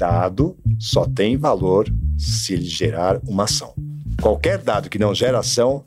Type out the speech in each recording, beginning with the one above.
Dado só tem valor se ele gerar uma ação. Qualquer dado que não gera ação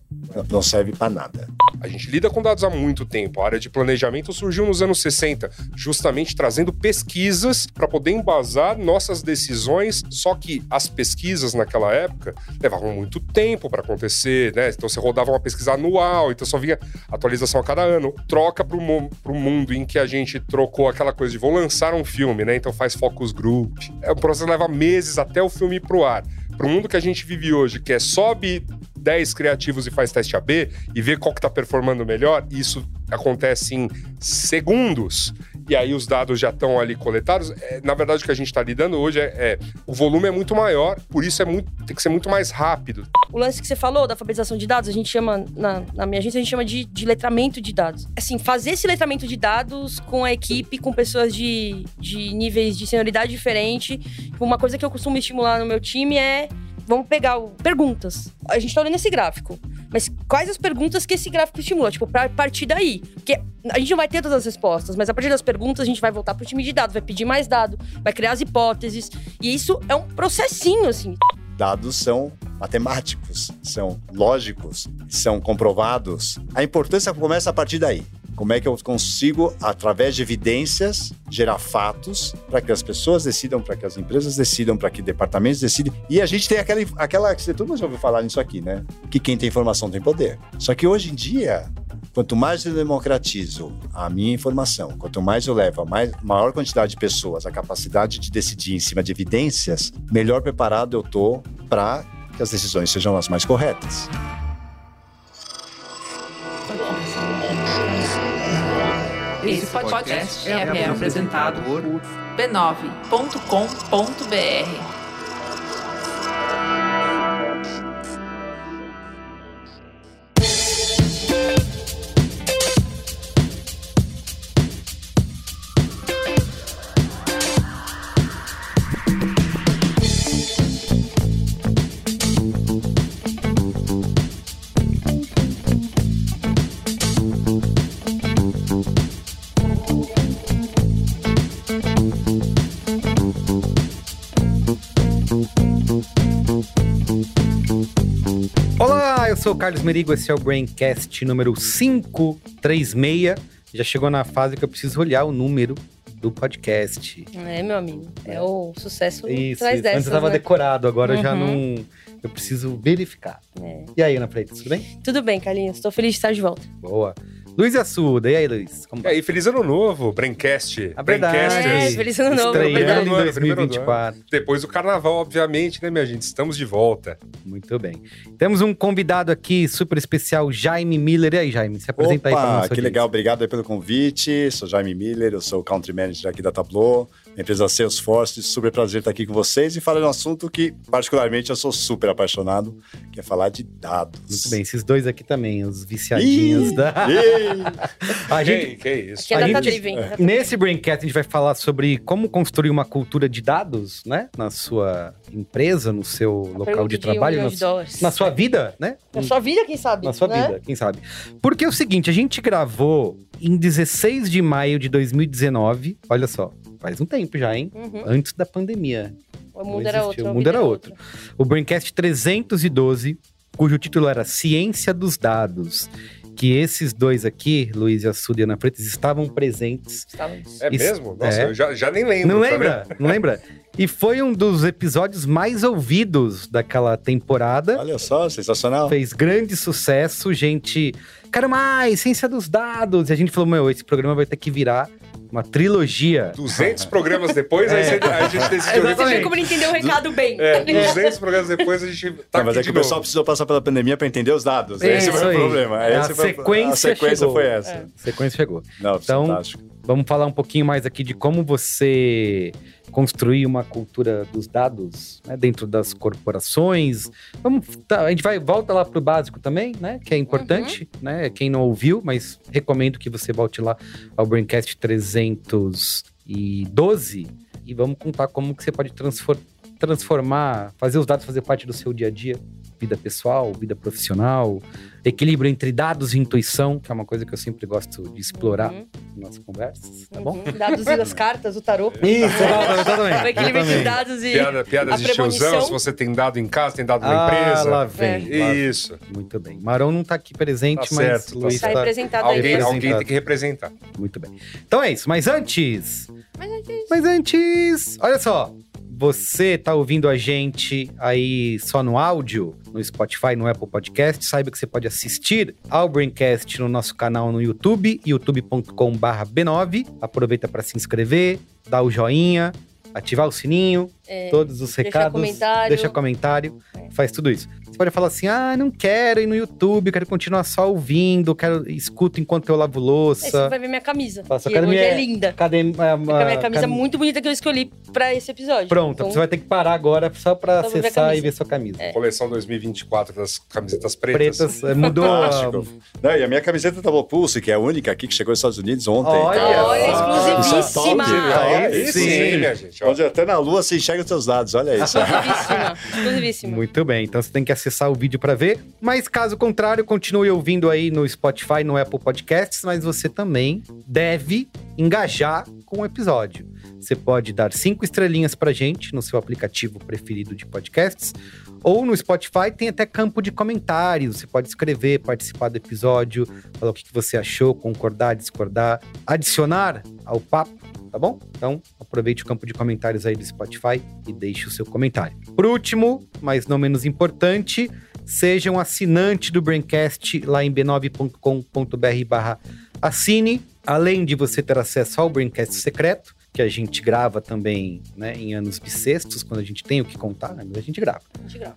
não serve para nada. A gente lida com dados há muito tempo. A área de planejamento surgiu nos anos 60, justamente trazendo pesquisas para poder embasar nossas decisões. Só que as pesquisas naquela época levavam muito tempo para acontecer, né? Então você rodava uma pesquisa anual, então só vinha atualização a cada ano. Troca para o mundo em que a gente trocou aquela coisa de vou lançar um filme, né? Então faz focus group. É um processo que leva meses até o filme ir pro ar. Para o mundo que a gente vive hoje, que é sobe 10 criativos e faz teste AB e vê qual que tá performando melhor, isso acontece em segundos. E aí os dados já estão ali coletados. É, na verdade, o que a gente está lidando hoje é, é, o volume é muito maior, por isso é muito, tem que ser muito mais rápido. O lance que você falou da alfabetização de dados, a gente chama, na, na minha agência, a gente chama de, de letramento de dados. Assim, fazer esse letramento de dados com a equipe, com pessoas de, de níveis de senioridade diferente. Uma coisa que eu costumo estimular no meu time é vamos pegar o, perguntas. A gente tá olhando esse gráfico. Mas quais as perguntas que esse gráfico estimula? Tipo, pra partir daí. Porque a gente não vai ter todas as respostas, mas a partir das perguntas a gente vai voltar pro time de dados, vai pedir mais dados, vai criar as hipóteses. E isso é um processinho, assim. Dados são matemáticos, são lógicos, são comprovados. A importância começa a partir daí. Como é que eu consigo, através de evidências, gerar fatos para que as pessoas decidam, para que as empresas decidam, para que departamentos decidam. E a gente tem aquela, aquela que todo mundo já ouviu falar nisso aqui, né? Que quem tem informação tem poder. Só que hoje em dia, quanto mais eu democratizo a minha informação, quanto mais eu levo a mais, maior quantidade de pessoas a capacidade de decidir em cima de evidências, melhor preparado eu tô para que as decisões sejam as mais corretas. Esse podcast é, é apresentado por b9.com.br. sou o Carlos Merigo, esse é o Braincast número 536. Já chegou na fase que eu preciso olhar o número do podcast. É, meu amigo. É, o sucesso isso, traz isso. Antes eu tava né? decorado, agora uhum. já não... Eu preciso verificar. É. E aí, Ana Freitas, tudo bem? Tudo bem, Carlinhos. Estou feliz de estar de volta. Boa. Luiz Assuda, e aí, Luiz? Como e aí, feliz ano novo, Braincast. A verdade. É, feliz ano novo. Estreando em 2024. Depois do carnaval, obviamente, né, minha gente? Estamos de volta. Muito bem. Temos um convidado aqui super especial, Jaime Miller. E aí, Jaime, se apresenta Opa, aí para nós. que legal. Obrigado pelo convite. Sou Jaime Miller, eu sou Country Manager aqui da Tableau empresa Salesforce. Super prazer estar aqui com vocês e falar de um assunto que, particularmente, eu sou super apaixonado, que é falar de dados. Muito bem, esses dois aqui também, os viciadinhos Ih, da. a gente, que, que isso? Que é a gente, é. Nesse Braincast, a gente vai falar sobre como construir uma cultura de dados, né? Na sua empresa, no seu a local de, de trabalho, um na, na, sua vida, né? Na sua vida, quem sabe? Na sua né? vida, quem sabe. Porque é o seguinte, a gente gravou em 16 de maio de 2019, olha só, faz um tempo já, hein? Uhum. Antes da pandemia. O mundo era outro. O mundo era outro. outro. O Braincast 312, cujo título era Ciência dos Dados. Que esses dois aqui, Luiz e Assuda e Ana Freitas, estavam presentes. Estávamos. É mesmo? Nossa, é. eu já, já nem lembro. Não tá lembra? Não lembra? E foi um dos episódios mais ouvidos daquela temporada. Olha só, sensacional. Fez grande sucesso, gente. Quero mais, ciência dos dados. E a gente falou, meu, esse programa vai ter que virar uma trilogia. 200 programas depois, é. aí a gente decidiu... Você vê como ele entendeu o recado bem. É, 200 programas depois a gente tá Não, Mas é que o pessoal precisou passar pela pandemia para entender os dados. É, esse foi o problema. Esse a, foi, sequência a sequência chegou. foi essa. É. A sequência chegou. Não, então, fantástico. Vamos falar um pouquinho mais aqui de como você construir uma cultura dos dados né, dentro das corporações. Vamos, tá, a gente vai volta lá para o básico também, né? Que é importante, uhum. né? Quem não ouviu, mas recomendo que você volte lá ao Braincast 312 e vamos contar como que você pode transformar, fazer os dados fazer parte do seu dia a dia vida pessoal, vida profissional, equilíbrio entre dados e intuição, que é uma coisa que eu sempre gosto de explorar Uhum, nas nossas conversas, tá bom? uhum. Dados e as cartas, o tarô. Isso, exatamente. O equilíbrio entre dados e. Piada, piadas a de tiozão, se você tem dado em casa, tem dado na Ah, empresa. lá vem. lá- Isso. Muito bem. Marão não tá aqui presente, Tá mas certo, tá Luiz Tá tá, representado aí. Alguém, né? alguém tem que representar. Muito bem. Então é isso. Mas antes. Mas antes- Mas antes. Olha só. Você tá ouvindo a gente aí só no áudio, no Spotify, no Apple Podcast, saiba que você pode assistir ao Braincast no nosso canal no YouTube, youtube.com.br B9. Aproveita para se inscrever, dar o joinha, ativar o sininho, É, todos os recados. comentário. Deixa comentário, É. faz tudo isso. Você pode falar assim: ah, não quero ir no YouTube, quero continuar só ouvindo, quero escuto enquanto eu lavo Aí louça. você vai ver minha camisa. Faça que hoje é linda. Cadê a, É a minha camisa cam- muito bonita que eu escolhi pra esse episódio. Pronto, Então, você vai ter que parar agora só pra Só ver acessar camisa. e ver sua camisa. É. Coleção 2024 das camisetas pretas. Pretas, é, mudou. Não, e a minha camiseta da Pulse, que é a única aqui que chegou nos Estados Unidos ontem. Olha, Olha, exclusivíssima. Olha Aí isso. sim, minha gente. Onde até na lua você enxerga os seus dados, olha isso. Exclusivíssima. Exclusivíssima. Muito bem, então você tem que acessar o vídeo pra ver. Mas caso contrário, continue ouvindo aí no Spotify, no Apple Podcasts, mas você também deve engajar com o episódio. Você pode dar cinco estrelinhas pra gente no seu aplicativo preferido de podcasts, ou no Spotify tem até campo de comentários. Você pode escrever, participar do episódio, falar o que você achou, concordar, discordar, adicionar ao papo, tá bom? Então, aproveite o campo de comentários aí do Spotify e deixe o seu comentário. Por último, mas não menos importante, seja um assinante do Braincast lá em b9.com.br barra assine, além de você ter acesso ao Braincast secreto, que a gente grava também né, em anos bissextos, quando a gente tem o que contar, né, mas a gente grava. A gente grava.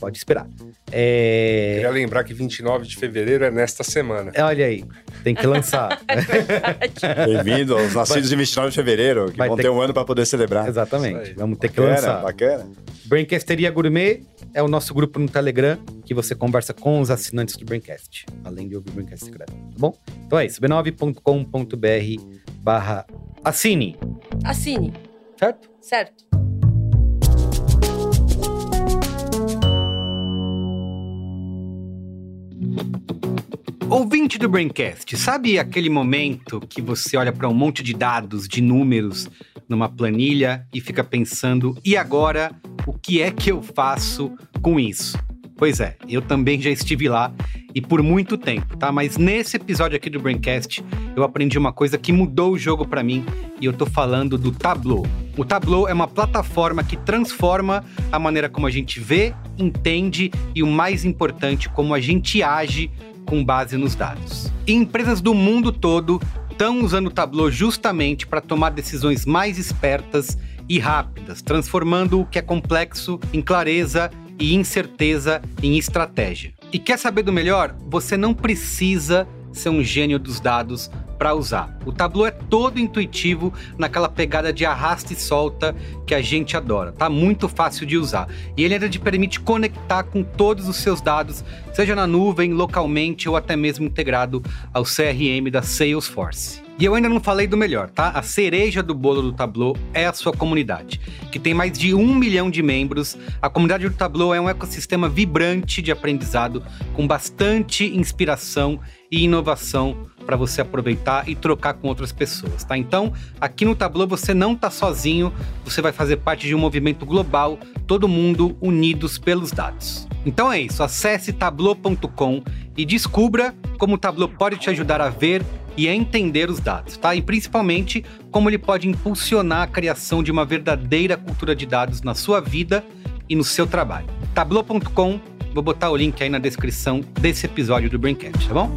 Pode esperar. É... Queria lembrar que 29 de fevereiro é nesta semana. Olha aí, tem que lançar. É? Bem-vindo aos nascidos em 29 de fevereiro, que Vai vão ter ter um ano para poder celebrar. Exatamente, vamos ter que Bacana, lançar. bacana. Braincasteria Gourmet é o nosso grupo no Telegram que você conversa com os assinantes do Braincast, além de ouvir o Braincast secreto, tá bom? Então é isso, b9.com.br barra assine, Assine, certo? certo? Ouvinte do Braincast, sabe aquele momento que você olha para um monte de dados, de números numa planilha e fica pensando, e agora o que é que eu faço com isso? Pois é, eu também já estive lá e por muito tempo, tá? Mas nesse episódio aqui do Braincast, eu aprendi uma coisa que mudou o jogo para mim e eu tô falando do Tableau. O Tableau é uma plataforma que transforma a maneira como a gente vê, entende e o mais importante, como a gente age com base nos dados. E empresas do mundo todo estão usando o Tableau justamente para tomar decisões mais espertas e rápidas, transformando o que é complexo em clareza e incerteza em estratégia. E quer saber do melhor? Você não precisa ser um gênio dos dados para usar. O Tableau é todo intuitivo naquela pegada de arrasta e solta que a gente adora. Tá muito fácil de usar. E ele ainda te permite conectar com todos os seus dados, seja na nuvem, localmente ou até mesmo integrado ao CRM da Salesforce. E eu ainda não falei do melhor, tá? A cereja do bolo do Tableau é a sua comunidade, que tem mais de um milhão de membros. A comunidade do Tableau é um ecossistema vibrante de aprendizado, com bastante inspiração e inovação para você aproveitar e trocar com outras pessoas, tá? Então, aqui no Tableau você não tá sozinho, você vai fazer parte de um movimento global, todo mundo unidos pelos dados. Então é isso, acesse tableau.com e descubra como o Tableau pode te ajudar a ver e a entender os dados, tá? E principalmente como ele pode impulsionar a criação de uma verdadeira cultura de dados na sua vida e no seu trabalho. tableau.com, vou botar o link aí na descrição desse episódio do Braincast, tá bom?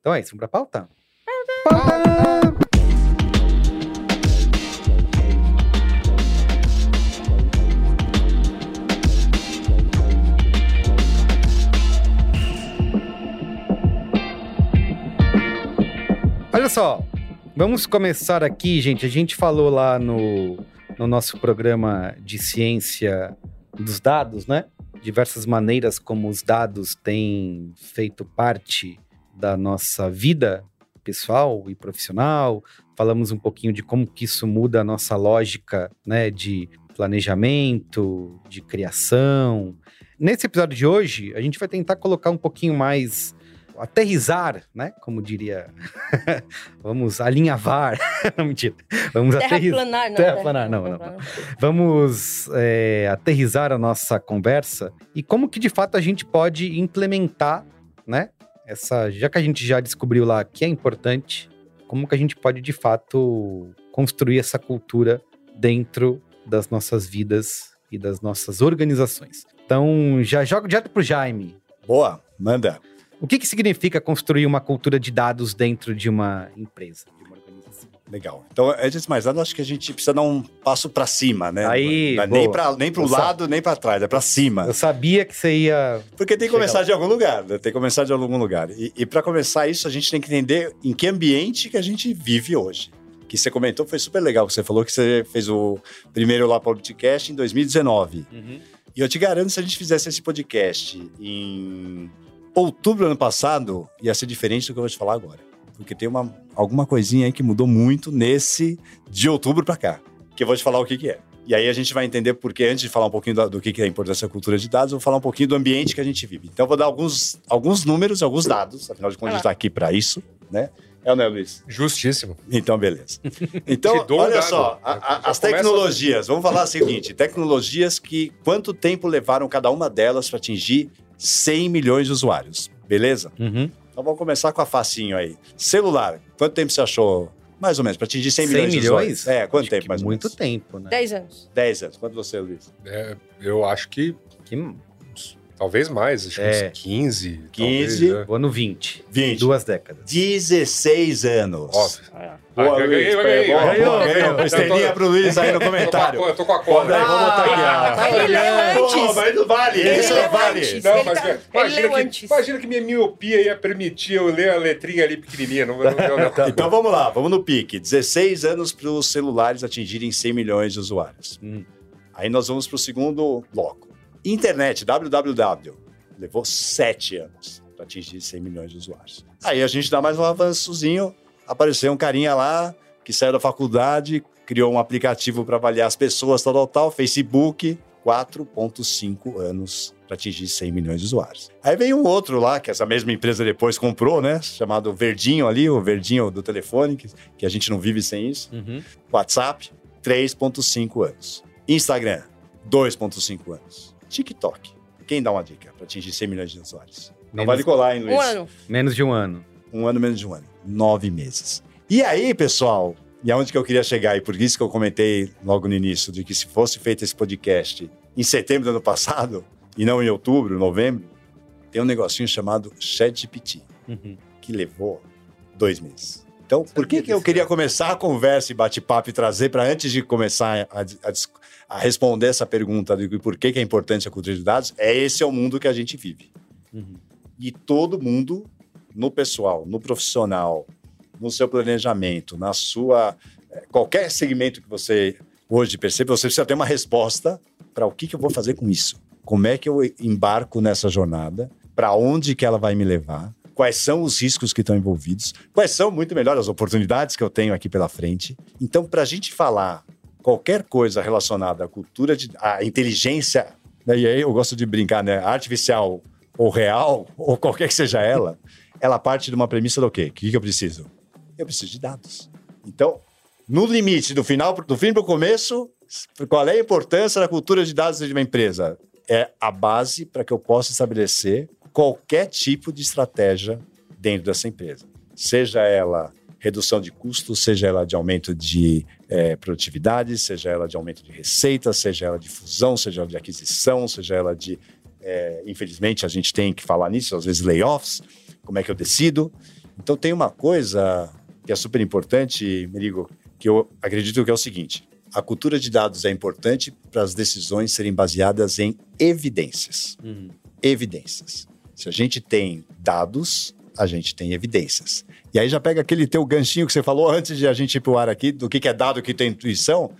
Então é isso, vamos pra pauta? Pauta! Olha só, vamos começar aqui, gente. A gente falou lá no, no nosso programa de ciência dos dados, né? Diversas maneiras como os dados têm feito parte da nossa vida pessoal e profissional, falamos um pouquinho de como que isso muda a nossa lógica, né, de planejamento, de criação. Nesse episódio de hoje, a gente vai tentar colocar um pouquinho mais aterrizar, né? Como diria. Vamos alinhavar. não, mentira. Vamos aterrizar. Terraplanar, não. Terraplanar, não, não. Vamos é, aterrizar a nossa conversa e como que de fato a gente pode implementar, né? Essa, já que a gente já descobriu lá que é importante, como que a gente pode de fato construir essa cultura dentro das nossas vidas e das nossas organizações. Então, já jogo direto pro Jaime. Boa, manda. O que, que significa construir uma cultura de dados dentro de uma empresa, de uma organização? Legal. Então, antes de mais nada, acho que a gente precisa dar um passo para cima, né? Aí, Não é nem para nem sa- lado, nem para trás, é para cima. Eu sabia que você ia. Porque tem que começar lá. de algum lugar, né? tem que começar de algum lugar. E, e para começar isso, a gente tem que entender em que ambiente que a gente vive hoje. Que você comentou, foi super legal, que você falou que você fez o primeiro lá podcast em 2019. E eu te garanto, se a gente fizesse esse podcast em outubro do ano passado, ia ser diferente do que eu vou te falar agora. Porque tem uma, alguma coisinha aí que mudou muito nesse de outubro para cá. Que eu vou te falar o que, que é. E aí a gente vai entender porque, antes de falar um pouquinho da- do, que, que é a importância da cultura de dados, eu vou falar um pouquinho do ambiente que a gente vive. Então eu vou dar alguns, alguns números, alguns dados, afinal de contas a gente está aqui para isso, né? É o né, Luiz? Justíssimo. Então, beleza. Então, olha dado. só, a- a- as tecnologias, vamos falar o seguinte, tecnologias que quanto tempo levaram cada uma delas para atingir 100 milhões de usuários, beleza? Uhum. Então vamos começar com a facinho aí. Celular, quanto tempo você achou, mais ou menos, para atingir 100, 100 milhões, de milhões? usuários? É, quanto Acho tempo mais ou Muito menos? tempo, né? 10 anos. 10 anos. Quanto você, Luiz? É, eu acho que Que... talvez mais, acho que É. uns 15. 15. talvez, né? O ano 20. 20. Duas décadas. 16 anos. Óbvio. Ah, Luiz. Boa, boa, ganhei. Ganhei. Estrelinha pro Luiz aí no comentário. co- Eu tô com a cobra. daí, vamos botar aqui. Ah, ó. ele leu antes. Pô, mas não vale. Ele Isso não vale. antes. Não, Ele mas tá- ele imagina, que, antes. imagina que minha miopia ia permitir eu ler a letrinha ali pequenininha. Não, não, não, não. Então vamos lá, vamos no pique. 16 anos para os celulares atingirem 100 milhões de usuários. Hum. Aí nós vamos para o segundo bloco. Internet, www, levou 7 anos para atingir 100 milhões de usuários. Aí a gente dá mais um avançozinho, apareceu um carinha lá que saiu da faculdade, criou um aplicativo para avaliar as pessoas, tal, tal, tal, Facebook, 4,5 anos para atingir 100 milhões de usuários. Aí vem um outro lá, que essa mesma empresa depois comprou, né? Chamado Verdinho ali, o Verdinho do telefone, que, que a gente não vive sem isso. Uhum. WhatsApp, 3,5 anos. Instagram, 2,5 anos. TikTok, quem dá uma dica para atingir 100 milhões de usuários? Não Menos, vale colar, hein, Luiz? Um ano. menos de um ano. Um ano, menos de um ano. Nove meses. E aí, pessoal, e aonde que eu queria chegar, e por isso que eu comentei logo no início, de que se fosse feito esse podcast em setembro do ano passado, e não em outubro, novembro, tem um negocinho chamado ChatGPT, Uhum. que levou dois meses. Então, por que, que eu queria começar a conversa e bate-papo e trazer para antes de começar a, a a responder essa pergunta de por que, que é importante a cultura de dados? É esse é o mundo que a gente vive. Uhum. E todo mundo, no pessoal, no profissional, no seu planejamento, na sua. eh, qualquer segmento que você hoje percebe, você precisa ter uma resposta para o que, que eu vou fazer com isso. Como é que eu embarco nessa jornada? Para onde que ela vai me levar? Quais são os riscos que estão envolvidos? Quais são, muito melhor, as oportunidades que eu tenho aqui pela frente? Então, para a gente falar qualquer coisa relacionada à cultura, de, à inteligência, né, e aí eu gosto de brincar, né? Artificial ou real, ou qualquer que seja ela, ela parte de uma premissa do quê? O que, eu preciso? Eu preciso de dados. Então, no limite, do final do fim para o começo, qual é a importância da cultura de dados de uma empresa? É a base para que eu possa estabelecer qualquer tipo de estratégia dentro dessa empresa. Seja ela redução de custos, seja ela de aumento de eh, produtividade, seja ela de aumento de receita, seja ela de fusão, seja ela de aquisição, seja ela de. eh, infelizmente, a gente tem que falar nisso, às vezes layoffs, como é que eu decido. Então, tem uma coisa que é super importante, Merigo, que eu acredito que é o seguinte: a cultura de dados é importante para as decisões serem baseadas em evidências. Uhum. Evidências. Se a gente tem dados, a gente tem evidências. E aí já pega aquele teu ganchinho que você falou antes de a gente ir pro ar aqui, do que, que é dado, o que tem intuição.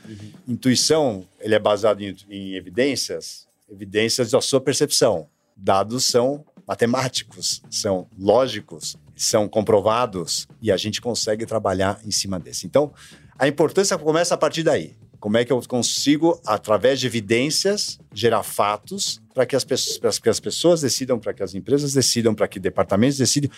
Intuição, ele é baseado em, em evidências, evidências da sua percepção. Dados são matemáticos, são lógicos, são comprovados e a gente consegue trabalhar em cima desse. Então, a importância começa a partir daí. Como é que eu consigo, através de evidências, gerar fatos para que, as pessoas- para que as pessoas decidam, para que as empresas decidam, para que departamentos decidam.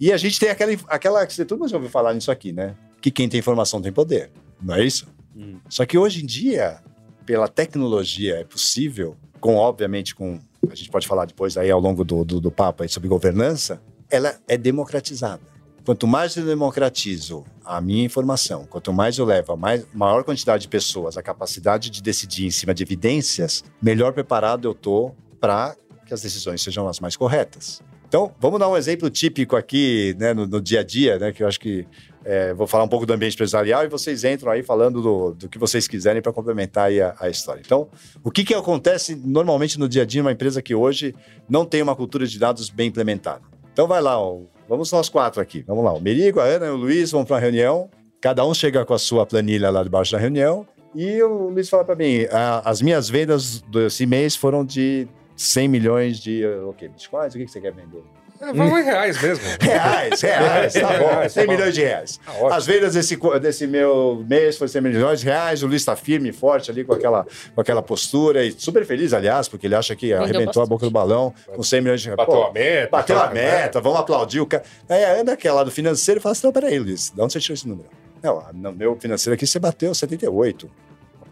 E a gente tem aquela, aquela que todo mundo já ouviu falar nisso aqui, né? Que quem tem informação tem poder. Não é isso? Hum. Só que hoje em dia, pela tecnologia, é possível, com obviamente com. A gente pode falar depois aí ao longo do, do, do papo sobre governança, ela é democratizada. Quanto mais eu democratizo a minha informação, quanto mais eu levo a mais, maior quantidade de pessoas a capacidade de decidir em cima de evidências, melhor preparado eu tô para que as decisões sejam as mais corretas. Então, vamos dar um exemplo típico aqui, né, no, no dia a dia, né, que eu acho que é, vou falar um pouco do ambiente empresarial e vocês entram aí falando do, do que vocês quiserem para complementar a, a história. Então, o que, que acontece normalmente no dia a dia numa empresa que hoje não tem uma cultura de dados bem implementada? Então, vai lá, ó, vamos nós quatro aqui. Vamos lá, o Merigo, a Ana e o Luiz vão para uma reunião, cada um chega com a sua planilha lá debaixo da reunião e o Luiz fala para mim, "Ah, as minhas vendas desse mês foram de 100 milhões de o quê? bitcoins? O que você quer vender? É, vamos em reais mesmo. Reais, reais, tá bom, Reais, 100 tá milhões de reais. Tá. As vendas desse, desse meu mês foi 100 milhões de reais, o Luiz está firme e forte ali com aquela, com aquela postura e super feliz, aliás, porque ele acha que arrebentou a boca do balão com 100 milhões de reais. Bateu Pô, a meta. Bateu a meta, vamos aplaudir o cara. Aí a Ana, que é lá do financeiro, fala assim: não, peraí, Luiz, de onde você tirou esse número? Não, no meu financeiro aqui você bateu 78.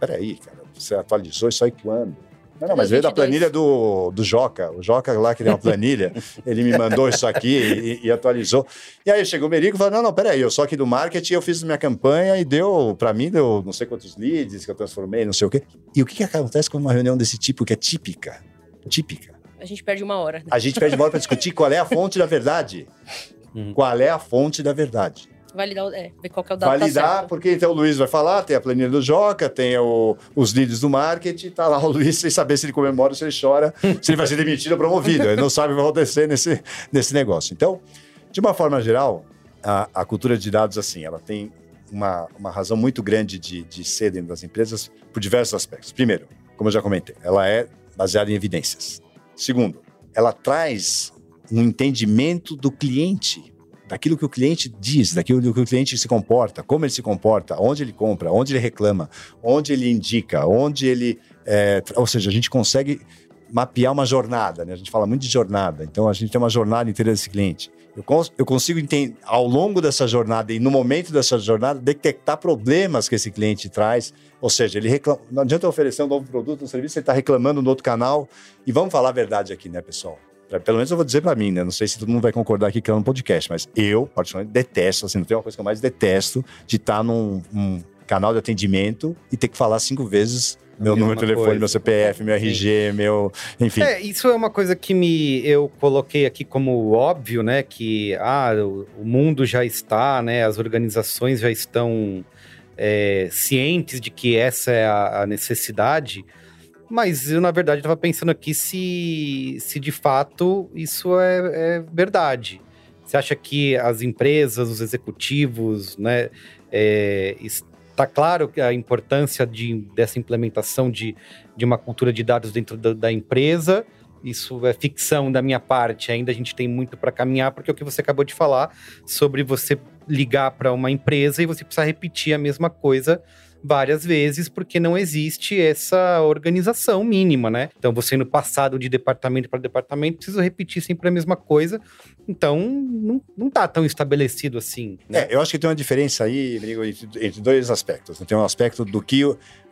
Peraí, cara, você atualizou isso aí quando? Não, não, mas veio da 22. planilha do, do Joca. O Joca lá que tem uma planilha, ele me mandou isso aqui e, e atualizou. E aí chegou o Merico e falou: não, não, peraí, eu sou aqui do marketing, eu fiz minha campanha e deu, pra mim, deu não sei quantos leads que eu transformei, não sei o quê. E o que, que acontece com uma reunião desse tipo que é típica? Típica. A gente perde uma hora. né? A gente perde bola para discutir qual é a fonte da verdade. Uhum. Qual é a fonte da verdade? Validar, é, ver qual que é o dado que tá Validar, certo. porque então o Luiz vai falar, tem a planilha do Joca, tem o- os leads do marketing, tá lá o Luiz sem saber se ele comemora ou se ele chora, se ele vai ser demitido ou promovido. Ele não sabe o que vai acontecer nesse, nesse negócio. Então, de uma forma geral, a, a cultura de dados, assim, ela tem uma, uma razão muito grande de, de ser dentro das empresas por diversos aspectos. Primeiro, como eu já comentei, ela é baseada em evidências. Segundo, ela traz um entendimento do cliente, daquilo que o cliente diz, daquilo que o cliente se comporta, como ele se comporta, onde ele compra, onde ele reclama, onde ele indica, onde ele. é, ou seja, a gente consegue mapear uma jornada, né? A gente fala muito de jornada, então a gente tem uma jornada inteira desse cliente. Eu, cons- eu consigo entender, ao longo dessa jornada e no momento dessa jornada, detectar problemas que esse cliente traz. Ou seja, ele reclama. Não adianta eu oferecer um novo produto, um serviço, ele está reclamando no outro canal. E vamos falar a verdade aqui, né, pessoal? Pra- Pelo menos eu vou dizer pra mim, né? Não sei se todo mundo vai concordar aqui que é um podcast, mas eu, particularmente, detesto, assim, não tem uma coisa que eu mais detesto de estar num um canal de atendimento e ter que falar cinco vezes meu número de telefone, coisa. meu CPF, meu Sim. RG, meu. Enfim. É, isso é uma coisa que me eu coloquei aqui como óbvio, né? Que ah, o, o mundo já está, né? As organizações já estão é, cientes de que essa é a, a necessidade. Mas eu, na verdade, estava pensando aqui se, se de fato isso é, é verdade. Você acha que as empresas, os executivos, né? É, está claro a importância de, dessa implementação de, de uma cultura de dados dentro da, da empresa. Isso é ficção da minha parte, ainda a gente tem muito para caminhar, porque é o que você acabou de falar sobre você ligar para uma empresa e você precisa repetir a mesma coisa várias vezes, porque não existe essa organização mínima, né? Então, você indo passado de departamento para departamento, precisa repetir sempre a mesma coisa. Então, não, não tá tão estabelecido assim. Né? É, eu acho que tem uma diferença aí, Rodrigo, entre, entre dois aspectos. Tem um aspecto do que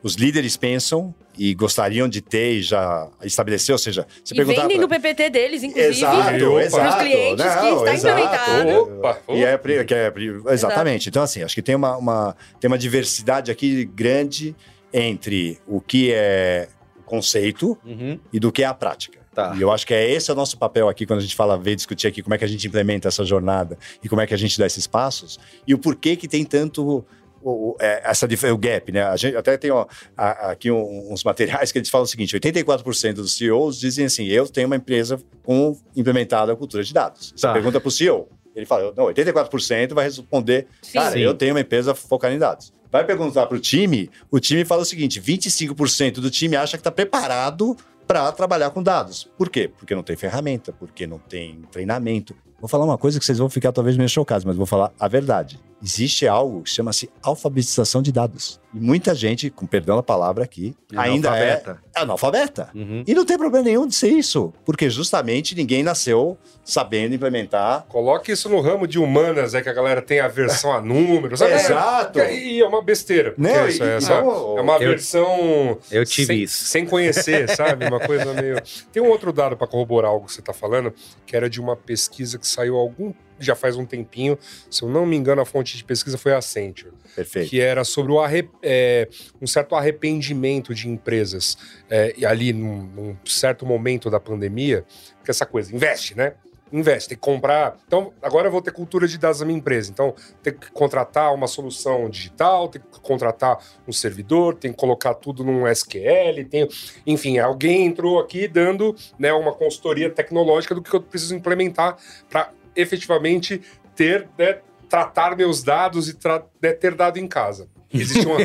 os líderes pensam e gostariam de ter e já estabelecer, ou seja, você E perguntar vendem pra- no PPT deles, inclusive. Exato, Opa. exato. Pros clientes que Não, está exato. implementado. Opa, E é, que é exatamente. Então, assim, acho que tem uma, uma- tem uma diversidade aqui grande entre o que é conceito Uhum. e do que é a prática. Tá. E eu acho que é esse é o nosso papel aqui quando a gente fala, veio discutir aqui como é que a gente implementa essa jornada e como é que a gente dá esses passos e o porquê que tem tanto o, o- é, essa o gap, né? A gente até tem ó, a- aqui um- uns materiais que eles falam o seguinte: 84% dos CEOs dizem assim, eu tenho uma empresa com implementada a cultura de dados. Você Tá. pergunta para o CEO, ele fala, não, 84% vai responder, Sim. cara, Sim. eu tenho uma empresa focada em dados. Vai perguntar para o time, o time fala o seguinte: 25% do time acha que está preparado para trabalhar com dados. Por quê? Porque não tem ferramenta, porque não tem treinamento. Vou falar uma coisa que vocês vão ficar talvez meio chocados, mas vou falar a verdade. Existe algo que chama-se alfabetização de dados. E muita gente, com perdão da palavra aqui, ainda Analfabeta. é analfabeta. Uhum. E não tem problema nenhum de ser isso, porque justamente ninguém nasceu sabendo implementar. Coloque isso no ramo de humanas, é que a galera tem aversão a números. sabe? Exato. E é uma besteira. Não, isso e- é, e essa- não- é uma Eu- versão. Eu tive sem, isso. Sem conhecer, sabe? Uma coisa meio. Tem um outro dado para corroborar algo que você está falando, que era de uma pesquisa que saiu há algum. Já faz um tempinho, se eu não me engano, a fonte de pesquisa foi a Accenture, Perfeito. que era sobre o arre- é, um certo arrependimento de empresas é, e ali num, num certo momento da pandemia, que essa coisa, investe, né? Investe, tem que comprar. Então, agora eu vou ter cultura de dados na minha empresa. Então, tem que contratar uma solução digital, tem que contratar um servidor, tem que colocar tudo num SQL, tem... enfim, alguém entrou aqui dando né, uma consultoria tecnológica do que eu preciso implementar para efetivamente ter, né, tratar meus dados e tra- né, ter dado em casa. Existe uma,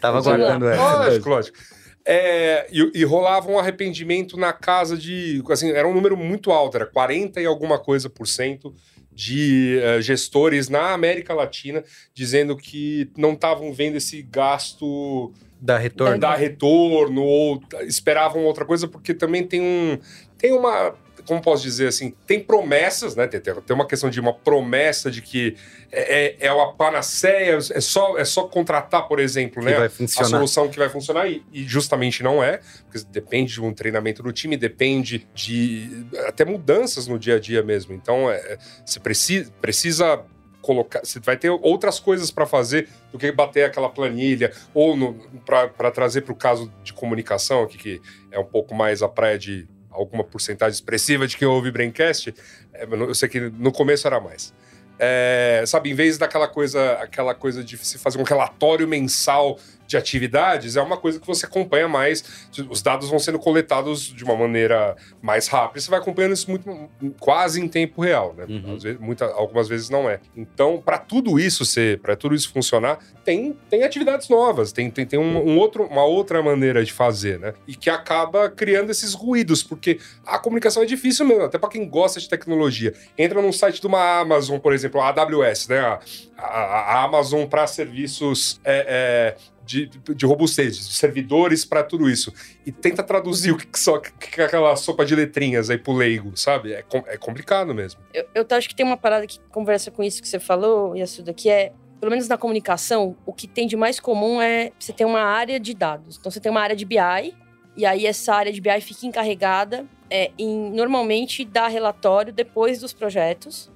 Tava Vamos lá. guardando essa. Lógico, lógico. É, e, e rolava um arrependimento na casa de. Assim, era um número muito alto, era 40 e alguma coisa por cento de eh, gestores na América Latina dizendo que não estavam vendo esse gasto Dá retorno. dar retorno ou esperavam outra coisa, porque também tem um. Tem uma. Como posso dizer assim? Tem promessas, né? Tem, tem uma questão de uma promessa de que é, é, é uma panaceia, é só, é só contratar, por exemplo, Que né? a solução que vai funcionar e, e justamente não é, porque depende de um treinamento do time, depende de até mudanças no dia a dia mesmo. Então, é, é, você precisa, precisa colocar, você vai ter outras coisas para fazer do que bater aquela planilha ou para trazer para o caso de comunicação aqui que é um pouco mais a praia de alguma porcentagem expressiva de quem ouve Braincast, é, eu sei que no começo era mais. É, sabe, em vez daquela coisa, aquela coisa de se fazer um relatório mensal de atividades, é uma coisa que você acompanha mais. Os dados vão sendo coletados de uma maneira mais rápida. Você vai acompanhando isso muito, quase em tempo real, né? Uhum. Às vezes, muita, algumas vezes não é. Então, para tudo isso ser, para tudo isso funcionar, tem, tem atividades novas, tem, tem, tem um, um outro, uma outra maneira de fazer, né? E que acaba criando esses ruídos, porque a comunicação é difícil mesmo, até para quem gosta de tecnologia. Entra num site de uma Amazon, por exemplo, a AWS, né? A, a, a Amazon para serviços é, é, de, de robustez, de servidores para tudo isso. E tenta traduzir o que, que só que é aquela sopa de letrinhas aí pro leigo, sabe? É, é complicado mesmo. Eu, eu acho que tem uma parada que conversa com isso que você falou, Yasuda, que é, pelo menos na comunicação, o que tem de mais comum é você ter uma área de dados. Então você tem uma área de BI, e aí essa área de BI fica encarregada é, em normalmente dar relatório depois dos projetos.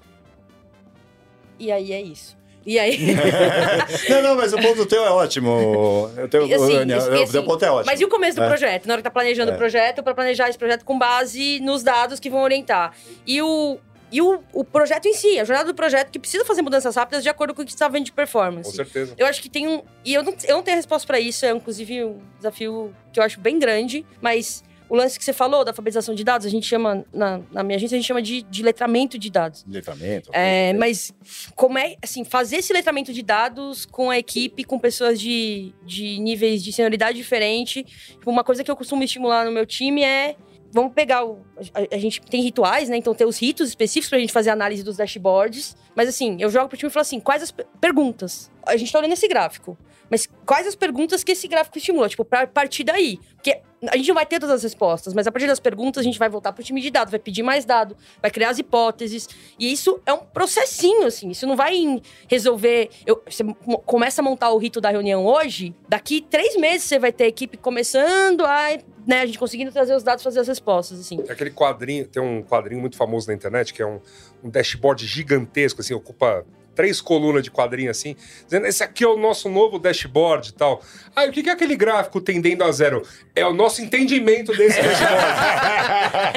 E aí é isso. E aí. não, não, mas o ponto teu é ótimo. Eu tenho, assim, o, Daniel, e o assim, teu ponto é ótimo. Mas e o começo do É. projeto? Na hora que tá planejando É. o projeto, para planejar esse projeto com base nos dados que vão orientar. E o. E o, o projeto em si, a jornada do projeto, que precisa fazer mudanças rápidas de acordo com o que você está vendo de Com performance. certeza. Eu acho que tem um. E eu não, eu não tenho resposta para isso, é inclusive um desafio que eu acho bem grande, mas o lance que você falou da alfabetização de dados, a gente chama, na, na minha agência, a gente chama de, de letramento de dados. Letramento. É, mas como é, assim, fazer esse letramento de dados com a equipe, com pessoas de, de níveis de senioridade diferente. Tipo, Uma coisa que eu costumo estimular no meu time é. Vamos pegar o. A, a gente tem rituais, né? Então tem os ritos específicos pra gente fazer a análise dos dashboards. Mas assim, eu jogo pro time e falo assim: quais as pe- perguntas? A gente tá olhando esse gráfico. Mas quais as perguntas que esse gráfico estimula? Tipo, pra partir daí. Porque a gente não vai ter todas as respostas, mas a partir das perguntas a gente vai voltar pro time de dados, vai pedir mais dado, vai criar as hipóteses. E isso é um processinho, assim. Isso não vai resolver. eu- você começa a montar o rito da reunião hoje, daqui três meses você vai ter a equipe começando a. Né, a gente conseguindo trazer os dados, fazer as respostas, assim. Tem aquele quadrinho, tem um quadrinho muito famoso na internet, que é um, um dashboard gigantesco, assim, ocupa três colunas de quadrinho assim, dizendo esse aqui é o nosso novo dashboard e tal. Ah, o que é aquele gráfico tendendo a zero? É o nosso entendimento desse dashboard.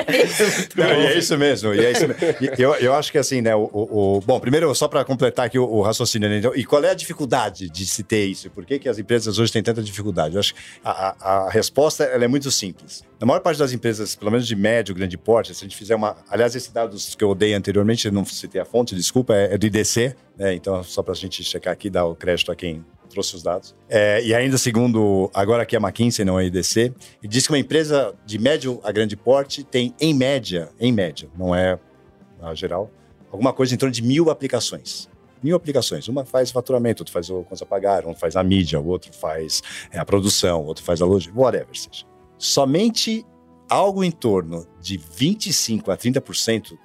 Não, e é isso mesmo, e é isso mesmo. E eu, eu acho que assim, né, o, o- o- bom, primeiro, só para completar aqui o, o raciocínio, né, então, e qual é a dificuldade de se ter isso? Por que, que as empresas hoje têm tanta dificuldade? Eu acho que a, a- a resposta ela é muito simples. Na maior parte das empresas, pelo menos de médio, grande porte, se a gente fizer uma. Aliás, esse dados que eu dei anteriormente, não citei a fonte, desculpa, é, é do IDC, né? Então, só para a gente checar aqui, dar o crédito a quem trouxe os dados. É, e ainda segundo, agora aqui a McKinsey, não a IDC, diz que uma empresa de médio a grande porte tem, em média, em média, não é a geral, alguma coisa em torno de mil aplicações. Mil aplicações. Uma faz faturamento, outro faz o contas a pagar, um faz a mídia, o outro faz é, a produção, o outro faz a logística, whatever seja. Somente algo em torno de 25 a 30%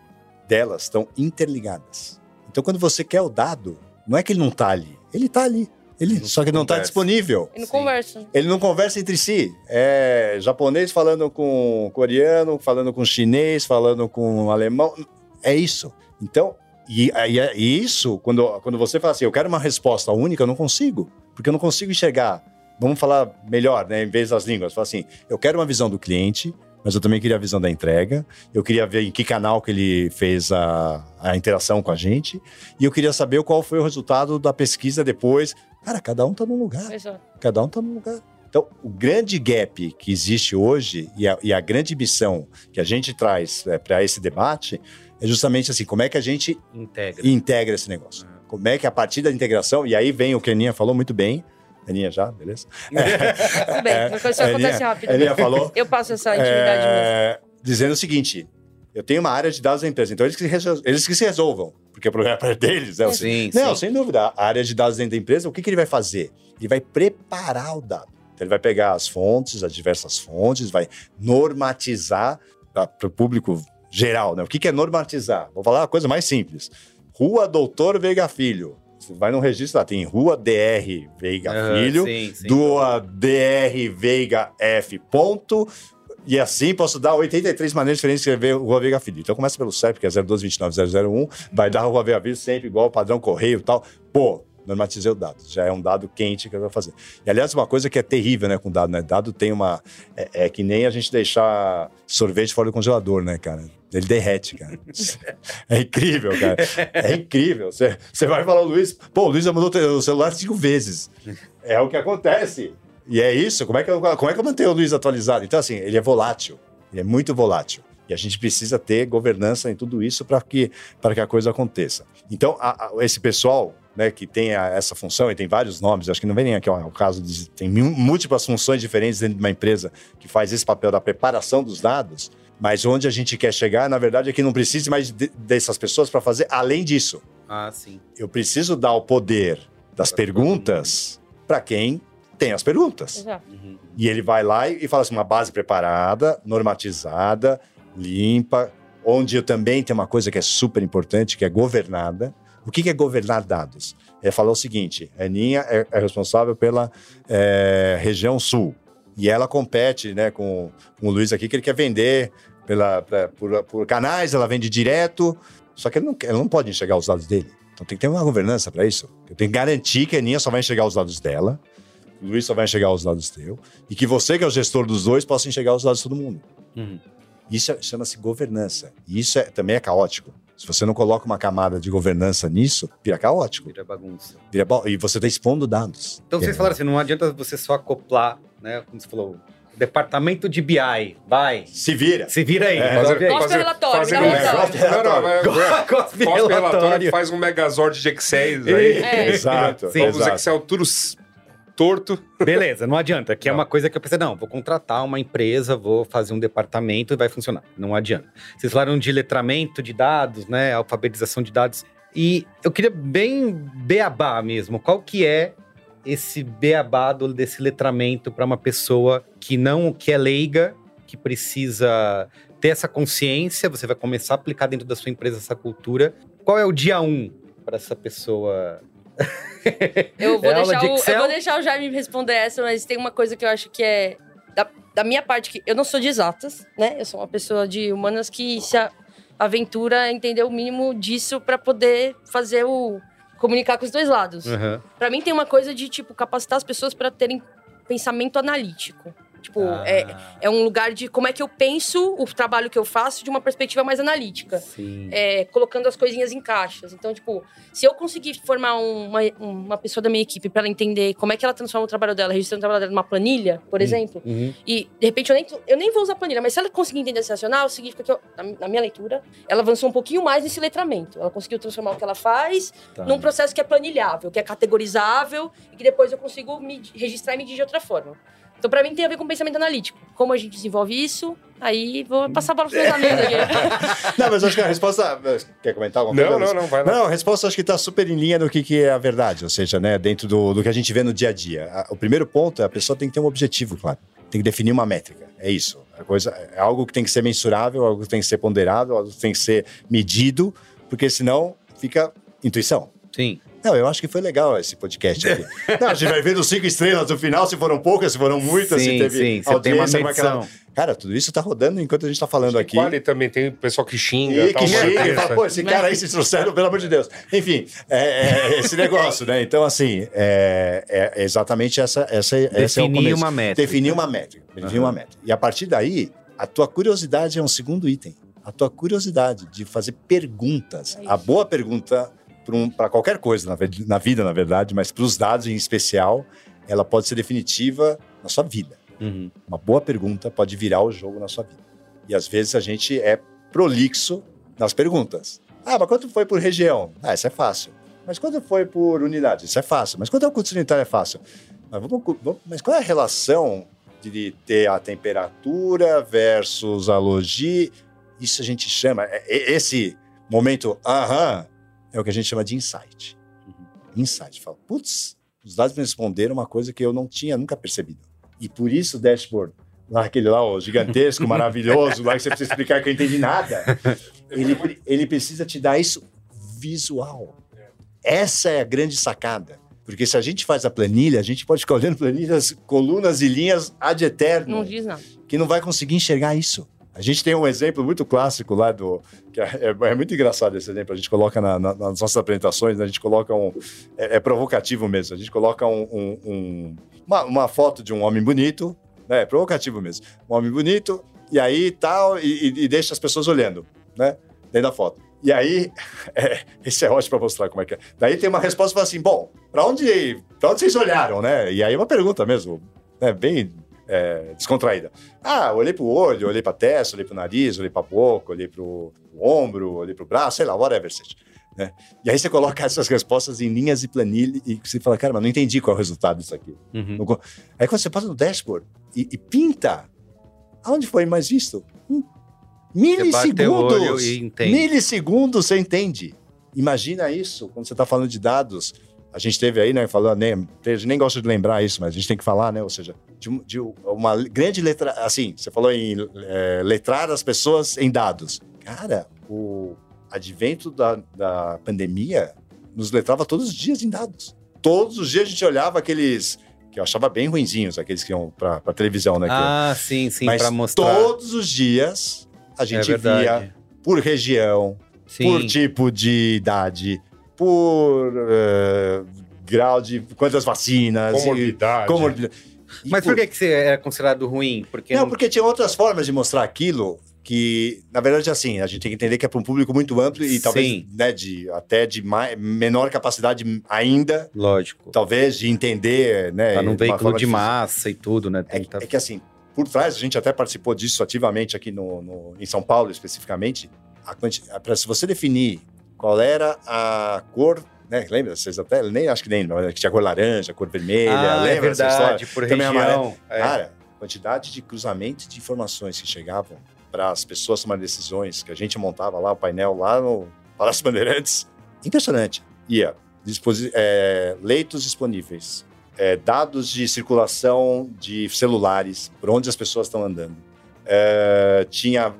delas estão interligadas. Então, quando você quer o dado, não é que ele não está ali, ele está ali. Ele, só que não está disponível. E não Sim. conversa. Ele não conversa entre si. É japonês falando com coreano, falando com chinês, falando com alemão. É isso. Então, e, e, e isso, quando, quando você fala assim, eu quero uma resposta única, eu não consigo. Porque eu não consigo enxergar. Vamos falar melhor, né? Em vez das línguas. Fala assim, eu quero uma visão do cliente, mas eu também queria a visão da entrega. Eu queria ver em que canal que ele fez a, a interação com a gente. E eu queria saber qual foi o resultado da pesquisa depois. Cara, cada um tá num lugar. Exato. Cada um está num lugar. Então, o grande gap que existe hoje e a, e a grande missão que a gente traz para esse debate é justamente assim: como é que a gente Integra. integra esse negócio? Como é que a partir da integração, e aí vem o que a Aninha falou muito bem. Aninha já, beleza? Tudo bem, É, só acontece Aninha- rápido. Aninha falou. Eu passo essa intimidade mesmo. é, dizendo o seguinte: eu tenho uma área de dados da empresa, então eles que, se resol- eles que se resolvam, porque o problema é deles. Né? Sim, Não, sim. sem dúvida. A área de dados dentro da empresa, o que, que ele vai fazer? Ele vai preparar o dado. Então, ele vai pegar as fontes, as diversas fontes, vai normatizar para o público geral. Né? O que, que é normatizar? Vou falar a coisa mais simples. Rua Doutor Veiga Filho. Vai no registro lá, tem Rua DR Veiga Filho, sim, sim. Rua DR Veiga F. Ponto. E assim posso dar 83 maneiras diferentes de escrever Rua Veiga Filho. Então começa pelo CEP, que é 0229001, vai dar Rua Veiga Filho sempre igual padrão correio e tal. Pô, normatizei o dado. Já é um dado quente que eu vou fazer. E aliás, uma coisa que é terrível, né, com dado, né? Dado tem uma. É, é que nem a gente deixar sorvete fora do congelador, né, cara? Ele derrete, cara. É incrível, cara. É incrível. Você você vai falar, o Luiz, pô, o Luiz já mudou o celular cinco vezes. É o que acontece. E é isso. Como é que eu, como é que eu mantenho o Luiz atualizado? Então, assim, ele é volátil. Ele é muito volátil. E a gente precisa ter governança em tudo isso para que, que a coisa aconteça. Então, a- a- esse pessoal né, que tem a- essa função, e tem vários nomes, acho que não vem nem aqui ó, o caso de. Tem mil- múltiplas funções diferentes dentro de uma empresa que faz esse papel da preparação dos dados, mas onde a gente quer chegar, na verdade, é que não precise mais de- dessas pessoas para fazer além disso. Ah, sim. Eu preciso dar o poder das perguntas para quem tem as perguntas. Exato. Uhum. E ele vai lá e e fala assim: uma base preparada, normatizada, limpa, onde eu também tenho uma coisa que é super importante, que é governada. O que é governar dados? É falar o seguinte: a Aninha é, é responsável pela é, região sul. E ela compete né, com, com o Luiz aqui, que ele quer vender pela, pra- por, por canais, ela vende direto. Só que ele não, ele não pode enxergar os dados dele. Então tem que ter uma governança para isso. Eu tenho que garantir que a Aninha só vai enxergar os dados dela, o Luiz só vai enxergar os dados teu, e que você, que é o gestor dos dois, possa enxergar os dados de todo mundo. Uhum. Isso é- chama-se governança. E isso é- também é caótico. Se você não coloca uma camada de governança nisso, vira caótico. Vira bagunça. Vira ba- e você está expondo dados. Então vocês É. falaram assim, não adianta você só acoplar, né? Como você falou, departamento de BI, vai. Se vira. Se vira aí, É, resolve aí. Relatório, fazer um relatório. Não, não, mas- Cospe relatório, faz um megazord de Excel aí. É. Exato. Sim. Vamos. Excel tudo torto. Beleza, não adianta. Que é uma coisa que eu pensei, não, vou contratar uma empresa, vou fazer um departamento e vai funcionar. Não adianta. Vocês falaram de letramento de dados, né? Alfabetização de dados. E eu queria bem beabá mesmo. Qual que é esse beabá do- desse letramento para uma pessoa que não, que é leiga, que precisa ter essa consciência, você vai começar a aplicar dentro da sua empresa essa cultura. Qual é o dia um para essa pessoa? Eu vou, É deixar de o, eu vou deixar o Jaime responder essa, mas tem uma coisa que eu acho que é. Da, da minha parte, que eu não sou de exatas, né? Eu sou uma pessoa de humanas que se a- aventura a entender o mínimo disso pra poder fazer o. comunicar com os dois lados. Aham. Pra mim tem uma coisa de, tipo, capacitar as pessoas pra terem pensamento analítico. Tipo, é, Ah, é um lugar de como é que eu penso o trabalho que eu faço de uma perspectiva mais analítica. É, colocando as coisinhas em caixas. Então, tipo, se eu conseguir formar um- uma, uma pessoa da minha equipe para ela entender como é que ela transforma o trabalho dela, registrando o trabalho dela numa planilha, por exemplo, Uhum. e de repente eu nem, eu nem vou usar planilha, mas se ela conseguir entender esse racional, significa que, eu, na, na minha leitura, ela avançou um pouquinho mais nesse letramento. Ela conseguiu transformar o que ela faz Tá. num processo que é planilhável, que é categorizável e que depois eu consigo medir- registrar e medir de outra forma. Então, pra mim, tem a ver com pensamento analítico. Como a gente desenvolve isso, aí vou passar a bola pros meus amigos aqui. Não, mas acho que a resposta. Quer comentar alguma Não, coisa? não, não, vai lá. Não, a resposta acho que está super em linha do que, que é a verdade, ou seja, né, dentro do, do que a gente vê no dia a dia. A- O primeiro ponto é a pessoa tem que ter um objetivo, claro. Tem que definir uma métrica. É isso. A coisa, é algo que tem que ser mensurável, algo que tem que ser ponderado, algo que tem que ser medido, porque senão fica intuição. Sim. Não, eu acho que foi legal esse podcast aqui. Não, a gente vai ver os cinco estrelas no final, se foram poucas, se foram muitas, se sim, teve sim. Você tem uma audiência medição. Cara, tudo isso tá rodando enquanto a gente tá falando aqui. Quali também tem pessoal que xinga. E tal, que e essa- fala, pô, esse cara aí se trouxeram, pelo amor de Deus. Enfim, é, é esse negócio, né? Então, assim, é, é exatamente essa, essa, esse é o Definir começo. uma métrica. Definir uma métrica. Definir Aham. uma métrica. E a partir daí, a tua curiosidade é um segundo item. A tua curiosidade de fazer perguntas. A boa pergunta para qualquer coisa na, na vida, na verdade, mas para os dados em especial, ela pode ser definitiva na sua vida. Uhum. Uma boa pergunta pode virar o jogo na sua vida. E às vezes a gente é prolixo nas perguntas. Ah, mas quanto foi por região? Ah, isso é fácil. Mas quanto foi por unidade? Isso é fácil. Mas quanto é o custo sanitário? É fácil. Mas, vamos, vamos- mas qual é a relação de ter a temperatura versus a logia? Isso a gente chama, é- é- esse momento, aham, é o que a gente chama de insight. Insight. Fala, putz, os dados me responderam uma coisa que eu não tinha nunca percebido. E por isso o dashboard, lá aquele lá, o gigantesco, maravilhoso, lá que você precisa explicar que eu entendi nada, ele, ele precisa te dar isso visual. Essa é a grande sacada. Porque se a gente faz a planilha, a gente pode ficar olhando planilhas, colunas e linhas ad eterno Não diz nada. que não vai conseguir enxergar isso. A gente tem um exemplo muito clássico lá do. Que é, é muito engraçado esse exemplo. A gente coloca na- na- nas nossas apresentações, né, a gente coloca um. É, é provocativo mesmo. A gente coloca um- um- um- uma, uma foto de um homem bonito, né? É provocativo mesmo. Um homem bonito, e aí tal, e, e- e deixa as pessoas olhando, né? Dentro da foto. E aí, é, esse é ótimo para mostrar como é que é. Daí tem uma resposta assim: bom, para onde, onde vocês olharam, né? E aí é uma pergunta mesmo, né? Bem é, descontraída. Ah, olhei pro olho, olhei pra testa, olhei pro nariz, olhei pra boca, olhei pro ombro, olhei pro braço, sei lá, whatever seja. Né? E aí você coloca essas respostas em linhas de planilha e você fala, cara, mas não entendi qual é o resultado disso aqui. Uhum. Aí quando você passa no dashboard e, e pinta, aonde foi mais visto? Hum, Milissegundos! e. Milissegundos você entende. Imagina isso quando você está falando de dados. A gente teve aí, né, falando, nem, a gente nem gosta de lembrar isso, mas a gente tem que falar, né, ou seja, de, de uma grande letra, assim, você falou em é, letrar as pessoas em dados. Cara, o advento da, da pandemia nos letrava todos os dias em dados. Todos os dias a gente olhava aqueles que eu achava bem ruinzinhos, aqueles que iam para a televisão, né? Ah, sim, sim, mas pra mostrar. todos os dias a é gente verdade. via por região, Sim. por tipo de idade, por eh, grau de quantas vacinas. e- Comorbidade. comorbidade. E Mas por que, que você era considerado ruim? Porque Não, porque tinha outras formas de mostrar aquilo que, na verdade, assim, a gente tem que entender que é para um público muito amplo e talvez né, de, até de mai- menor capacidade ainda, Lógico. talvez, de entender, né? Tá num veículo de difícil. massa e tudo, né? É, tá- é que assim, por trás, a gente até participou disso ativamente aqui no, no- em São Paulo, especificamente. A quanti- a- pra- se você definir qual era a cor, né? Lembra? Vocês até nem acho que nem, mas que tinha cor laranja, cor vermelha, ah, é lembra história? verdade, por Também região. É. Cara, a quantidade de cruzamentos de informações que chegavam para as pessoas tomarem decisões, que a gente montava lá o painel lá no Palácio Bandeirantes, impressionante. Ia, disposi- é, leitos disponíveis, é, dados de circulação de celulares, por onde as pessoas estão andando. É, tinha,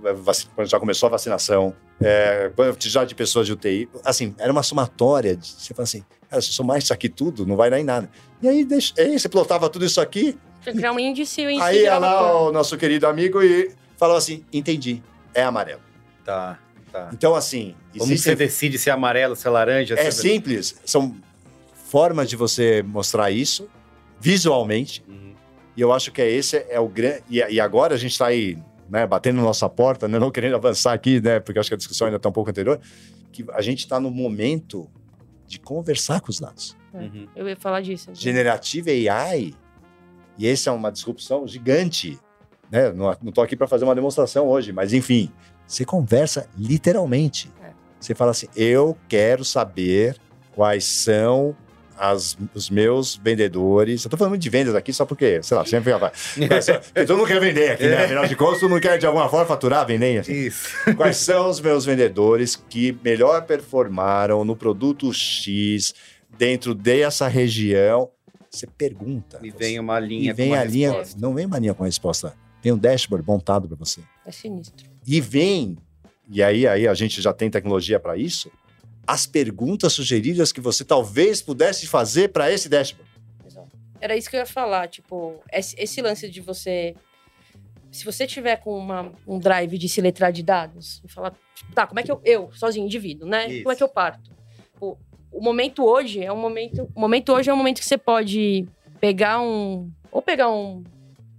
quando já começou a vacinação, é, quantidade de pessoas de UTI. Assim, era uma somatória. De, você fala assim, cara, se somar isso aqui tudo, não vai dar em nada. E aí, deixa, aí você plotava tudo isso aqui, Tinha que criar um índice e Aí ia lá o nosso querido amigo e falou assim: entendi, é amarelo. Tá, tá. Então, assim, Como você existem, decide se é amarelo, se é laranja? é se simples, são formas de você mostrar isso visualmente Uhum. E eu acho que é esse é o grande. E, agora a gente está aí, né, batendo na nossa porta, né, não querendo avançar aqui, né, porque acho que a discussão ainda está um pouco anterior, que a gente está no momento de conversar com os dados. Uhum. Eu ia falar disso. Generative AI, e essa é uma disrupção gigante. Né? Não estou aqui para fazer uma demonstração hoje, mas enfim, você conversa literalmente. É. Você fala assim: eu quero saber quais são as- os meus vendedores. Eu tô falando de vendas aqui só porque, sei lá, sempre vai. Todo mundo quer vender aqui, né? Afinal de contas, todo mundo quer de alguma forma faturar, vender. Assim. Isso. Quais são os meus vendedores que melhor performaram no produto X dentro dessa região? Você pergunta. Me vem uma e linha vem com uma a linha, resposta. não vem uma linha com a resposta. Tem um dashboard montado para você. É sinistro. E vem, e aí, aí a gente já tem tecnologia para isso, as perguntas sugeridas que você talvez pudesse fazer para esse dashboard. Exato. Era isso que eu ia falar, tipo, esse, lance de você. Se você tiver com uma- um drive de se letrar de dados e falar, tá, como é que eu, eu sozinho, indivíduo, né? Isso. Como é que eu parto? Pô, o momento hoje é um momento. O momento hoje é um momento que você pode pegar um. Ou pegar um,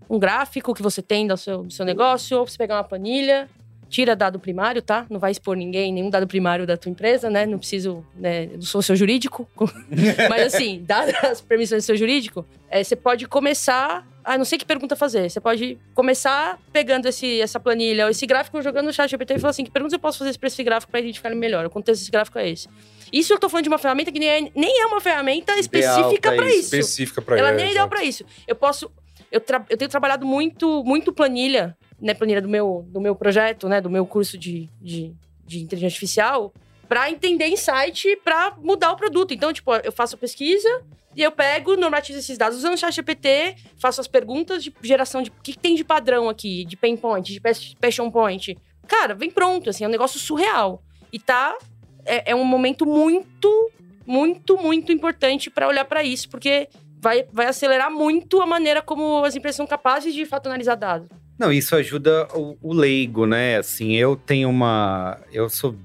um gráfico que você tem do seu, do seu negócio, ou você pegar uma planilha, tira dado primário, tá? Não vai expor ninguém, nenhum dado primário da tua empresa, né? Não preciso, né? Sou seu jurídico. Mas assim, dadas as permissões do seu jurídico, é, você pode começar. Ah, não sei que pergunta fazer. Você pode começar pegando esse, essa planilha ou esse gráfico, jogando no chat GPT e falar assim: que perguntas eu posso fazer para esse gráfico para identificar ele melhor? O contexto desse gráfico é esse. Isso eu tô falando de uma ferramenta que nem é, nem é uma ferramenta específica pra para isso. isso. Específica para Ela nem é ideal para isso. Eu posso. Eu, eu tenho trabalhado muito, muito planilha, né? Planilha do meu, do meu projeto, né? Do meu curso de, de, de inteligência artificial, para entender insight, para mudar o produto. Então, tipo, eu faço a pesquisa e eu pego, normatizo esses dados usando o chat GPT, faço as perguntas de geração de o que, tem de padrão aqui, de pain point, de pas- passion point. Cara, vem pronto, assim, é um negócio surreal. E tá. É, é um momento muito, muito, muito importante para olhar para isso, porque vai, vai acelerar muito a maneira como as empresas são capazes de fato analisar dados. Não, isso ajuda o, o leigo, né? Assim, eu tenho uma. Eu sou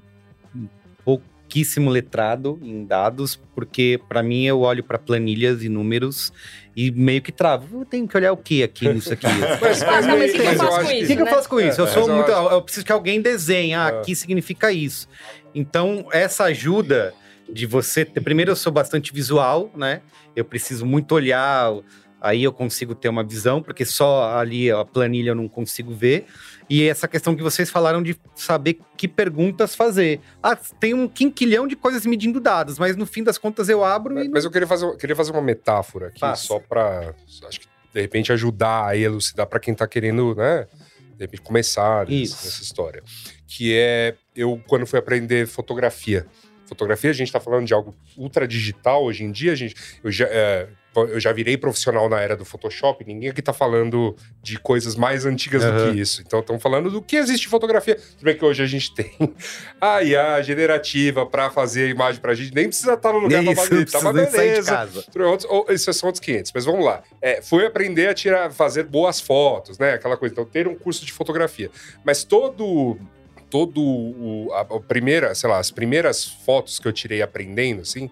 pouquíssimo letrado em dados, porque para mim eu olho para planilhas e números e meio que travo. Eu tenho que olhar o que aqui nisso aqui? Mas, Ah, não, mas o que que eu faço com O que- isso? que, que eu né? faço com isso? Eu É, sou eu muito. Eu preciso que alguém desenhe. Ah, É. aqui significa isso. Então, essa ajuda de você ter. Primeiro, eu sou bastante visual, né? Eu preciso muito olhar. Aí eu consigo ter uma visão, porque só ali a planilha eu não consigo ver. E essa questão que vocês falaram de saber que perguntas fazer. Ah, tem um quinquilhão de coisas medindo dados, mas no fim das contas eu abro Mas, e. mas eu queria fazer, queria fazer uma metáfora aqui, Faça. só pra, acho que, de repente, ajudar a elucidar pra quem tá querendo, né, de repente, começar nessa, Isso. nessa história. Que é, eu, quando fui aprender fotografia, fotografia, a gente tá falando de algo ultra digital hoje em dia, a gente, eu já... é, eu já virei profissional na era do Photoshop, ninguém aqui tá falando de coisas mais antigas do Aham. que isso. Então, estamos falando do que existe em fotografia. Tudo bem que hoje a gente tem a IA generativa pra fazer a imagem pra gente, nem precisa estar no lugar pra Isso, fazer, tá uma nem beleza. ou- Esses são outros 500, mas vamos lá. É, fui aprender a tirar, fazer boas fotos, né? Aquela coisa. Então, ter um curso de fotografia. Mas todo. Todo o, a, a primeira, sei lá, as primeiras fotos que eu tirei aprendendo, assim,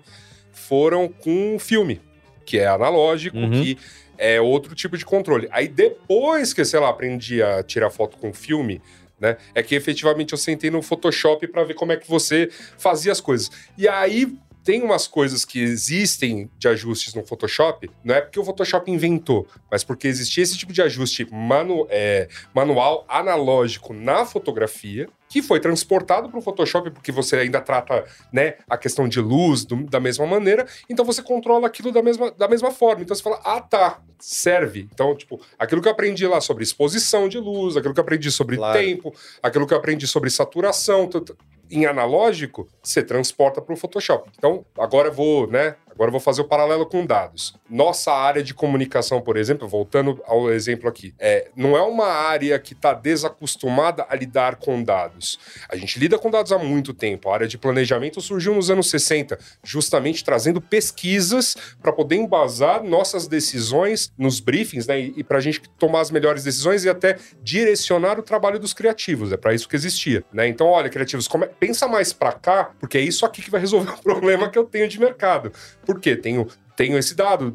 foram com filme, que é analógico, Uhum. que é outro tipo de controle. Aí depois que, sei lá, aprendi a tirar foto com filme, né? É que efetivamente eu sentei no Photoshop para ver como é que você fazia as coisas. E aí tem umas coisas que existem de ajustes no Photoshop, não é porque o Photoshop inventou, mas porque existia esse tipo de ajuste manu é, manual, analógico na fotografia, que foi transportado para o Photoshop porque você ainda trata né, a questão de luz do- da mesma maneira, então você controla aquilo da mesma, da mesma forma. Então você fala, ah tá, serve. Então, tipo, aquilo que eu aprendi lá sobre exposição de luz, aquilo que eu aprendi sobre Claro. tempo, aquilo que eu aprendi sobre saturação, tu- tu- em analógico, você transporta para o Photoshop. Então, agora eu vou, né? Agora eu vou fazer o paralelo com dados. Nossa área de comunicação, por exemplo, voltando ao exemplo aqui, é, não é uma área que está desacostumada a lidar com dados. A gente lida com dados há muito tempo. A área de planejamento surgiu nos anos 60, justamente trazendo pesquisas para poder embasar nossas decisões nos briefings, né? E, para a gente tomar as melhores decisões e até direcionar o trabalho dos criativos. É para isso que existia, né? Então, olha, criativos, pensa mais para cá, porque é isso aqui que vai resolver o problema que eu tenho de mercado. Por quê? Tenho tenho esse dado,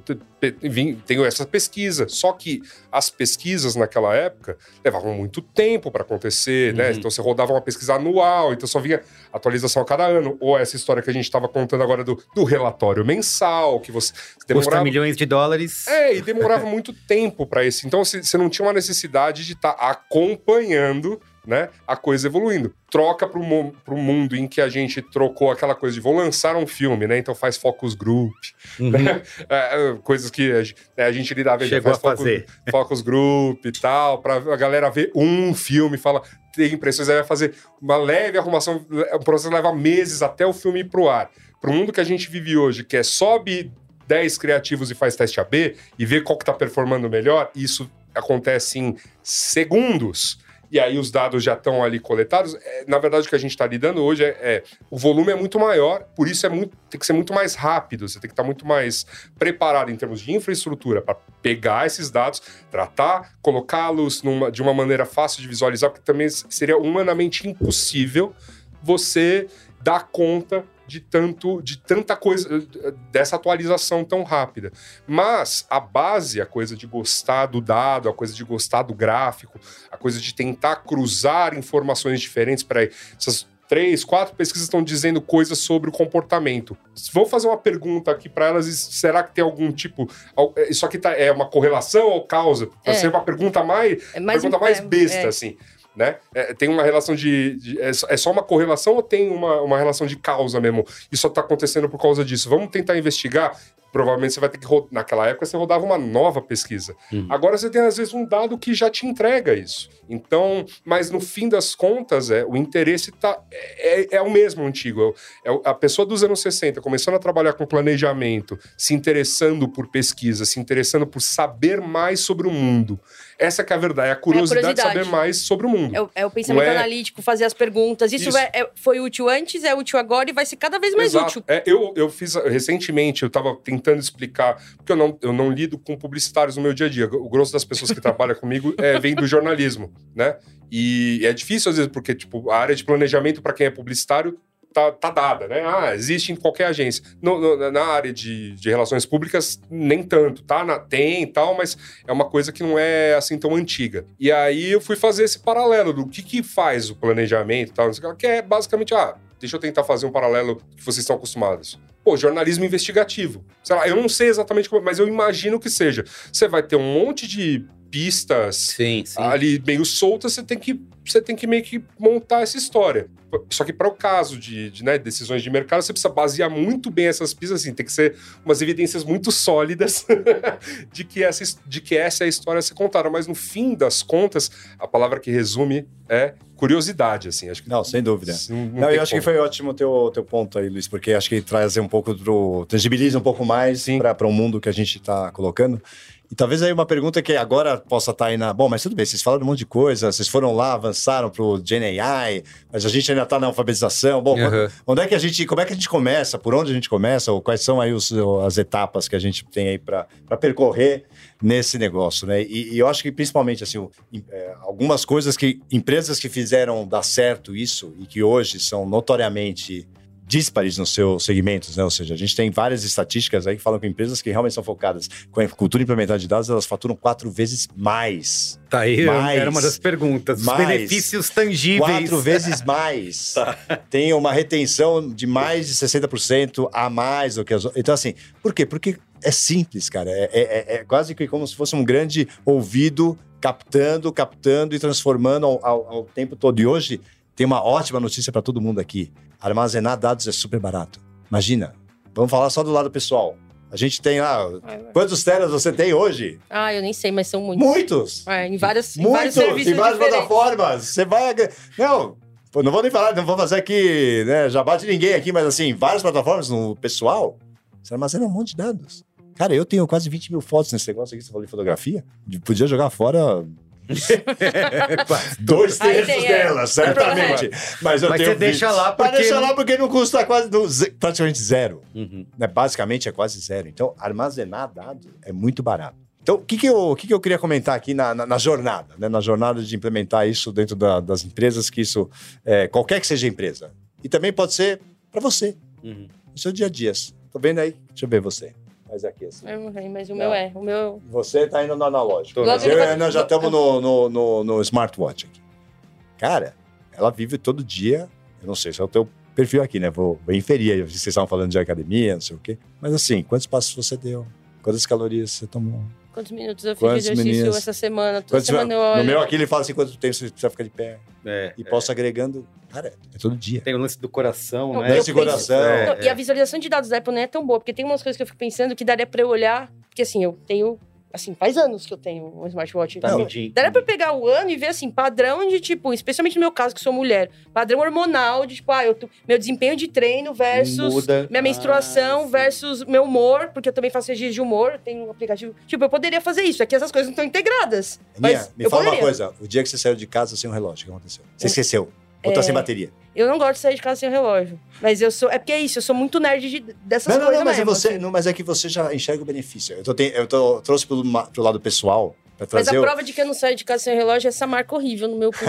tenho essa pesquisa. Só que as pesquisas naquela época levavam muito tempo para acontecer, né? Uhum. Então você rodava uma pesquisa anual, então só vinha atualização a cada ano. Ou essa história que a gente estava contando agora do, do relatório mensal, que você Custa demorava. milhões de dólares. É, e demorava muito tempo para isso. Então você você não tinha uma necessidade de estar acompanhando né, a coisa evoluindo. Troca para o mundo em que a gente trocou aquela coisa de vou lançar um filme, né? Então faz focus group, Uhum. né? É, é, coisas que a, né, a gente lidava Chegou a faz fazer. Focus, focus group e tal, para a galera ver um filme e fala tem impressões, aí vai fazer uma leve arrumação, o processo leva meses até o filme ir pro ar. Para o mundo que a gente vive hoje, que é sobe 10 criativos e faz teste AB e vê qual que tá performando melhor, isso acontece em segundos. E aí os dados já estão ali coletados. É, na verdade, o que a gente está lidando hoje é, é- o volume é muito maior, por isso é muito, tem que ser muito mais rápido. Você tem que estar muito mais preparado em termos de infraestrutura para pegar esses dados, tratar, colocá-los de uma maneira fácil de visualizar, porque também seria humanamente impossível você dar conta de tanto de tanta coisa dessa atualização tão rápida. Mas a base, a coisa de gostar do dado, a coisa de gostar do gráfico, a coisa de tentar cruzar informações diferentes para essas três, quatro pesquisas estão dizendo coisas sobre o comportamento. Vou fazer uma pergunta aqui para elas: será que tem algum tipo? al- Isso aqui tá, é uma correlação ou causa? Vai É. ser uma pergunta mais É mais pergunta um- mais é, besta, é. assim. Né? É, tem uma relação de. de- é, só- é só uma correlação ou tem uma, uma relação de causa mesmo? Isso está acontecendo por causa disso. Vamos tentar investigar. Provavelmente você vai ter que. ro- Naquela época você rodava uma nova pesquisa. Uhum. Agora você tem, às vezes, um dado que já te entrega isso. Então, mas no fim das contas, é, o interesse tá, é, é- é o mesmo antigo. É, o- a pessoa dos anos 60 começando a trabalhar com planejamento, se interessando por pesquisa, se interessando por saber mais sobre o mundo. Essa que é a verdade, é a curiosidade, de curiosidade. saber mais sobre o mundo. É o, é o pensamento é- analítico, fazer as perguntas. Isso, Isso. é- é- foi útil antes, é útil agora e vai ser cada vez mais Exato. útil. É, eu, eu fiz recentemente, eu estava tentando explicar, porque eu não, eu não lido com publicitários no meu dia a dia. O grosso das pessoas que trabalham comigo é, vem do jornalismo, né? E é difícil às vezes, porque tipo, a área de planejamento para quem é publicitário tá, tá dada, né? Ah, existe em qualquer agência. No- no- na área de, de relações públicas, nem tanto, tá? Na- tem e tal, mas é uma coisa que não é assim tão antiga. E aí eu fui fazer esse paralelo do que que faz o planejamento e tal, não sei o que que é basicamente, ah, deixa eu tentar fazer um paralelo que vocês estão acostumados. Pô, jornalismo investigativo. Sei lá, eu não sei exatamente como, mas eu imagino que seja. Você vai ter um monte de pistas Sim, sim. ali meio soltas, você tem que você tem que meio que montar essa história. Só que para o caso de, de, né, decisões de mercado, você precisa basear muito bem essas pistas, assim, tem que ser umas evidências muito sólidas de, que essa, de que essa é a história a ser contada. Mas no fim das contas, a palavra que resume é curiosidade, assim. Acho que Não, sem dúvida. não, não eu acho que como. foi ótimo o teu, teu ponto aí, Luiz, porque acho que traz um pouco do. tangibiliza um pouco mais Sim. para o mundo que a gente está colocando. E talvez aí uma pergunta que agora possa estar aí na. Bom, mas tudo bem, vocês falaram um monte de coisa, vocês foram lá, avançaram para o GenAI, mas a gente ainda está na alfabetização. Bom, Aham. onde é que a gente. Como é que a gente começa? Por onde a gente começa? Ou quais são aí os- as etapas que a gente tem aí para percorrer nesse negócio, né? E, e eu acho que principalmente assim, é, algumas coisas que empresas que fizeram dar certo isso e que hoje são notoriamente díspares nos seus segmentos, né? Ou seja, a gente tem várias estatísticas aí que falam que empresas que realmente são focadas com a cultura implementada de dados, elas faturam quatro vezes mais. Tá aí, Mais. era uma das perguntas. Os Mais. benefícios tangíveis. Quatro vezes mais. Tem uma retenção de mais de 60% a mais do que as outras. Então, assim, por quê? Porque é simples, cara. É, é- é- é quase que como se fosse um grande ouvido captando, captando e transformando ao, ao- ao tempo todo. E hoje tem uma ótima notícia para todo mundo aqui. Armazenar dados é super barato. Imagina, vamos falar só do lado pessoal. A gente tem lá. Quantos teras você tem hoje? Ah, eu nem sei, mas são muitos. Muitos! É, em, várias, em vários Muitos! serviços Em várias diferentes. plataformas. Você vai. Não, não vou nem falar, não vou fazer aqui, né? Já bate ninguém aqui, mas assim, várias plataformas no pessoal, você armazena um monte de dados. Cara, eu tenho quase 20 mil fotos nesse negócio aqui, você falou de fotografia. Podia jogar fora dois terços tem, é. delas, certamente. Mas eu Mas tenho você deixa 20. lá Mas porque deixa não- lá porque não custa quase praticamente zero Uhum. né, basicamente é quase zero. Então, armazenar dados é muito barato. Então, o que, que, eu, que, que eu queria comentar aqui na, na, na jornada, né? Na jornada de implementar isso dentro da- das empresas, que isso, é, qualquer que seja a empresa. E também pode ser para você, Uhum. no seu dia a dia. Tô vendo aí? Deixa eu ver você. Faz aqui assim. Eu mas o Não. meu é. O meu. Você tá indo no analógico. Mas eu e Ana já estamos no, no, no, no smartwatch aqui. Cara, ela vive todo dia. Eu não sei se é o teu perfil aqui, né? Vou, vou inferir aí. Vocês estavam falando de academia, não sei o quê. Mas assim, quantos passos você deu? Quantas calorias você tomou? Quantos minutos eu fiz de exercício meninas? essa semana? Toda Quantos- semana eu no olho. meu aqui ele fala assim, quanto tempo você precisa ficar de pé? É, E posso agregando. Cara, é todo dia. Tem o lance do coração, Não, né? Lance de penso- coração. É, Não, E a visualização de dados da Apple não é tão boa, porque tem umas coisas que eu fico pensando que daria pra eu olhar. Porque assim, eu tenho. Assim, faz anos que eu tenho um smartwatch. Tá Então. Daria pra pegar o ano e ver, assim, padrão de, tipo, especialmente no meu caso, que sou mulher, padrão hormonal de, tipo, ah, eu tô- meu desempenho de treino versus Muda. minha menstruação Ah, versus meu humor, porque eu também faço registro de humor, tenho um aplicativo. Tipo, eu poderia fazer isso, é que essas coisas não estão integradas. Mas me fala uma poderia. coisa. O dia que você saiu de casa sem um relógio, o que aconteceu? Você Eu- esqueceu. Ou tá É. sem bateria? Eu não gosto de sair de casa sem relógio. Mas eu sou. É porque é isso, eu sou muito nerd de- dessas Não, não, coisas não, mas, é mesmo. você, assim. não, mas é que você já enxerga o benefício. Eu, tô, tem- eu tô- trouxe pro, pro lado pessoal, pra Mas a trazer o- prova de que eu não saio de casa sem relógio é essa marca horrível no meu pulso.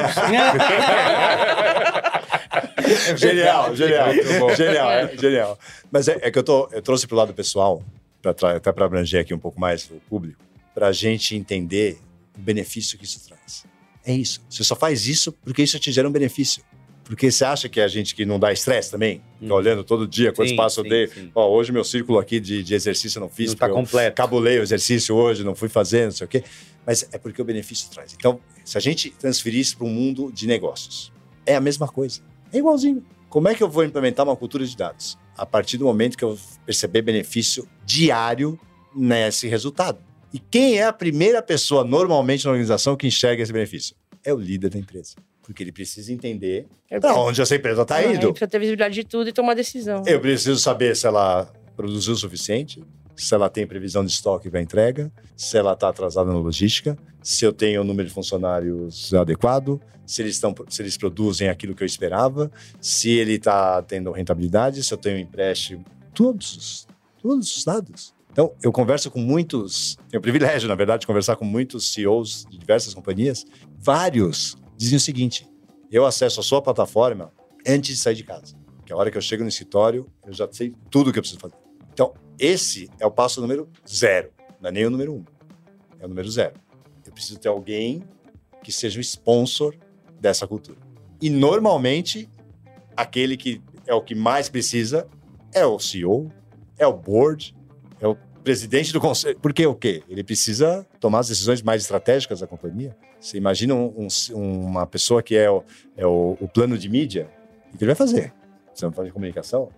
Genial, genial. Muito bom. genial, é, genial. Mas é, é que eu, tô, eu trouxe pro lado pessoal, pra, tra- até para abranger aqui um pouco mais o público, pra gente entender o benefício que isso traz. É isso. Você só faz isso porque isso te gera um benefício. Porque você acha que a gente que não dá estresse também? Hum. olhando todo dia quantos Sim, passos eu dei. sim. Ó, hoje meu círculo aqui de, de exercício eu não fiz, Não tá completo. cabulei o exercício hoje, não fui fazer, não sei o quê. Mas é porque o benefício traz. Então, se a gente transferir isso para um mundo de negócios, é a mesma coisa. É igualzinho. Como é que eu vou implementar uma cultura de dados? A partir do momento que eu perceber benefício diário nesse resultado. E quem é a primeira pessoa normalmente na organização que enxerga esse benefício? É o líder da empresa. Porque ele precisa entender Eu para onde essa empresa está Ah, indo. ele precisa ter visibilidade de tudo e tomar decisão. Eu preciso saber se ela produziu o suficiente, se ela tem previsão de estoque para entrega, se ela está atrasada na logística, se eu tenho o número de funcionários adequado, se eles, estão, se eles produzem aquilo que eu esperava, se ele está tendo rentabilidade, se eu tenho empréstimo, todos, os- todos os dados. Então, eu converso com muitos, tenho o privilégio, na verdade, de conversar com muitos CEOs de diversas companhias. Vários dizem o seguinte: eu acesso a sua plataforma antes de sair de casa. Que a hora que eu chego no escritório, eu já sei tudo o que eu preciso fazer. Então, esse é o passo número zero. Não é nem o número um. É o número zero. Eu preciso ter alguém que seja o sponsor dessa cultura. E, normalmente, aquele que é o que mais precisa é o CEO, é o board, é presidente do conselho. Porque o quê? Ele precisa tomar as decisões mais estratégicas da companhia. Você imagina um- um- uma pessoa que é, o, é o, o plano de mídia, o que ele vai fazer? Você não faz comunicação?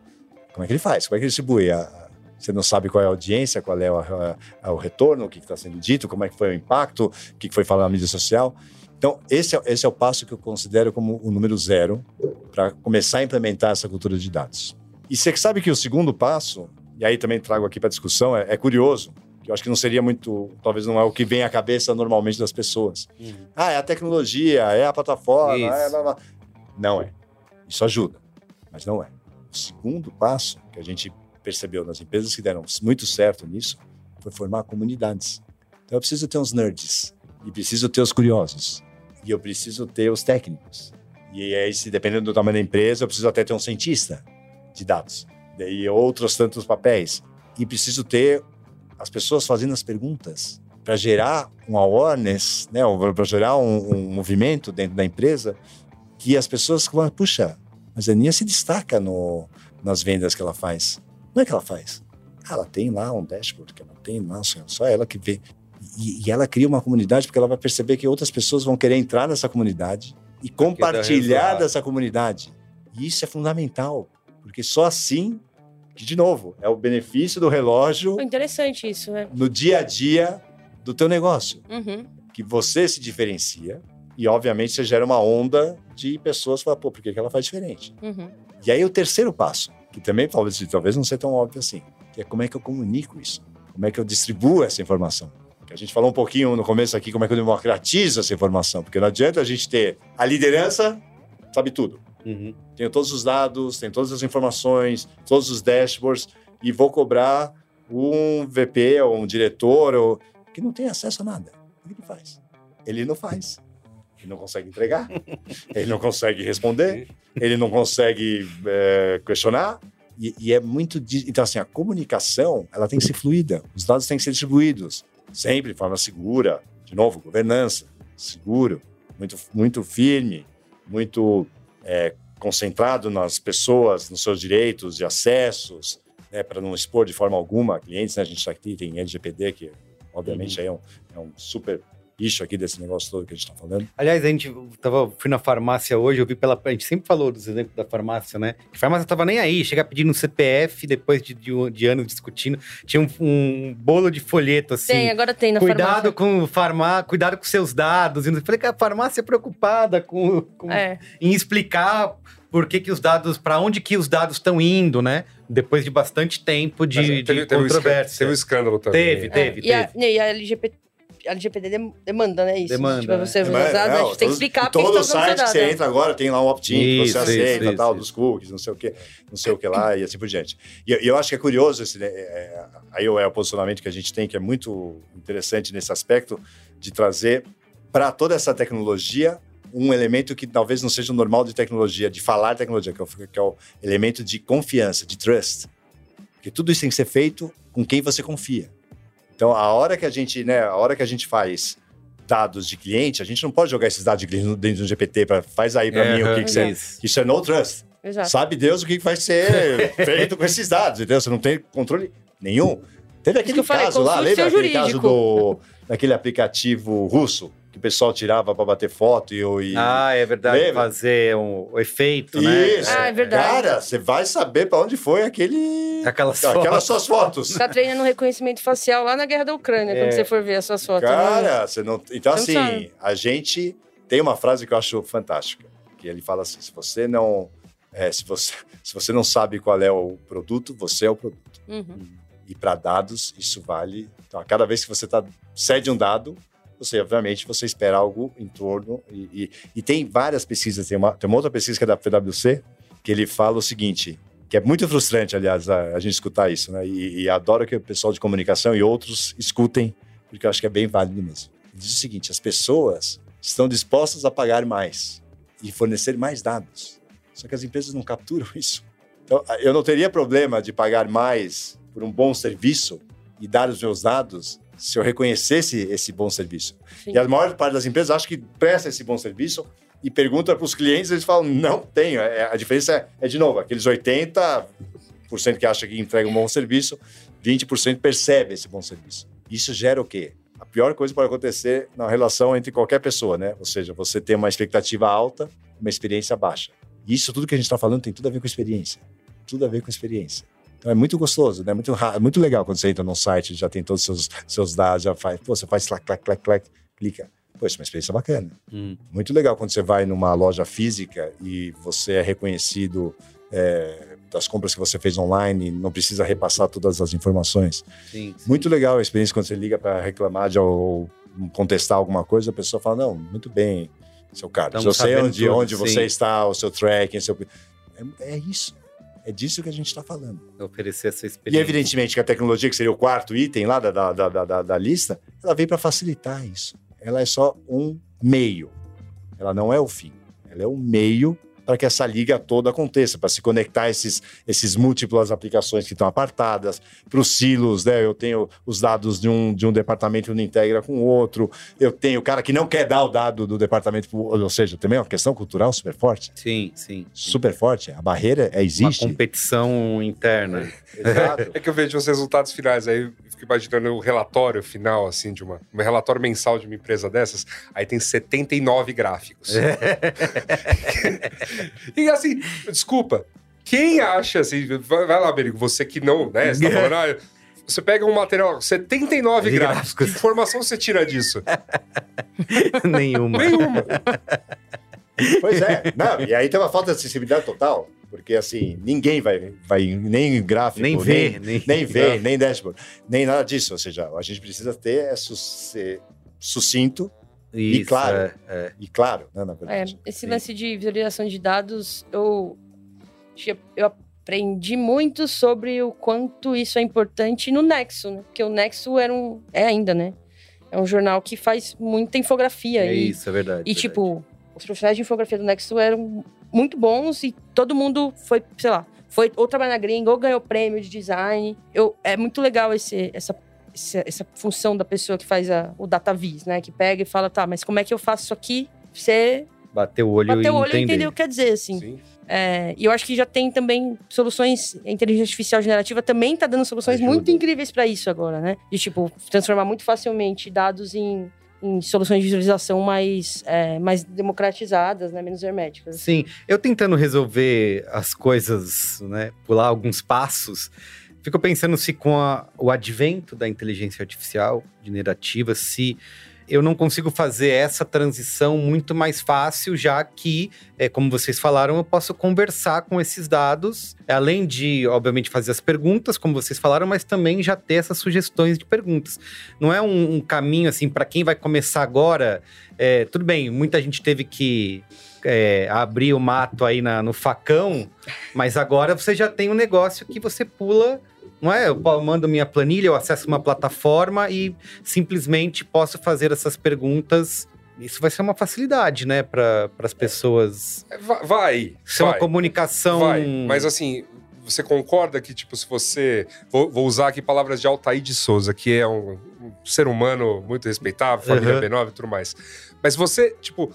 Como é que ele faz? Como é que ele distribui? A- a- Você não sabe qual é a audiência, qual é o, a- o retorno, o que está sendo dito, como é que foi o impacto, o que que foi falado na mídia social. Então, esse é, esse é o passo que eu considero como o número zero para começar a implementar essa cultura de dados. E você sabe que o segundo passo, e aí também trago aqui para discussão, é, é curioso, que eu acho que não seria muito, talvez não é o que vem à cabeça normalmente das pessoas. Ah, é a tecnologia, é a plataforma, Isso. é blá, blá. Não é. Isso ajuda, mas não é. O segundo passo que a gente percebeu nas empresas que deram muito certo nisso foi formar comunidades. Então eu preciso ter uns nerds, e preciso ter os curiosos, e eu preciso ter os técnicos. E aí, se dependendo do tamanho da empresa, eu preciso até ter um cientista de dados. Daí outros tantos papéis. E preciso ter as pessoas fazendo as perguntas para gerar um awareness, né, para gerar um, um movimento dentro da empresa que as pessoas falam, puxa, mas a Aninha se destaca no, nas vendas que ela faz. Não é que ela faz. Ah, Ela tem lá um dashboard que ela tem lá, só- ela que vê. E, e ela cria uma comunidade porque ela vai perceber que outras pessoas vão querer entrar nessa comunidade e compartilhar dessa comunidade. E isso é fundamental, porque só assim, que de novo, é o benefício do relógio Foi interessante isso, né? no dia a dia do teu negócio, Uhum. que você se diferencia e obviamente você gera uma onda de pessoas que falam, pô, por que que ela faz diferente? Uhum. E aí o terceiro passo, que também talvez, talvez não seja tão óbvio assim, que é como é que eu comunico isso? Como é que eu distribuo essa informação? Que a gente falou um pouquinho no começo aqui como é que eu democratizo essa informação, porque não adianta a gente ter a liderança, sabe tudo. Uhum. Tenho todos os dados, tenho todas as informações, todos os dashboards e vou cobrar um VP ou um diretor ou, que não tem acesso a nada. O que ele faz? Ele não faz. Ele não consegue entregar, ele não consegue responder, ele não consegue é, questionar, E, e é muito. Então, assim, a comunicação ela tem que ser fluida. Os dados têm que ser distribuídos. Sempre de forma segura. De novo, governança. Seguro. Muito, muito firme. Muito é, concentrado nas pessoas, nos seus direitos e acessos, né, para não expor de forma alguma clientes. Né, a gente aqui tem LGPD, que obviamente aí é, um, é um super bicho aqui desse negócio todo que a gente está falando. Aliás, a gente tava, fui na farmácia hoje, eu vi pela. A gente sempre falou dos exemplos da farmácia, né? Que a farmácia tava nem aí, chega pedindo um CPF, depois de, de, de anos discutindo. Tinha um, um bolo de folheto assim. Tem, agora tem na Cuidado farmácia. com farmá, cuidado com seus dados. E eu falei que a farmácia é preocupada com, com- É, em explicar por que, que os dados, para onde que os dados estão indo, né? Depois de bastante tempo de, Mas de teve, teve um escândalo- controvérsia. teve um escândalo também. Teve, é. teve, e, a, teve. e a LGP, a LGPD dem- demanda, né? Isso. Demanda, Tipo, você É, mas, dados, a não, gente tem que explicar porque todo estão usando site que você entra agora tem lá um opt-in que você isso, aceita, isso, tal, isso. dos cookies, não sei o que, não sei o que lá e assim por diante. E eu- e eu acho que é curioso esse, né, é, aí é o posicionamento que a gente tem que é muito interessante nesse aspecto de trazer para toda essa tecnologia um elemento que talvez não seja o normal de tecnologia, de falar tecnologia, que é, o, que é o elemento de confiança, de trust. Porque tudo isso tem que ser feito com quem você confia. Então, a hora que a gente, né, a hora que a gente faz dados de cliente, a gente não pode jogar esses dados de cliente dentro do GPT para faz aí para mim o que, que você, isso. isso é no trust. Exato. Sabe Deus o que que vai ser feito com esses dados, entendeu? Você não tem controle nenhum. Teve aquele que eu falei, caso lá, lembra aquele caso jurídico. do daquele aplicativo russo que o pessoal tirava para bater foto e, eu- e Ah, é verdade, Lembra? fazer um, o efeito, né? Isso. Ah, é verdade. Cara, você vai saber para onde foi aquele Aquelas aquelas fotos. suas fotos. Tá treinando reconhecimento facial lá na guerra da Ucrânia, É. quando você for ver as suas fotos. né? Cara, você não. Então, Você não assim, sabe. a gente tem uma frase que eu acho fantástica. Que ele fala assim: se você não. é, se, você, se você não sabe qual é o produto, você é o produto. Uhum. E para dados, isso vale. Então, a cada vez que você tá, cede um dado, você, obviamente, você espera algo em torno. E, e- e tem várias pesquisas. Tem uma, tem uma outra pesquisa que é da PwC, que ele fala o seguinte. Que é muito frustrante, aliás, a, a gente escutar isso, né? E, e adoro que o pessoal de comunicação e outros escutem, porque eu acho que é bem válido mesmo. Ele diz o seguinte: as pessoas estão dispostas a pagar mais e fornecer mais dados. Só que as empresas não capturam isso. Então, eu não teria problema de pagar mais por um bom serviço e dar os meus dados se eu reconhecesse esse bom serviço. Sim. E a maior parte das empresas acha que presta esse bom serviço e pergunta para os clientes, eles falam, não tenho. É, a diferença é, é, de novo, aqueles 80% que acha que entrega um bom serviço, 20% percebe esse bom serviço. Isso gera o quê? A pior coisa pode acontecer na relação entre qualquer pessoa, né? Ou seja, você tem uma expectativa alta, uma experiência baixa. E isso tudo que a gente está falando tem tudo a ver com experiência. Tudo a ver com experiência. Então é muito gostoso, né? Muito, muito legal quando você entra num site, já tem todos os seus, seus dados, já faz, pô, você faz clac, clac, clac, clac, clica. Pô, isso é uma experiência bacana. Hum. Muito legal quando você vai numa loja física e você é reconhecido é, das compras que você fez online, não precisa repassar todas as informações. Sim, sim. Muito legal a experiência quando você liga para reclamar de, ou contestar alguma coisa, a pessoa fala: Não, muito bem, seu Carlos, eu Estamos sei sabendo onde, tudo, onde sim. você está, o seu tracking, seu... É, é isso. É disso que a gente está falando. Oferecer essa E experiência. evidentemente que a tecnologia, que seria o quarto item lá da, da, da, da, da lista, ela veio para facilitar isso. Ela é só um meio. Ela não é o fim. Ela é um meio para que essa liga toda aconteça, para se conectar esses, esses múltiplas aplicações que estão apartadas, para os silos, né? Eu tenho os dados de um, de um departamento não integra com o outro, eu tenho o cara que não quer dar o dado do departamento, ou seja, também é uma questão cultural super forte. Sim, sim. sim. Super forte. A barreira é, Uma existe. competição interna. Exato. É que eu vejo os resultados finais, aí fico imaginando o relatório final, assim, de uma. Um relatório mensal de uma empresa dessas, aí tem 79 gráficos. e assim, desculpa, quem acha assim, vai, vai lá, Berigo, você que não, né? Você tá falando, ah, você pega um material, 79 De gráficos. gráficos. Que informação você tira disso? Nenhuma. Nenhuma. Pois é. Não, e aí tem uma falta de acessibilidade total. Porque, assim, ninguém vai, vai nem gráfico, Nem vê, nem, nem, vê, nem dashboard, nem nada disso. Ou seja, a gente precisa ter é sucinto Isso, claro. é, é. e claro, né, na É, verdade. esse Sim. lance de visualização de dados, eu, eu aprendi muito sobre o quanto isso é importante no Nexo, né? Porque o Nexo era um. É ainda, né? É um jornal que faz muita infografia. É e, isso, é verdade. e verdade. tipo, os profissionais de infografia do Nexo eram muito bons e todo mundo foi, sei lá, foi ou trabalhar na gringa, ou ganhou prêmio de design. Eu, é muito legal esse, essa, essa, essa função da pessoa que faz a, o data vis, né? Que pega e fala, tá, mas como é que eu faço isso aqui? Você Bater o olho bater e o olho e entender. o que quer dizer, assim. Sim. É, e eu acho que já tem também soluções. A inteligência artificial generativa também tá dando soluções Ajuda. muito incríveis para isso agora, né? De tipo, transformar muito facilmente dados em, em soluções de visualização mais, é, mais democratizadas, né? Menos herméticas. Sim, eu tentando resolver as coisas, né, pular alguns passos, fico pensando se com a- o advento da inteligência artificial generativa, se eu não consigo fazer essa transição muito mais fácil, já que, é, como vocês falaram, eu posso conversar com esses dados, além de, obviamente, fazer as perguntas, como vocês falaram, mas também já ter essas sugestões de perguntas. Não é um, um caminho, assim, para quem vai começar agora. é, tudo bem, muita gente teve que é, abrir o mato aí na- no facão, mas agora você já tem um negócio que você pula. Não é? Eu mando minha planilha, eu acesso uma plataforma e simplesmente posso fazer essas perguntas. Isso vai ser uma facilidade, né, para as pessoas. É, va- Vai. Ser uma vai. comunicação. Vai, mas assim, você concorda que, tipo, se você. Vou, vou usar aqui palavras de Altair de Souza, que é um, um ser humano muito respeitável, família Uhum. B9 e tudo mais. Mas você, tipo,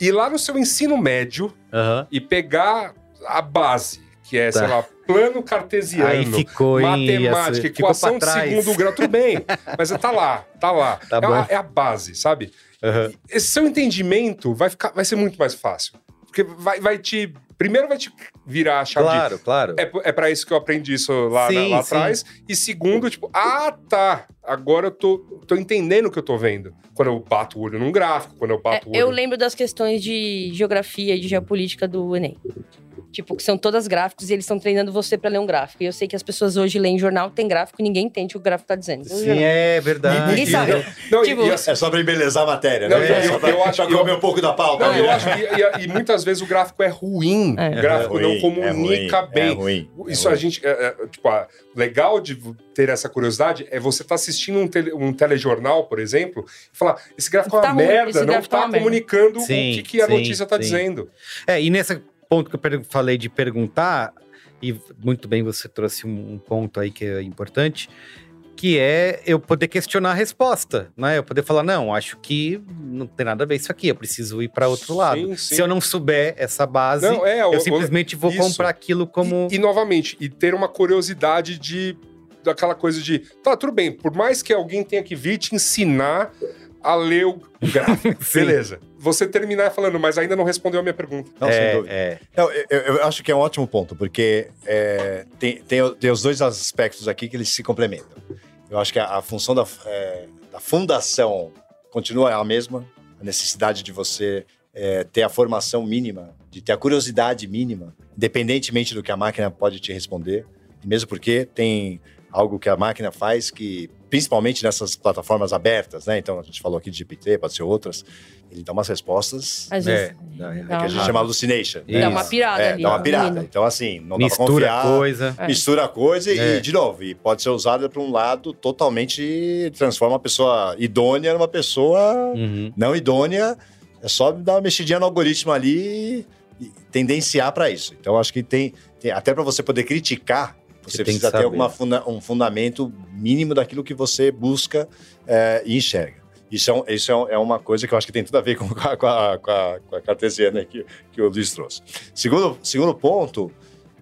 ir lá no seu ensino médio Aham. e pegar a base, que é, sei Tá. lá, plano cartesiano. Aí ficou em. Matemática, ficou equação pra de segundo grau, tudo bem. Mas tá lá, tá lá. Tá é, bom. a, é a base, sabe? Aham. esse seu entendimento vai, ficar, vai ser muito mais fácil. Porque vai, vai te. Primeiro vai te virar a chave de. Claro, claro. É, é para isso que eu aprendi isso lá, Sim, lá sim. atrás. E segundo, tipo, ah, tá. Agora eu tô, tô entendendo o que eu tô vendo. Quando eu bato o olho num gráfico, quando eu É, bato o olho. eu lembro das questões de geografia e de geopolítica do Enem. Tipo, que são todas gráficos e eles estão treinando você pra ler um gráfico. E eu sei que as pessoas hoje leem jornal, tem gráfico e ninguém entende o que o gráfico tá dizendo. Sim, é verdade. Ninguém sabe. Não, tipo, e, assim, É só pra embelezar a matéria, Não, né? eu- É só eu- pra, eu acho que eu- comer um pouco da pauta. não, ali, eu né? acho que. E, e muitas vezes o gráfico é ruim. É. O gráfico É não ruim, comunica é ruim, bem. É ruim. Isso é a ruim. gente. É, é, tipo, ah, legal de ter essa curiosidade é você estar assistindo um, tele- um telejornal, por exemplo, e falar: esse gráfico é Tá uma ruim, merda, não tá tá uma merda." comunicando Sim, o que, que a sim, notícia tá sim. dizendo. É, e nesse ponto que eu falei de perguntar, e muito bem você trouxe um, um ponto aí que é importante, que é eu poder questionar a resposta, né? Eu poder falar, não, acho que não tem nada a ver isso aqui, eu preciso ir para outro lado. Sim, sim. Se eu não souber essa base, Não, é, eu simplesmente vou isso. comprar aquilo como... E, e, novamente, e ter uma curiosidade de. daquela coisa de. Tá, tudo bem, por mais que alguém tenha que vir te ensinar a ler o gráfico. Sim. Beleza. Você terminar falando, mas ainda não respondeu a minha pergunta. Não, sem é, dúvida. é, Não, eu, eu- acho que é um ótimo ponto, porque é, tem, tem, tem os dois aspectos aqui que eles se complementam. Eu acho que a, a função da, é, da fundação continua a mesma, a necessidade de você é, ter a formação mínima, de ter a curiosidade mínima, independentemente do que a máquina pode te responder, mesmo porque tem algo que a máquina faz que, principalmente nessas plataformas abertas, né? Então, a gente falou aqui de GPT, pode ser outras, ele dá umas respostas Às É, vezes. dá- é dá que a gente chama hallucination. né? Dá uma pirada É, ali, dá uma pirada. Então, assim, não dá pra mistura confiar. coisa. É. Mistura a coisa É. e, de novo, e pode ser usada para um lado totalmente. transforma uma pessoa idônea numa pessoa Uhum. não idônea. É só dar uma mexidinha no algoritmo ali e tendenciar para isso. Então, acho que tem. tem- até para você poder criticar, Você você precisa ter alguma funda- um fundamento mínimo daquilo que você busca é, e enxerga. Isso, é, um- isso é, é uma coisa que eu acho que tem tudo a ver com, a, com a- com a- com a cartesiana que, que o Luiz trouxe. Segundo, segundo ponto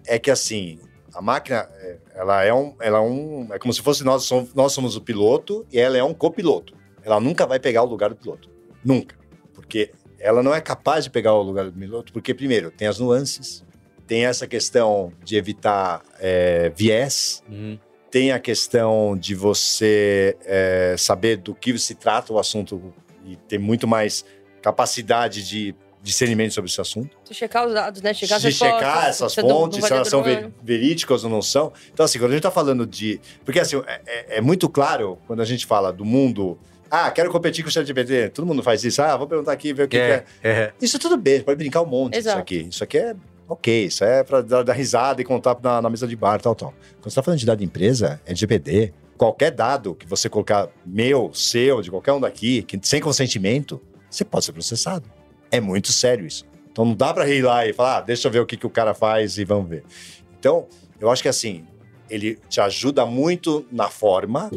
é que, assim, a máquina, é, ela é um, ela é um, é como se fosse nós somos, nós somos o piloto e ela é um copiloto. Ela nunca vai pegar o lugar do piloto. Nunca. Porque ela não é capaz de pegar o lugar do piloto, porque, primeiro, tem as nuances, tem essa questão de evitar é, viés, Uhum. tem a questão de você é, saber do que se trata o assunto e ter muito mais capacidade de discernimento sobre esse assunto. Você checar os dados, né? Checar de checar essas não- não fontes, se elas são drone. ve- verídicas ou não são. Então, assim, quando a gente está falando de. Porque, assim, é, é- é muito claro quando a gente fala do mundo. Ah, quero competir com o ChatGPT. Todo mundo faz isso. Ah, vou perguntar aqui, ver o que, que é. É, é. Isso tudo bem, pode brincar um monte Exato. isso aqui. Isso aqui é ok, isso é pra dar, dar risada e contar na, na mesa de bar, tal, tal. Quando você tá falando de dado de empresa, é GPD. Qualquer dado que você colocar, meu, seu, de qualquer um daqui, que, sem consentimento, você pode ser processado. É muito sério isso. Então não dá pra ir lá e falar, ah, deixa eu ver o que, que o cara faz e vamos ver. Então, eu acho que assim, ele te ajuda muito na forma,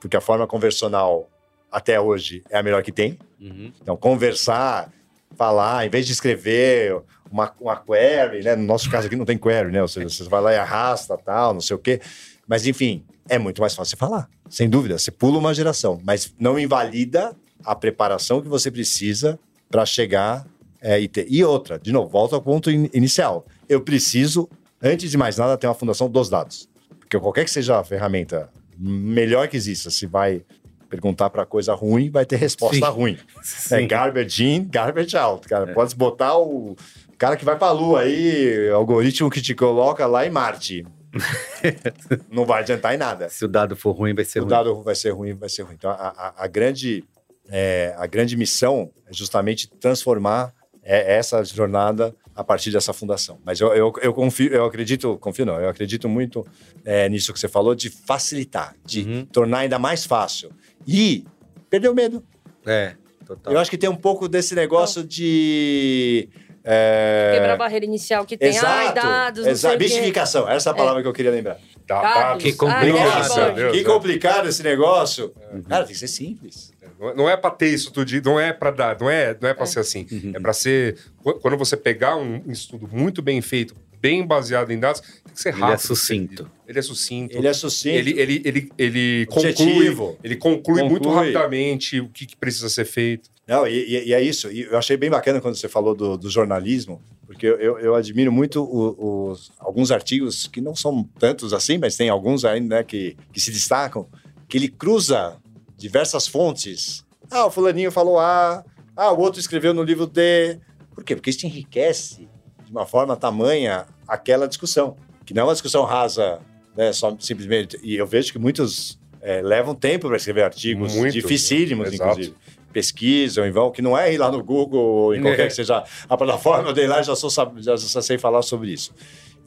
porque a forma conversional até hoje é a melhor que tem. Uhum. Então, conversar, falar, em vez de escrever uma, uma query, né? No nosso caso aqui não tem query, né? Ou seja, você vai lá e arrasta, tal, não sei o quê. Mas, enfim, é muito mais fácil falar. Sem dúvida, você pula uma geração, mas não invalida a preparação que você precisa para chegar é, e ter. E outra, de novo, volta ao ponto in- inicial. Eu preciso, antes de mais nada, ter uma fundação dos dados. Porque qualquer que seja a ferramenta melhor que exista, se vai perguntar para coisa ruim, vai ter resposta Sim. ruim. É Sim. garbage in, garbage out, cara. Pode botar o cara que vai pra lua aí, algoritmo que te coloca lá em Marte. Não vai adiantar em nada. Se o dado for ruim, vai ser O ruim. dado vai ser ruim, vai ser ruim. Então, a, a- a grande, é, a grande missão é justamente transformar é, essa jornada a partir dessa fundação. Mas eu, eu, eu confio, eu acredito, confio não, eu acredito muito é, nisso que você falou de facilitar, de Uhum. tornar ainda mais fácil. E perder o medo. É, total. Eu acho que tem um pouco desse negócio de. É, Quebrar a barreira inicial que tem. Exato, Ai, dados, não sei exato. Mistificação, essa é a palavra que eu queria lembrar. Dados. dá- Que complicado. Que é. complicado esse negócio. Cara, tem que ser simples. Não é- é pra ter isso tudo, não é pra dar, não é, não é pra ser assim. É pra ser. qu- Quando você pegar um estudo muito bem feito, bem baseado em dados, tem que ser Ele rápido. é sucinto. Ele é sucinto. Ele é sucinto. Ele, ele, ele, ele conclui, ele conclui, muito Conclui. rapidamente o que, que precisa ser feito. Não, e, e- é isso. E eu achei bem bacana quando você falou do, do jornalismo, porque eu, eu- admiro muito o- os, alguns artigos que não são tantos assim, mas tem alguns ainda né, que, que se destacam, que ele cruza diversas fontes. Ah, o fulaninho falou A, ah, o outro escreveu no livro D. Por quê? Porque isso enriquece de uma forma tamanha aquela discussão, que não é uma discussão rasa, né, só simplesmente. E eu vejo que muitos eh, levam tempo para escrever artigos Muito, dificílimos? Exato. inclusive pesquisam e vão, que não é ir lá no Google ou em qualquer que seja a plataforma, eu dei lá e já, sou, já, já sei falar sobre isso.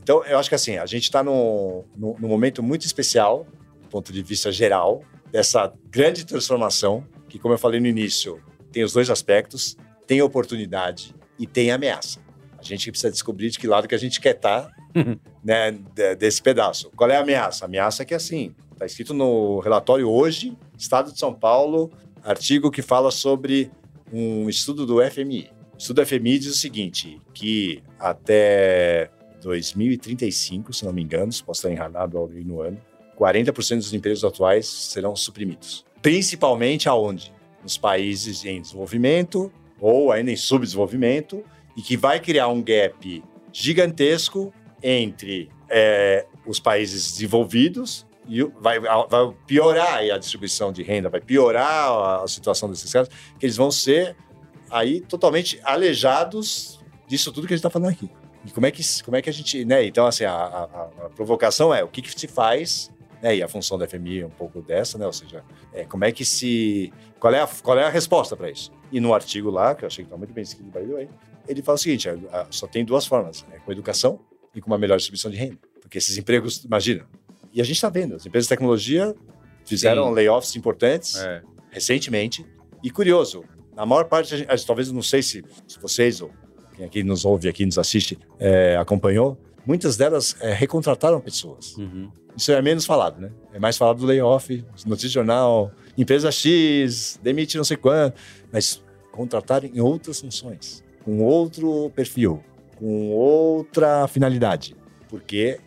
Então, eu acho que assim, a gente está num, num, momento muito especial, do ponto de vista geral, dessa grande transformação, que, como eu falei no início, tem os dois aspectos, tem oportunidade e tem ameaça. A gente precisa descobrir de que lado que a gente quer estar né, de- desse pedaço. Qual é a ameaça? A ameaça é que, assim, está escrito no relatório hoje, Estado de São Paulo, artigo que fala sobre um estudo do FMI. O estudo do FMI diz o seguinte, que até 2035, se não me engano, se posso estar enganado ali no ano, 40% dos empregos atuais serão suprimidos. Principalmente aonde? Nos países em desenvolvimento ou ainda em subdesenvolvimento, e que vai criar um gap gigantesco entre é, os países desenvolvidos e vai, vai piorar a distribuição de renda, vai piorar a, situação desses caras, que eles vão ser aí totalmente alejados disso tudo que a gente está falando aqui. E como é que, como é que a gente, né? Então, assim, a, a- a provocação é o que, que se faz, né? E a função da FMI é um pouco dessa, né? Ou seja, é, como é que se. Qual é a, qual é a resposta para isso? E no artigo lá, que eu achei que está muito bem escrito, ele fala o seguinte: a- a- só tem duas formas, é com educação e com uma melhor distribuição de renda. Porque esses empregos, imagina. E a gente está vendo, as empresas de tecnologia fizeram Sim. layoffs importantes É. recentemente. E curioso, na maior parte, gente- talvez não sei se, se vocês ou quem aqui nos ouve, aqui nos assiste, é, acompanhou, muitas delas é, recontrataram pessoas. Uhum. Isso é menos falado, né? É mais falado do layoff, notícia de jornal, empresa X, demite não sei quanto, mas contrataram em outras funções, com outro perfil, com outra finalidade. Porque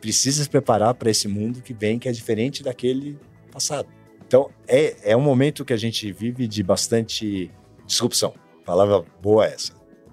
precisa se preparar para esse mundo que vem, que é diferente daquele passado. Então, é, é um momento que a gente vive de bastante disrupção. Palavra boa é essa.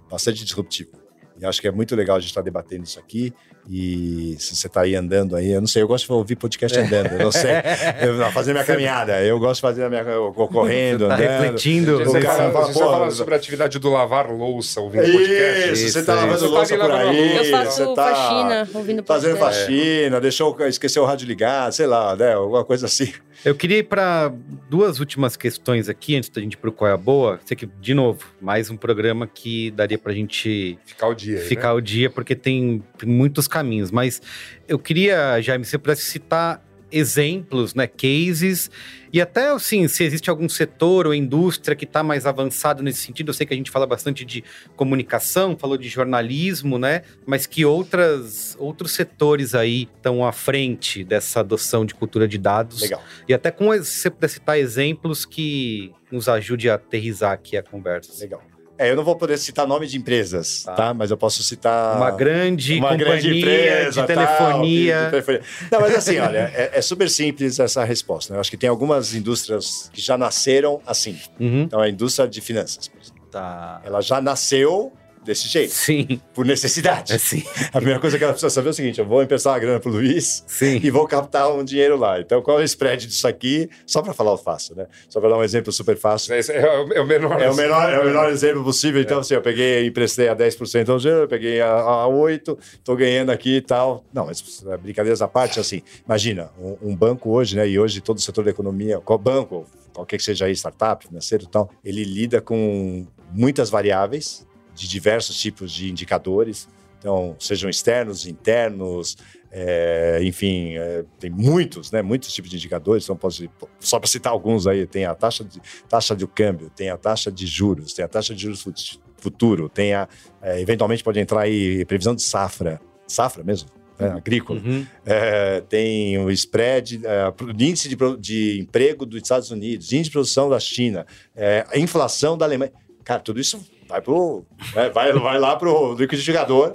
Bastante disruptivo. E acho que é muito legal a gente estar debatendo isso aqui. E se você está aí andando aí, eu não sei, eu gosto de ouvir podcast andando, eu não sei. Eu, fazer minha caminhada, eu gosto de fazer a minha. Eu correndo, Tá andando. refletindo. Você cara fala, fala, você pô, fala sobre a atividade do lavar louça ouvindo podcast. Isso, você Isso, tá isso. lavando Você tá louça ali por lavando aí. louça. Eu faço você tá faxina ouvindo Fazendo podcast. faxina, deixou, esqueceu o rádio ligado, sei lá, né? Alguma coisa assim. Eu queria ir para duas últimas questões aqui, antes da gente ir pro Qual é a Boa. Sei que, de novo, mais um programa que daria pra gente Ficar o dia. ficar né? o dia, porque tem, tem muitos caminhos. Mas eu queria, Jaime, se você pudesse citar exemplos, né, cases, e até, assim, se existe algum setor ou indústria que está mais avançado nesse sentido. Eu sei que a gente fala bastante de comunicação, falou de jornalismo, né, mas que outras, outros setores aí estão à frente dessa adoção de cultura de dados. Legal. E até com, se você puder citar exemplos que nos ajude a aterrizar aqui a conversa. Legal. É, eu não vou poder citar nome de empresas, Tá. tá? Mas eu posso citar. Uma grande uma companhia grande empresa, de tal, telefonia. de telefonia. Não, mas assim, olha, é, é super simples essa resposta. né? Eu acho que tem algumas indústrias que já nasceram assim. Uhum. Então, a indústria de finanças, por exemplo. Tá. Ela já nasceu desse jeito, Sim, por necessidade. é sim, A primeira coisa que ela precisa saber é o seguinte: eu vou emprestar uma grana pro Luiz sim. e vou captar um dinheiro lá. Então, qual é o spread disso aqui? Só para falar o fácil, né? Só para dar um exemplo super fácil. Esse É, o- é o menor. É o, menor, é o menor exemplo possível. Então, assim, eu peguei, emprestei a 10% ao dinheiro, eu peguei a, a 8%, tô ganhando aqui e tal. Não, mas é, brincadeiras à parte, assim, imagina, um, um banco hoje, né, e hoje todo o setor da economia, qual banco, qualquer que seja aí, startup, financeiro e tal, ele lida com muitas variáveis de diversos tipos de indicadores. Então, sejam externos, internos, é, enfim, é, tem muitos, né? Muitos tipos de indicadores. Então, posso, só para citar alguns aí, tem a taxa de, taxa de câmbio, tem a taxa de juros, tem a taxa de juros fut- futuro, tem a. é, eventualmente pode entrar aí previsão de safra. Safra mesmo? né, agrícola. Uhum. É, tem o spread, é, o índice de, de emprego dos Estados Unidos, índice de produção da China, é, a inflação da Alemanha. Cara, tudo isso vai, pro, né, vai, vai lá pro liquidificador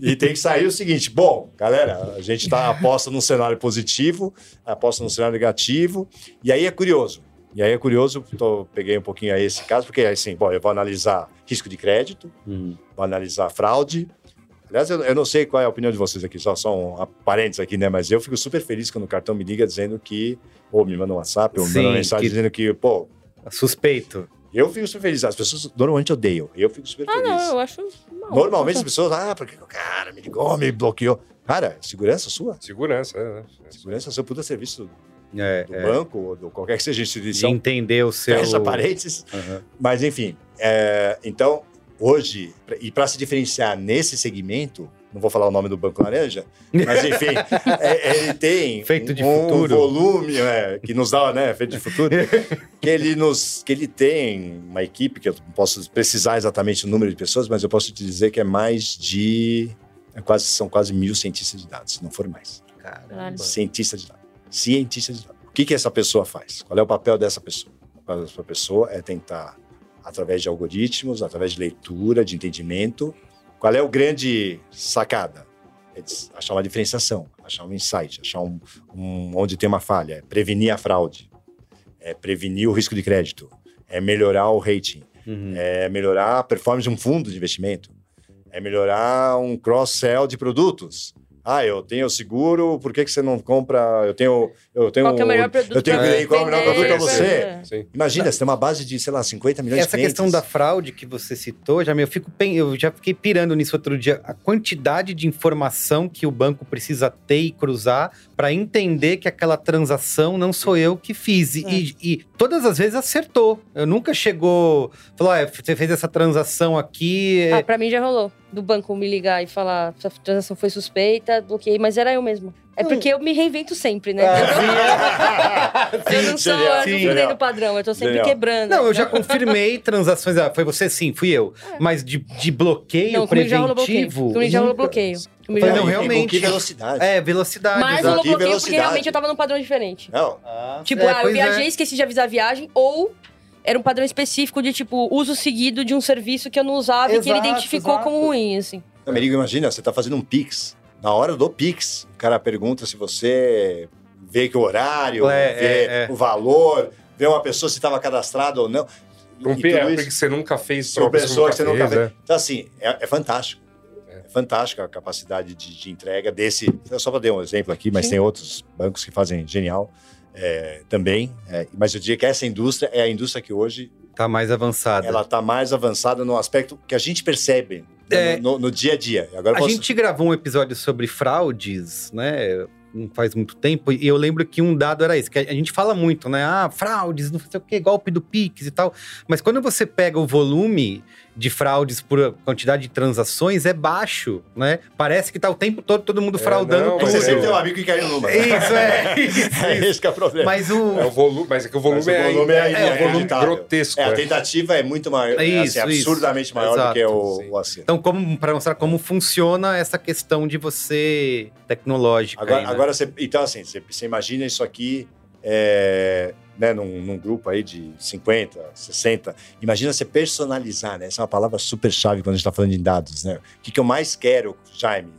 e tem que sair o seguinte: bom, galera, a gente tá, aposta num cenário positivo, aposta num cenário negativo, e aí é curioso. E aí é curioso, tô, peguei um pouquinho aí esse caso, porque assim, bom, eu vou analisar risco de crédito, Uhum. vou analisar fraude. Aliás, eu, eu não sei qual é a opinião de vocês aqui, só são um parentes aqui, né? Mas eu fico super feliz quando o cartão me liga dizendo que, ou me manda um WhatsApp, ou me manda uma mensagem que- dizendo que, pô, Suspeito. Eu fico super feliz. As pessoas normalmente odeiam, eu fico super Ah, feliz. não, eu acho. mal. Normalmente as pessoas, ah, porque o cara me ligou, me bloqueou. Cara, segurança sua. Segurança, é, né? Segurança seu puta serviço É, do é. banco, ou do qualquer que seja a De instituição. entender o seu. Fecha parênteses. Uhum. Mas, enfim, é, então, hoje, e para se diferenciar nesse segmento, não vou falar o nome do Banco Laranja, mas, enfim, é- ele tem Feito de um futuro. volume é, que nos dá, né, feito de futuro, que ele, nos, que ele tem uma equipe, que eu não posso precisar exatamente o número de pessoas, mas eu posso te dizer que é mais de... é quase, são quase mil cientistas de dados, se não for mais. Caramba. Cientista de dados. Cientista de dados. O que, que essa pessoa faz? Qual é o papel dessa pessoa? O papel dessa pessoa é tentar, através de algoritmos, através de leitura, de entendimento, qual é o grande sacada? É achar uma diferenciação, achar um insight, achar um, um- onde tem uma falha, é prevenir a fraude, é prevenir o risco de crédito, é melhorar o rating, Uhum. é melhorar a performance de um fundo de investimento, é melhorar um cross-sell de produtos. Ah, eu tenho seguro, por que, que você não compra? Eu tenho. Eu tenho Qual que é o melhor produto Eu tenho pra que qual é o melhor produto para você. vender? Sim. Imagina, você tem uma base de, sei lá, 50 milhões Essa de questão clientes. da fraude que você citou, já eu fico eu já fiquei pirando nisso outro dia. A quantidade de informação que o banco precisa ter e cruzar para entender que aquela transação não sou eu que fiz. E, e- e todas as vezes acertou. Eu nunca chegou, falou, ah, você fez essa transação aqui. é- Ah, pra mim já rolou. Do banco me ligar e falar essa transação foi suspeita, bloqueei, mas era eu mesmo. É Hum. porque eu me reinvento sempre, né? Ah, eu não sou, eu não sim. fico dentro do padrão, eu tô sempre Genial. quebrando. Não, eu já confirmei transações. Ah, foi você sim, fui eu. Mas de, de bloqueio Não, comigo já rolou bloqueio. preventivo. Comigo já rolou nunca. bloqueio. Falei, não, rolou. realmente. Que velocidade? É, velocidade. Mas exato. rolou Que bloqueio porque realmente eu tava num padrão diferente. Não. Ah, Tipo, é, ah, eu pois é. viajei, esqueci de avisar a viagem, ou era um padrão específico de, tipo, uso seguido de um serviço que eu não usava e que ele Exato, identificou exato. como ruim, assim. Merigo, imagina, você tá fazendo um Pix. Na hora do Pix, o cara pergunta se você vê que o horário, É, vê é, é. o valor, vê uma pessoa se estava cadastrada ou não. Um E P- é, isso, você nunca fez trocas pessoas que você nunca fez, fez. é. Então, assim, é, é fantástico. É. É fantástica a capacidade de, de entrega desse. Eu só para dar um exemplo aqui, mas Sim. tem outros bancos que fazem genial é, também. é, mas eu diria que essa indústria é a indústria que hoje Tá mais avançada. ela está mais avançada no aspecto que a gente percebe né, É. no, no- no dia a dia. Agora A posso- gente gravou um episódio sobre fraudes, né? não faz muito tempo, e eu lembro que um dado era esse, que a gente fala muito, né? Ah, fraudes, não sei o que, golpe do Pix e tal. Mas quando você pega o volume de fraudes por quantidade de transações, é baixo, né? Parece que tá o tempo todo todo mundo É, fraudando não, tudo. Você sempre tem um amigo que cai no número. Isso, é. Isso, É isso. esse que é o problema. Mas o. É o volume, mas é que o volume, Mas o volume é é, é, um volume grotesco. É, a é. tentativa é muito maior, é, Isso, assim, isso. absurdamente maior do que Exato, o, sim. o acerto. Então, como para mostrar como funciona essa questão de você tecnológica. Agora, aí, né? agora você, então assim, você, você imagina isso aqui, é, né, num, num grupo aí de 50, 60. Imagina você personalizar, né? Essa é uma palavra super chave quando a gente está falando de dados, né? O que, que eu mais quero, Jaime?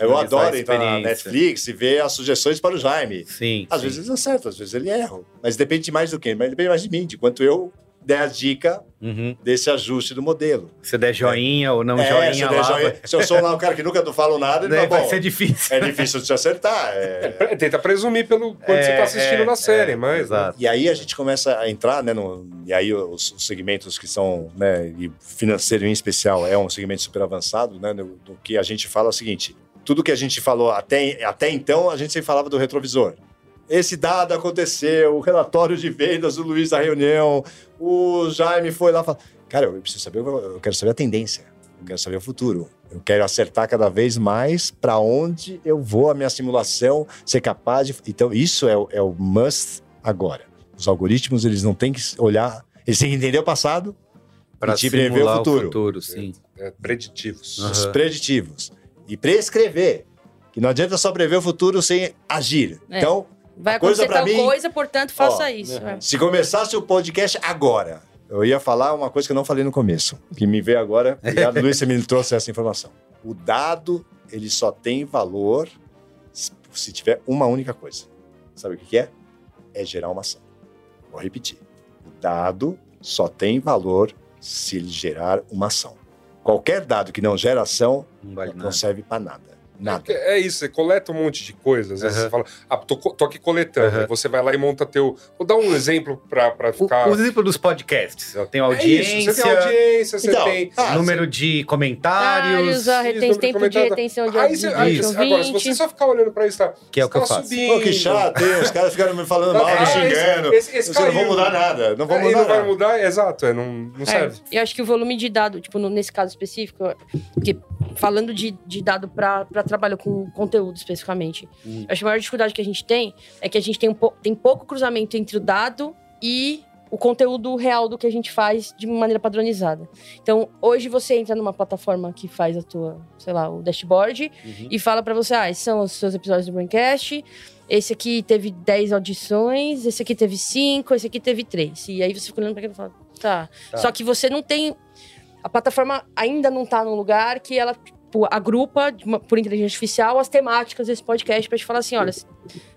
Eu adoro entrar na. Netflix e ver as sugestões para o Jaime. Sim. Às sim. vezes ele acerta, às vezes ele erra. Mas depende de mais do quê? Mas depende mais de mim, de quanto eu der a dica Uhum. desse ajuste do modelo. Se der joinha ou não É, joinha se, lá. joinha- vai- se eu sou lá o cara que nunca falo nada, ele vai bom, ser difícil. é difícil de se acertar. é- É, Tenta presumir pelo quanto você É, tá assistindo é, na série, é, mas. né? exato. E aí a gente começa a entrar, né? No, e aí os, os segmentos que são, né? E financeiro em especial é um segmento super avançado, né? No, do que a gente fala é o seguinte: tudo que a gente falou até, até então, a gente sempre falava do retrovisor. Esse dado aconteceu, o relatório de vendas do Luiz da reunião, o Jaime foi lá e falou: Cara, eu preciso saber, eu quero saber a tendência, eu quero saber o futuro. Eu quero acertar cada vez mais para onde eu vou, a minha simulação, ser capaz de. Então, isso é, o- é o must agora. Os algoritmos, eles não têm que olhar, eles têm que entender o passado, te prever o simular futuro. sim. É, preditivos. Aham. os preditivos. E prescrever. Que não adianta só prever o futuro sem agir. É. Então, Vai A coisa acontecer pra tal mim- coisa, portanto, faça Ó, isso. é. se começasse o podcast agora, eu ia falar uma coisa que eu não falei no começo, que me veio agora. Obrigado, Luiz, você me trouxe essa informação. O dado, ele só tem valor se- tiver uma única coisa. Sabe o que é? É gerar uma ação. Vou repetir. O dado só tem valor se ele gerar uma ação. Qualquer dado que não gera ação Não vale não serve para nada. Nada. É, é isso, você coleta um monte de coisas. Às vezes Aham. você fala, ah, tô, tô aqui coletando. Aí você vai lá e monta teu. Vou dar um exemplo pra, pra O, ficar. o exemplo dos podcasts. Eu tenho É audiência, isso, você tem audiência, você Então, tem. ah, número de comentários, Vários, a Isso, de tempo de comentário. retenção de Aí você, aí, de Isso. agora, se você só ficar olhando pra isso, tá? que é o que eu tá faço. subindo. Pô, que chato, hein? Os caras ficaram me falando mal, Ah, me esse- xingando. esse- esse Você não vão mudar nada. Não vão É, mudar não vai mudar, exato, é, não, não É, serve. eu acho que o volume de dado, tipo, nesse caso específico, porque falando de, de dado para trabalho com conteúdo especificamente, Hum. eu acho que a maior dificuldade que a gente tem é que a gente tem, um pou- tem pouco cruzamento entre o dado e o conteúdo real do que a gente faz de maneira padronizada. Então, hoje você entra numa plataforma que faz a tua, sei lá, o dashboard Uhum. e fala pra você, ah, esses são os seus episódios do Braincast, esse aqui teve 10 audições, esse aqui teve 5, esse aqui teve 3. E aí você fica olhando pra aquilo e fala, tá. Tá. Só que você não tem... A plataforma ainda não tá num lugar que ela tipo, agrupa, uma- por inteligência artificial, as temáticas desse podcast pra te falar assim, olha,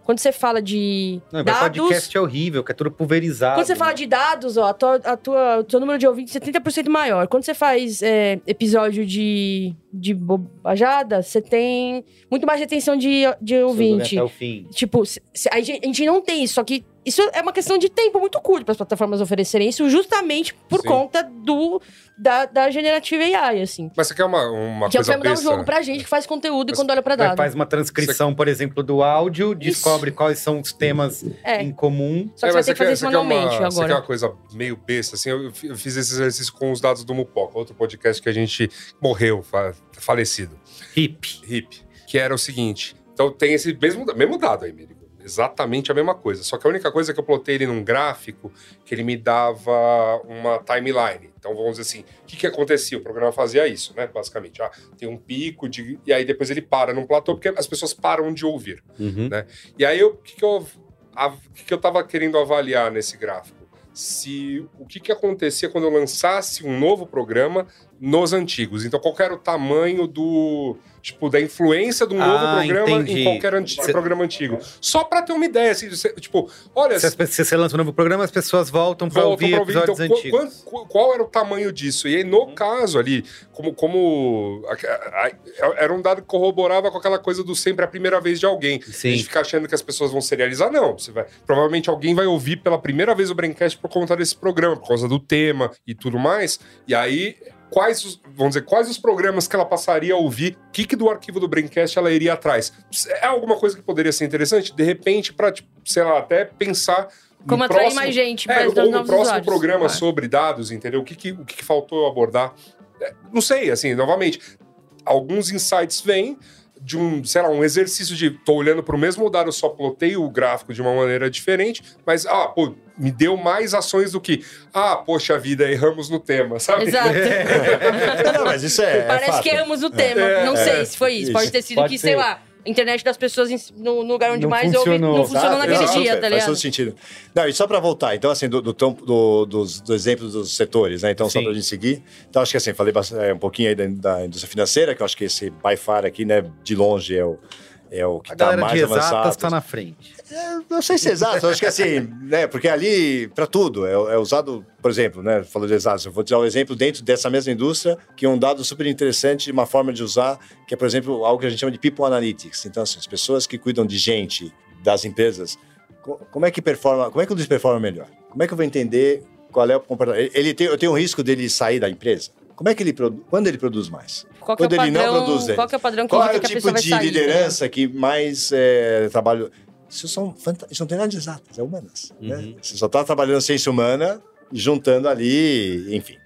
quando você fala de Não, mas dados... podcast é horrível, que é tudo pulverizado. Quando você fala de dados, ó, a tua, a tua, o teu número de ouvintes é 30% maior. Quando você faz é, episódio de, de bobajada, você tem muito mais retenção de, de ouvinte. Até o fim. Tipo, a gente não tem isso, só que isso é uma questão de tempo muito curto para as plataformas oferecerem isso, justamente por Sim. conta do, da, da generativa AI, assim. Mas você quer uma, uma que é o que coisa vai mudar o besta? jogo pra gente que faz conteúdo e Mas quando olha pra Vai- dado. Faz uma transcrição, por exemplo, do áudio, descobre quais são os temas É. em comum. Só que você vai É, ter que fazer isso manualmente uma, Você quer agora. uma coisa meio besta, assim, eu fi- eu fiz esse exercício com os dados do Mupoca, outro podcast que a gente morreu, fa- falecido, Hip. hip, que era o seguinte, então tem esse mesmo, mesmo dado aí, Mirico, exatamente a mesma coisa, só que a única coisa é que eu plotei ele num gráfico que ele me dava uma timeline, então vamos dizer assim, o que que acontecia? O programa fazia isso, né, basicamente, ah, tem um pico de, e aí depois ele para num platô, porque as pessoas param de ouvir. Uhum. E aí, o que, que eu, o que, que eu tava querendo avaliar nesse gráfico? Se o que, que acontecia quando eu lançasse um novo programa nos antigos. Então, qual era o tamanho do. Tipo, da influência de um Ah, novo programa entendi. em qualquer anti- Cê- programa antigo. Só pra ter uma ideia, assim, cê- tipo, olha. Se, as pe- se você lança um novo programa, as pessoas voltam pra Voltam ouvir pra ouvir. episódios Então, antigos. quan- qu- qual era o tamanho disso? E aí, no Uhum. caso ali, como, como a- a- a- era um dado que corroborava com aquela coisa do sempre a primeira vez de alguém. A Sim. gente fica achando que as pessoas vão serializar, não. Você vai, provavelmente alguém vai ouvir pela primeira vez o Braincast por conta desse programa, por causa do tema e tudo mais. E aí quais os, vamos dizer, quais os programas que ela passaria a ouvir, o que, que do arquivo do Braincast ela iria atrás. É alguma coisa que poderia ser interessante? De repente, para, tipo, sei lá, até pensar Como atrair próximo- mais gente é, para os ou no novos próximo usuários. programa Ah. sobre dados, entendeu? O que, que, o que, que faltou abordar? É, Não sei, assim, novamente, alguns insights vêm de um, sei lá, um exercício de tô olhando para o mesmo dado, eu só plotei o gráfico de uma maneira diferente, mas, ah, pô, me deu mais ações do que, ah, poxa vida, erramos no tema, sabe? Exato. Não, mas isso é. é Parece fato. que erramos no tema. É, não é. sei se foi isso. Isso. Pode ter sido Pode que, ser. sei lá, internet das pessoas em- no, no lugar onde Não mais ouve funcionou. não funcionou naquele exato, dia, tá Faz ligado? todo sentido. Não, e só para voltar, então, assim, do, do, do, dos, do exemplo dos setores, né? Então, só Sim. para a gente seguir. Então, acho que assim, falei bastante, é, um pouquinho aí da, da indústria financeira, que eu acho que esse by far aqui, né, de longe é o, é o que está mais de exatas avançado. tá na frente. Não sei se é exato, acho que assim, né? Porque ali, para tudo, é, é usado, por exemplo, né? Falou de exatos, eu vou te dar um exemplo dentro dessa mesma indústria, que é um dado super interessante uma forma de usar, que é, por exemplo, algo que a gente chama de People Analytics. Então, assim, as pessoas que cuidam de gente das empresas, co- como é que performa, como é que o Luiz performa melhor? Como é que eu vou entender qual é o comportamento? Ele- tem, eu tenho um risco dele sair da empresa? Como é que ele produ- quando ele produz mais? Qual que é o Quando ele não padrão, produz, né? qual é o padrão que Qual é o tipo de sair? liderança que mais é, trabalho? Isso, são fanta- isso não tem nada de exatas, é humanas. Né? Uhum. Você só está trabalhando ciência humana e juntando ali, enfim.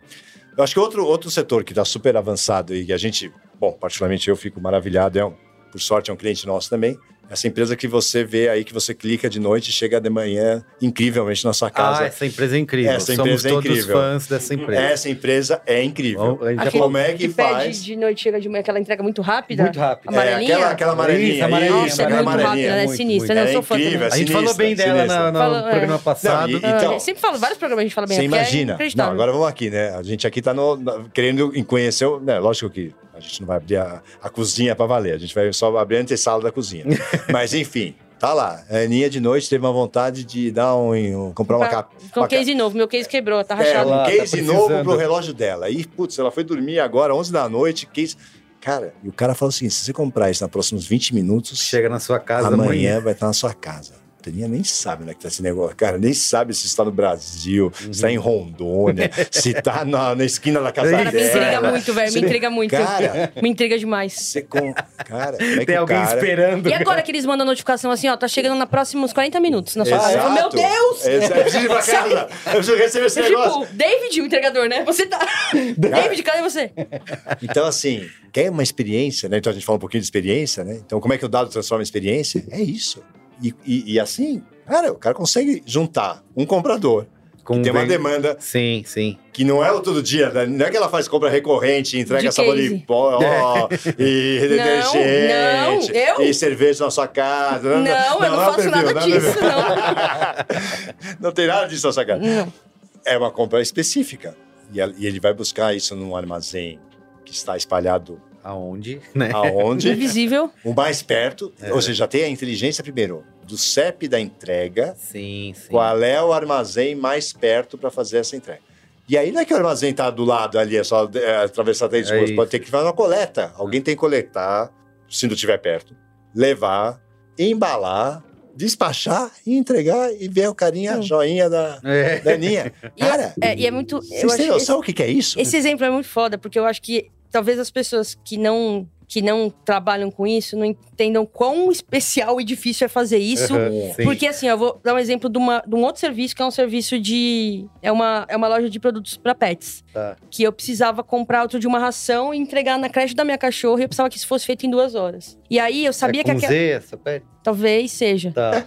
Eu acho que outro, outro setor que está super avançado e que a gente, bom, particularmente eu fico maravilhado, é um, por sorte é um cliente nosso também, essa empresa que você vê aí, que você clica de noite e chega de manhã incrivelmente na sua Ah, casa. essa empresa é incrível. Essa Somos empresa é todos incrível. fãs dessa empresa. Essa empresa é incrível. Bom, a gente já Aquele- Como é que, que faz? pede de noite, chega de manhã, aquela entrega muito rápida. muito rápido. É, aquela, aquela amarelinha. Isso, amarelinha, Nossa, é aquela muito rápida, amarelinha. né? muito, Sinistra, muito. né? Eu sou É fã incrível, também. A gente falou bem dela na- no, Falou, é. programa passado. Não, e- Ah, Então- eu sempre falo, vários programas a gente fala bem. Você é porque é imagina. Não, agora vamos aqui, né? A gente aqui tá no, querendo em conhecer. o- Né, lógico que a gente não vai abrir a, a cozinha para valer, a gente vai só abrir a antessala da cozinha. Mas enfim, tá lá. A Aninha de noite teve uma vontade de dar um, um- comprar uma capa. Com uma case novo, meu case quebrou, tá É, rachado. um Ela tá case precisando. novo pro relógio dela. E, putz, ela foi dormir agora, 11 da noite, case. Cara, e o cara falou assim: se você comprar isso nos próximos 20 minutos, Chega na sua casa amanhã, amanhã. vai estar na sua casa. A nem sabe onde é que tá esse negócio. Cara, nem sabe se está no Brasil, se está em Rondônia, se está na, na esquina da casa Cara, me intriga muito, velho. Me intriga muito. Cara, Me intriga demais. você com... Cara, como é que Tem alguém cara... esperando. E agora que eles mandam notificação assim, ó, tá chegando nos próximos 40 minutos na sua casa. Exato. Meu Deus! Exato. Eu preciso ir pra casa. Eu preciso receber esse Eu, negócio. tipo, David, o entregador, né? Você tá. David, cadê você? Então, assim, quer uma experiência, né? Então a gente fala um pouquinho de experiência, né? Então, como é que o dado transforma em experiência? É isso. E, e- e assim, cara, o cara consegue juntar um comprador Com que tem uma bem- demanda Sim, sim. que não é o todo dia, né? não é que ela faz compra recorrente, entrega De sabão de pó e detergente não, eu? e cerveja na sua casa. Não, eu não faço perfil, nada não é disso, perfil. não tem nada disso na sua casa. Não. É uma compra específica. E ele vai buscar isso num armazém que está espalhado Aonde, né? aonde? Invisível. o mais perto, ou seja, já tem a inteligência primeiro do CEP da entrega, Sim, sim. qual é o armazém mais perto para fazer essa entrega. E aí não é que o armazém está do lado ali, é só é, atravessar três É ruas, isso. pode ter que fazer uma coleta. Alguém tem que coletar, se não estiver perto, levar, embalar, despachar e entregar e ver o carinha, Hum. joinha da, É. da Aninha. E Cara, É, e é muito. Vocês têm noção o que, que é isso? Esse exemplo é muito foda, porque eu acho que talvez as pessoas que não que não trabalham com isso não entendam quão especial e difícil é fazer isso. Sim. Porque assim, eu vou dar um exemplo de, uma, de um outro serviço que é um serviço de. É uma, é uma loja de produtos para pets. Tá. Que eu precisava comprar outro de uma ração e entregar na creche da minha cachorra e eu precisava que isso fosse feito em duas horas. E aí eu sabia é que com aquela. Z, essa pele? Talvez seja. Tá.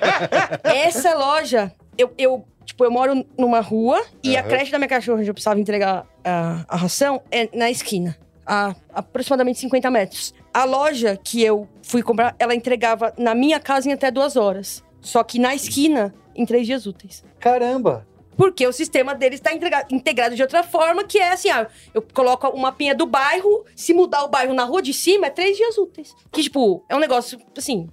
Essa loja, eu, eu, tipo, eu moro numa rua e a creche da minha cachorra, onde eu precisava entregar a, a ração, é na esquina. A aproximadamente 50 metros. A loja que eu fui comprar, ela entregava na minha casa em até duas horas. Só que na esquina, em três dias úteis. Caramba! Porque o sistema deles está integrado de outra forma, que é assim, ah, eu coloco o mapinha do bairro, se mudar o bairro na rua de cima, é três dias úteis. Que, tipo, é um negócio, assim,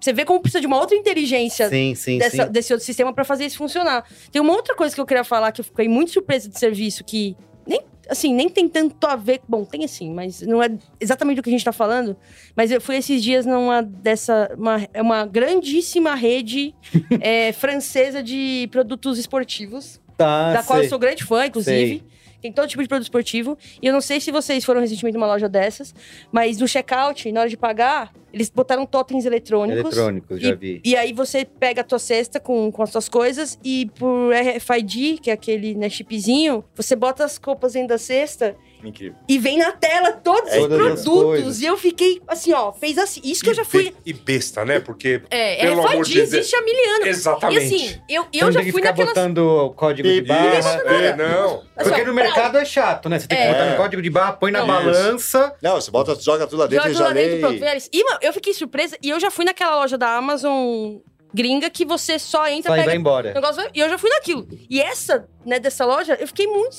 você vê como precisa de uma outra inteligência Sim, sim, dessa- sim. desse outro sistema pra fazer isso funcionar. Tem uma outra coisa que eu queria falar que eu fiquei muito surpresa de serviço que nem assim, nem tem tanto a ver, bom, tem assim, mas não é exatamente do que a gente tá falando, mas eu fui esses dias numa dessa uma, é uma grandíssima rede é, francesa de produtos esportivos, Tá, da qual eu sei. sou grande fã, inclusive. Tem todo tipo de produto esportivo. E eu não sei se vocês foram recentemente numa loja dessas, mas no checkout, na hora de pagar, eles botaram totens eletrônicos. Eletrônicos, já vi. E aí você pega a tua cesta com, com as tuas coisas e por RFID, que é aquele né, chipzinho, você bota as roupas dentro da cesta Incrível. e vem na tela todos É, os produtos. E eu fiquei assim, ó, fez assim. Isso que eu já E fui. be- E besta, né? Porque. É, pelo amor de Deus. existe há mil anos. Exatamente. E assim, eu, eu não já fui ficar naquelas. botando o código de Isso, barra. É, não. Porque Assim, no ó, mercado é chato, né? Você tem que É. botar no código de barra, põe na Não. balança. Não, você bota, joga tudo lá dentro Joga e já lá dentro, lê. pronto, E, eu fiquei surpresa. E eu já fui naquela loja da Amazon gringa que você só entra, e pega vai embora. negócio e eu já fui naquilo. E essa, né, dessa loja, eu fiquei muito.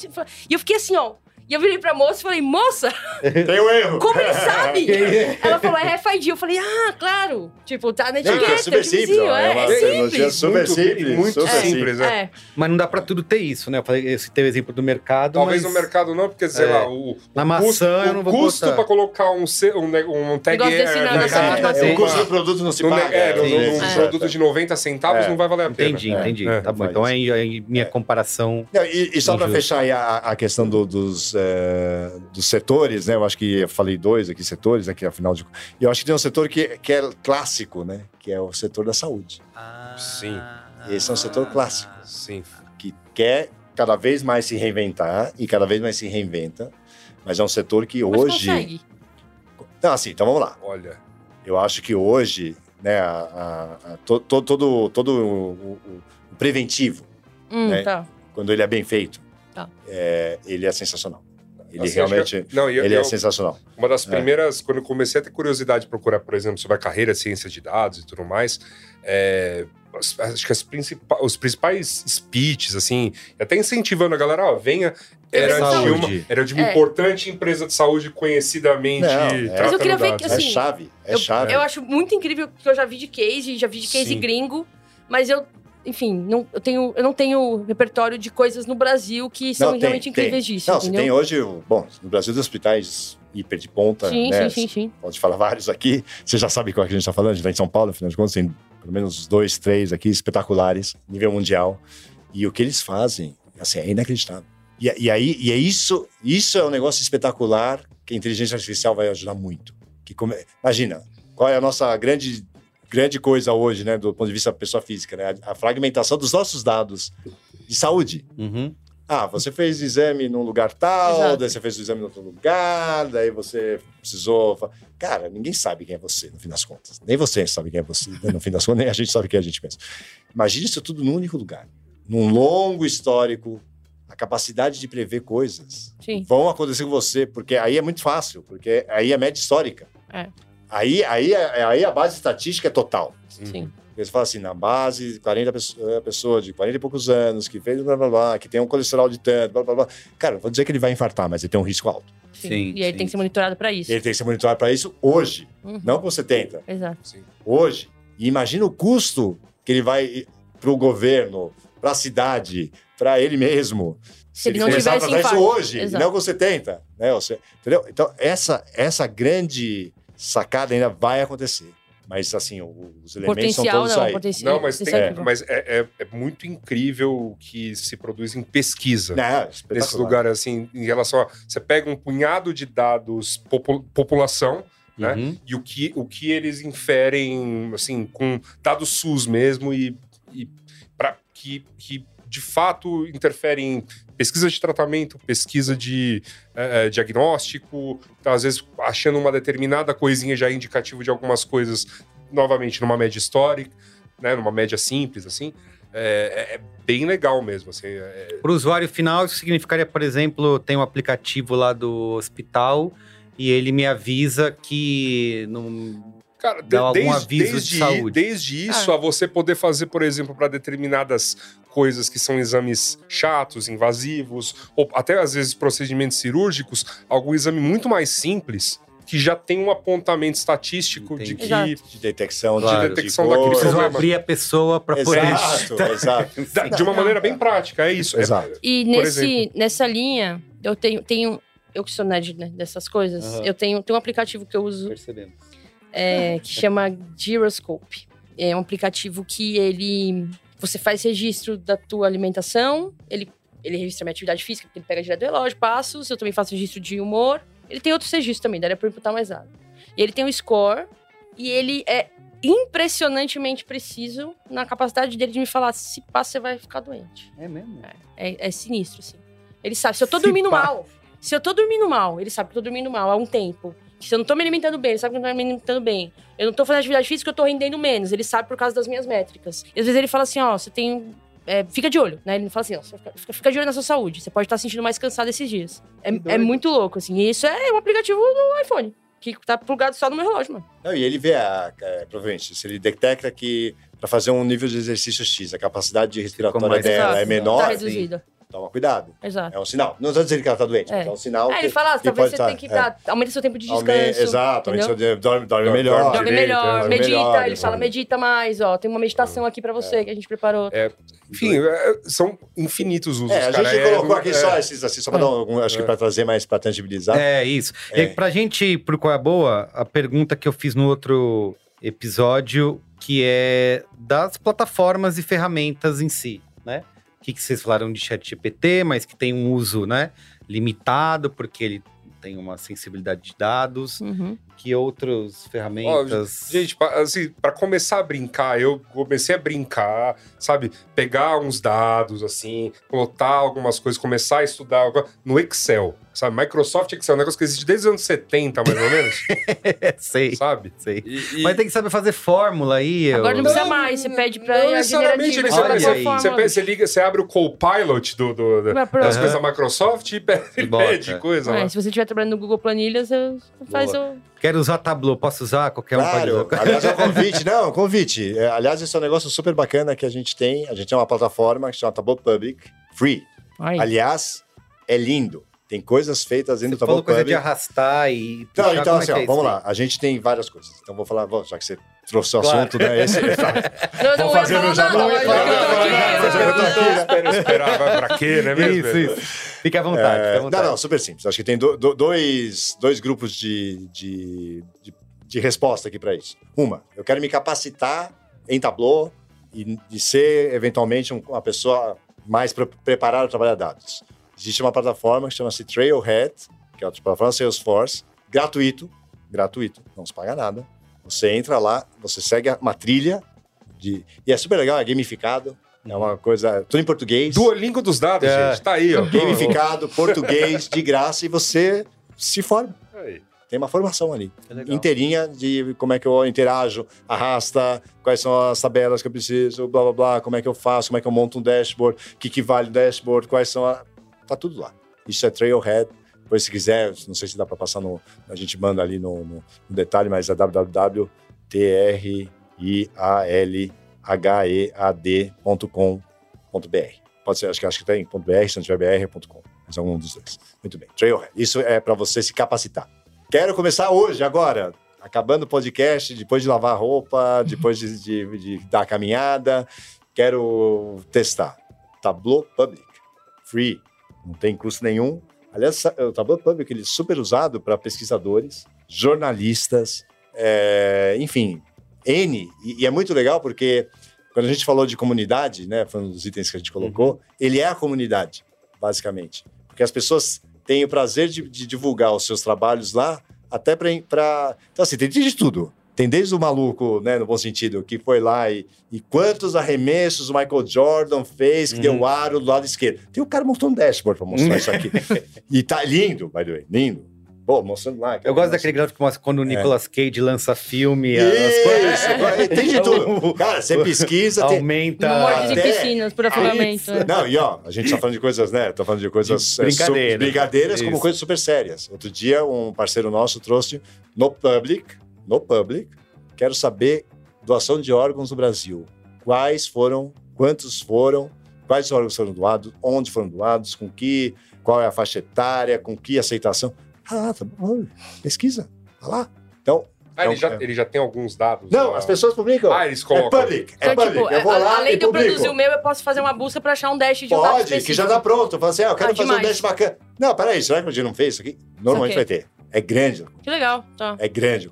E eu fiquei assim, ó. E eu virei pra moça e falei, moça, Tem um erro. como ele sabe? é? Ela falou, é RFID. Eu falei, ah, claro. Tipo, tá na Não, etiqueta, é super o simples, ó, é é, uma é simples. super Muito- simples. muito super simples, né? É. Mas não dá pra tudo ter isso, né? Eu falei, esse teu exemplo do mercado. Talvez mas no mercado não, porque, sei É. lá, o, Na o maçã custo, eu não o vou custo botar. pra colocar um, um, um tag air, desse não, né, É, o custo do produto não se paga. é, É. produto de 90 centavos É. não vai valer a pena. Entendi, É, entendi. é, tá bom. Então aí minha comparação. E, só justo. fechar aí a, questão do- dos, eh, dos setores, né? Eu acho que eu falei dois aqui setores, aqui afinal de E eu acho que tem um setor que, que é clássico, né? Que é o setor da saúde. Sim. Esse é um setor clássico, Sim. que quer cada vez mais se reinventar e cada vez mais se reinventa. Mas é um setor que Mas hoje. consegue. Não, assim, então vamos lá. Olha. Eu acho que hoje, né, a- a- a- to- to- todo, todo o, o- o preventivo, Hum, É. tá. quando ele é bem feito, Tá. é, ele é sensacional. Ele Assim, realmente que- não, eu- ele é eu- sensacional. Uma das É. primeiras, quando eu comecei a ter curiosidade de procurar, por exemplo, sobre a carreira, ciência de dados e tudo mais, é, as- acho que as principais, os principais speeches, assim, até incentivando a galera, ó, venha, era de, uma, era de uma É. importante empresa de saúde conhecidamente Não, é. Mas eu queria ver que, assim, é chave, é eu, chave. eu acho muito incrível que eu já vi de case, já vi de case Sim. gringo, mas eu, enfim, não, eu, tenho, eu não tenho repertório de coisas no Brasil que são Não, tem, realmente tem. incríveis disso, Não, você entendeu? tem hoje, bom, no Brasil tem hospitais hiper de ponta, sim, né? sim, sim, sim. Pode falar vários aqui. Você já sabe qual é que a gente está falando, a gente está em São Paulo, afinal de contas, tem pelo menos dois, três aqui espetaculares, nível mundial. E o que eles fazem, assim, é inacreditável. E, e aí, e é isso, isso é um negócio espetacular que a inteligência artificial vai ajudar muito. Que come- Imagina, qual é a nossa grande, grande coisa hoje, né, do ponto de vista da pessoa física, né? A, a fragmentação dos nossos dados de saúde. Uhum. Ah, você fez exame num lugar tal, Exato. daí você fez o exame em outro lugar, daí você precisou. Cara, ninguém sabe quem é você, no fim das contas. Nem você sabe quem é você, né? no fim das contas, nem a gente sabe quem a gente pensa. Imagine isso tudo num único lugar. Num longo histórico, a capacidade de prever coisas Sim. vão acontecer com você, porque aí é muito fácil, porque aí é média histórica. É. Aí, aí, é- aí a base estatística é total. Sim. Eles falam assim, na base, 40 pessoas, eh, pessoa de 40 e poucos anos, que fez blá blá blá, que tem um colesterol de tanto, blá blá blá. Cara, vou dizer que ele vai infartar, mas ele tem um risco alto. Sim. Sim, e aí sim, tem que ser sim. monitorado pra isso. Ele tem que ser monitorado para isso hoje, Uhum. não com 70. Exato. Hoje. E imagina o custo que ele vai para o governo, para a cidade, para ele mesmo. Se ele não começar a tratar isso hoje, Exato. não com 70. Né? Entendeu? Então, essa, essa grande sacada ainda vai acontecer. Mas, assim, os elementos são Potencial, todos não. aí. Potencial. Não, mas, tem, é é, mas é, é- é muito incrível o que se produz em pesquisa. Não, Nesse lugar, assim, em relação a. Você pega um punhado de dados popu- população, né? Uhum. e o que, o que eles inferem, assim, com dados SUS mesmo e, e para que, que de fato interferem em pesquisa de tratamento, pesquisa de eh, eh, diagnóstico, tá, às vezes achando uma determinada coisinha já indicativo de algumas coisas, novamente numa média histórica, né, numa média simples, assim, é, é- é bem legal mesmo, assim, é- Para o usuário final, isso significaria, por exemplo, tem um aplicativo lá do hospital e ele me avisa que não. Cara, de- Dá algum desde, aviso de desde, saúde. desde isso a você poder fazer, por exemplo, para determinadas coisas que são exames chatos, invasivos, ou até às vezes procedimentos cirúrgicos, algum exame muito mais simples que já tem um apontamento estatístico de Entendi. que Exato. De detecção, Claro. de, De detecção cor. daquele Preciso problema. abrir a pessoa para poder. Exato, exato. da- de uma maneira bem prática, é isso. É- Exato. E nesse, exemplo. nessa linha, eu tenho, tenho. Eu que sou nerd né, dessas coisas, Aham. eu tenho, tenho um aplicativo que eu uso Percebemos. é, que chama Gyroscope. É um aplicativo que ele. Você faz registro da tua alimentação, ele ele registra minha atividade física, porque ele pega direto do relógio, passos, eu também faço registro de humor. Ele tem outros registros também, daria pra imputar mais nada. E ele tem um score, e ele é impressionantemente preciso na capacidade dele de me falar se passa, você vai ficar doente. É mesmo? É, é sinistro, assim. Ele sabe, se eu tô Se dormindo pá. mal, se eu tô dormindo mal, ele sabe que eu tô dormindo mal há um tempo. Se eu não tô me alimentando bem, ele sabe que eu não tô me alimentando bem. Eu não tô fazendo atividade física, eu tô rendendo menos. Ele sabe por causa das minhas métricas. E às vezes ele fala assim, ó, você tem... é, fica de olho, né? Ele não fala assim, ó, fica, fica- de olho na sua saúde. Você pode estar se sentindo mais cansado esses dias. É, é muito louco, assim. E isso é um aplicativo do iPhone. Que tá plugado só no meu relógio, mano. Não, e ele vê, a, é, provavelmente, se ele detecta que para fazer um nível de exercício X, a capacidade respiratória dela é menor, Tá reduzida. Toma cuidado. Exato. É um sinal. Não estou dizendo que ela está doente, É. mas é um sinal É, ele fala, que talvez você tá- tem que é. dar, aumenta seu tempo de Aume- descanso. Exato, entendeu? aumente seu- dorme, dorme Dorme- melhor. Dorme direito, melhor, dorme medita. melhor, ele fala, medita mais, ó. Tem uma meditação aqui pra você que a gente preparou. É, Enfim, é, são infinitos usos, É, a cara. gente É, colocou aqui é, só esses, assim, só para É. dar um, acho que É. para trazer mais, para tangibilizar. É isso. E aí, pra gente ir pro Qual é a Boa, a pergunta que eu fiz no outro episódio, que é das plataformas e ferramentas em si, né? O que, que vocês falaram de chat GPT, mas que tem um uso, né, limitado, porque ele tem uma sensibilidade de dados. Uhum. Que outras ferramentas... Gente, pa- assim, para começar a brincar, eu comecei a brincar, sabe? Pegar uns dados, assim, plotar algumas coisas, começar a estudar algo- no Excel, sabe? Microsoft Excel, é um negócio que existe desde os anos 70, mais ou menos, sei, sabe? sei. E- e- Mas tem que saber fazer fórmula aí. Agora não eu- precisa mais, você pede pra Não a generativa. ele- Olha você, aí. você, pe- você liga, você abre o Copilot do, do, do- das Aham. coisas da Microsoft e pede, E pede coisa. É, se você estiver trabalhando no Google Planilhas, você faz o. Quero usar Tableau, posso usar? Qualquer um Claro, pode usar. aliás, é um convite. Não, convite. É, aliás, esse é um negócio super bacana que a gente tem. A gente tem uma plataforma que se chama Tableau Public, free. Aí. Aliás, é lindo. Tem coisas feitas dentro Você do falou coisa de arrastar e. Não, então é assim, que ó, é vamos lá. A gente tem várias coisas. Então vou falar, bom, já que você trouxe o Claro. assunto, né? Esse, Vou fazer falar meu jabá, eu tô aqui, aqui. Espera, esperar, vai pra quê, né mesmo? Isso, isso. Fique à vontade, É, à vontade. não, não, super simples. Acho que tem do- do- dois, dois grupos de, de, de, de resposta aqui para isso. Uma, eu quero me capacitar em Tableau e de ser, eventualmente, um- uma pessoa mais pre- preparada para trabalhar dados. Existe uma plataforma que chama-se Trailhead, que é outra plataforma Salesforce, gratuito, gratuito, não se paga nada. Você entra lá, você segue uma trilha de... E é super legal, é gamificado, é uma coisa... Tudo em português. Duolingo dos dados, É. gente. Tá aí, ó. gamificado, português, de graça, e você se forma. Aí. Tem uma formação ali, É inteirinha de como é que eu interajo, arrasta, quais são as tabelas que eu preciso, blá blá blá, como é que eu faço, como é que eu monto um dashboard, o que, que vale o dashboard, quais são a... Tá tudo lá. Isso é Trailhead. Depois, se quiser, não sei se dá para passar no. A gente manda ali no, no- no detalhe, mas é www.triahead.com.br. Pode ser, acho que, acho que tem .br, se não tiver BR, é .com. Mas é um dos dois. Muito bem. Trailhead. Isso é para você se capacitar. Quero começar hoje, agora. Acabando o podcast, depois de lavar roupa, depois de, de- de dar a caminhada. Quero testar. Tableau Public. Free. Não tem custo nenhum. Aliás, o Tableau Public ele é super usado para pesquisadores, jornalistas, é, enfim, N. E, e é muito legal porque quando a gente falou de comunidade, né, foi um dos itens que a gente colocou, ele é a comunidade, basicamente. Porque as pessoas têm o prazer de, de divulgar os seus trabalhos lá, até para. Então, assim, tem de tudo. Tem desde o maluco, né, no bom sentido, que foi lá e, e quantos arremessos o Michael Jordan fez que Uhum. deu aro do lado esquerdo. Tem o cara montando um dashboard para mostrar isso aqui. e tá lindo, by the way, lindo. Pô, mostrando lá. Eu gosto daquele gráfico que mostra quando o Nicolas Cage lança filme, as Isso, coisas. agora, tem de tudo. Cara, você pesquisa, tem, Aumenta. No mortes em até- piscinas, por afogamento. é. Não, e ó, a gente tá falando de coisas, né? Tá falando de coisas De é, brincadeiras. brincadeiras como coisas super sérias. Outro dia, um parceiro nosso trouxe no public, no public, quero saber doação de órgãos no Brasil. Quais foram, quantos foram, quais órgãos foram doados, onde foram doados, com que, qual é a faixa etária, com que aceitação. Ah, tá bom, pesquisa, tá lá. Então, Ah, ele Não, já, é. ele já tem alguns dados. não, lá. as pessoas publicam. Ah, eles é colocam. public, é Então, public. tipo, eu vou a- lá além e de eu publico. produzir o meu, eu posso fazer uma busca pra achar um dash de um dado Pode, que específico. já dá pronto. Fala assim, ah, eu quero Ah, fazer um demais. dash bacana. Não, peraí, será que a gente não fez isso aqui? Normalmente vai Saquei. ter. É grande, Que legal, tá. é grande.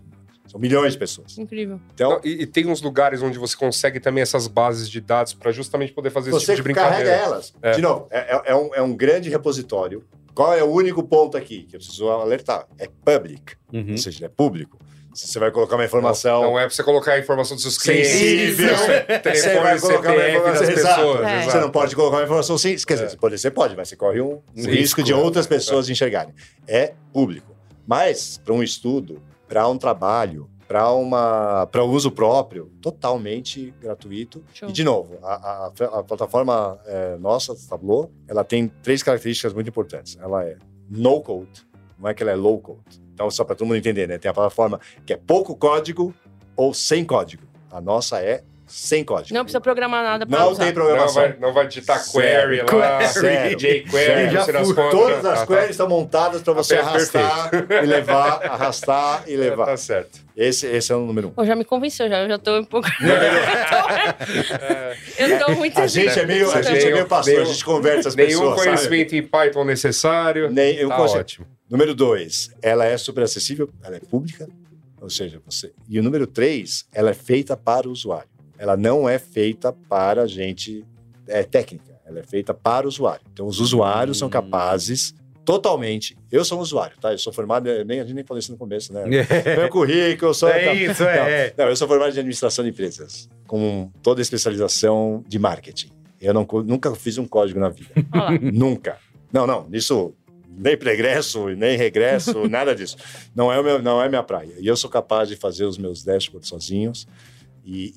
São milhões de pessoas. Incrível. Então, e, e tem uns lugares onde você consegue também essas bases de dados para justamente poder fazer esse você tipo de carrega brincadeira. elas. É. De novo, é, é- é um, é um grande repositório. Qual é o único ponto aqui que eu preciso alertar? É public, Uhum. ou seja, é público. Se você vai colocar uma informação... Não, não é pra você colocar a informação dos seus clientes, Sensível. Você vai colocar uma informação pessoas. É. Você não pode colocar uma informação sim. Quer dizer, É. você pode, você pode, mas você corre um, um Sim, risco de outras pessoas enxergarem. É público. Mas, para um estudo, para um trabalho, para uma para uso próprio, totalmente gratuito. Show. E, de novo, a, a- a plataforma é, nossa, Tableau, ela tem três características muito importantes. Ela é no-code, não é que ela é low-code. Então, só para todo mundo entender, né? Tem a plataforma que é pouco código ou sem código. A nossa é sem código. Não precisa programar nada pra Não usar. tem Não programação. vai, não vai digitar Sério. query lá, Sério. jQuery, não Já quantas. Todas as Ah, tá. queries estão montadas para você Até arrastar e levar, arrastar e É, levar. Tá certo. Esse, esse é o número um. Pô, já me convenceu, já. Eu já tô um pouco. eu tô muito A gente é meio, a gente é meio pastor, nenhum- a gente converte as Nenhum pessoas, sabe? conhecimento em Python necessário. Nem, tá ótimo. Número dois, ela é super acessível, ela é pública, ou seja, você. E o número três, ela é feita para o usuário. Ela não é feita para gente é, técnica, ela é feita para o usuário. Então, os usuários são Hum. capazes totalmente. Eu sou um usuário, tá? Eu sou formado, eh, nem, a gente nem falou isso no começo, né? Meu currículo, eu sou. É isso, é. Não, eu sou formado de administração de empresas, com toda a especialização de marketing. Eu não, nunca fiz um código na vida. Olha lá. nunca. Não, não, isso nem pregresso, nem regresso, nada disso. Não é, o meu, não é minha praia. E eu sou capaz de fazer os meus dashboards sozinhos. E,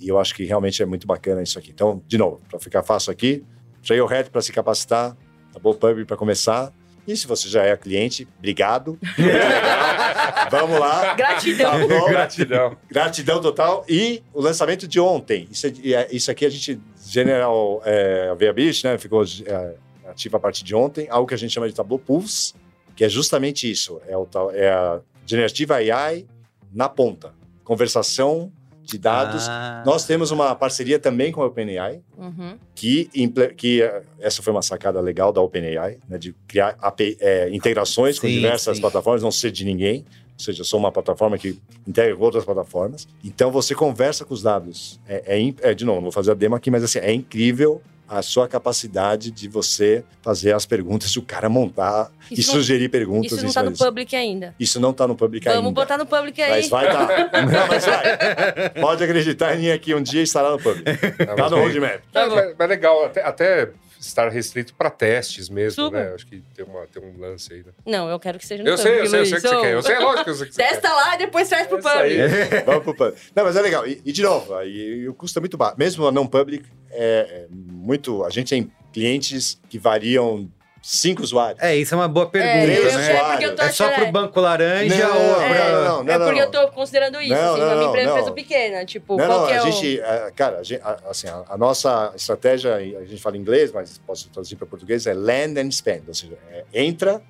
e- e eu acho que realmente é muito bacana isso aqui. Então, de novo, para ficar fácil aqui, Trailhead para se capacitar, tá bom? Pub para começar. E se você já é cliente, obrigado. Vamos lá. Gratidão. Tá bom? Gratidão. Gratidão total. E o lançamento de ontem. Isso, é- é- isso aqui a gente, General é, Viability, né? Ficou é, ativo a partir de ontem. Algo que a gente chama de Tableau Pulse, que é justamente isso. É, o, tal- é a generativa AI na ponta. Conversação de dados. Ah. Nós temos uma parceria também com a OpenAI, Uhum. que, que eh, essa foi uma sacada legal da OpenAI, né, de criar API, eh, integrações com Sim, diversas sim. plataformas, não ser de ninguém. Ou seja, eu sou uma plataforma que integra com outras plataformas. Então você conversa com os dados. É, é é, de novo, não vou fazer a demo aqui, mas assim, é incrível a sua capacidade de você fazer as perguntas, e o cara montar e Isso não- sugerir perguntas. Isso não tá cima no public ainda. Isso não está no public Vamos ainda. botar no public aí. Mas vai estar. Não, mas vai. Pode acreditar em mim aqui, um dia estará no public. Tá no roadmap. Tá É, mas legal, até, até estar restrito para testes mesmo, Super. né? Acho que tem, uma, tem um lance aí. Né? Não, eu quero que seja no Eu sei, eu sei, eu sei o que você quer. Eu sei, é lógico que eu sei o que você Testa lá e depois traz pro É aí. public. Vamos pro public. Não, mas é legal. E, e de novo, aí, o custo é muito baixo. Mesmo a não public, é, é muito. A gente tem clientes que variam cinco usuários. É, isso é uma boa É, pergunta, Três né? é porque eu tô É só pro Banco Laranja Não, ou é, pra... não, não, é porque não. eu tô considerando isso, Não, assim, não, a minha não, empresa não. pequena. Tipo, Não, não, é a o... gente, a- cara, a gente, a- assim, a, a nossa estratégia, a gente fala em inglês, mas posso traduzir para português, é land and spend, ou seja, é entra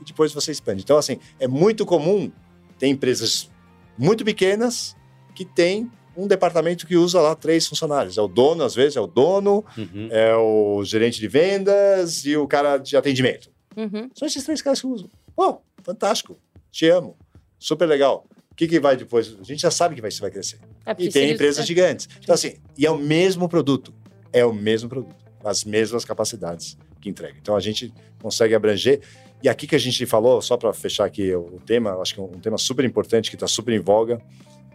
e depois você expande. Então, assim, é muito comum ter empresas muito pequenas que têm um departamento que usa lá três funcionários. É o dono, às vezes, é o dono, Uhum. é o gerente de vendas e o cara de atendimento. Uhum. São esses três caras que usam. Pô, fantástico. Te amo. Super legal. O que, que vai depois? A gente já sabe que vai, vai crescer. É E tem se- empresas gigantes. Então, assim, e é o mesmo produto. É o mesmo produto. As mesmas capacidades que entrega. Então, a gente consegue abranger. E aqui que a gente falou, só para fechar aqui o tema, eu acho que é um tema super importante, que está super em voga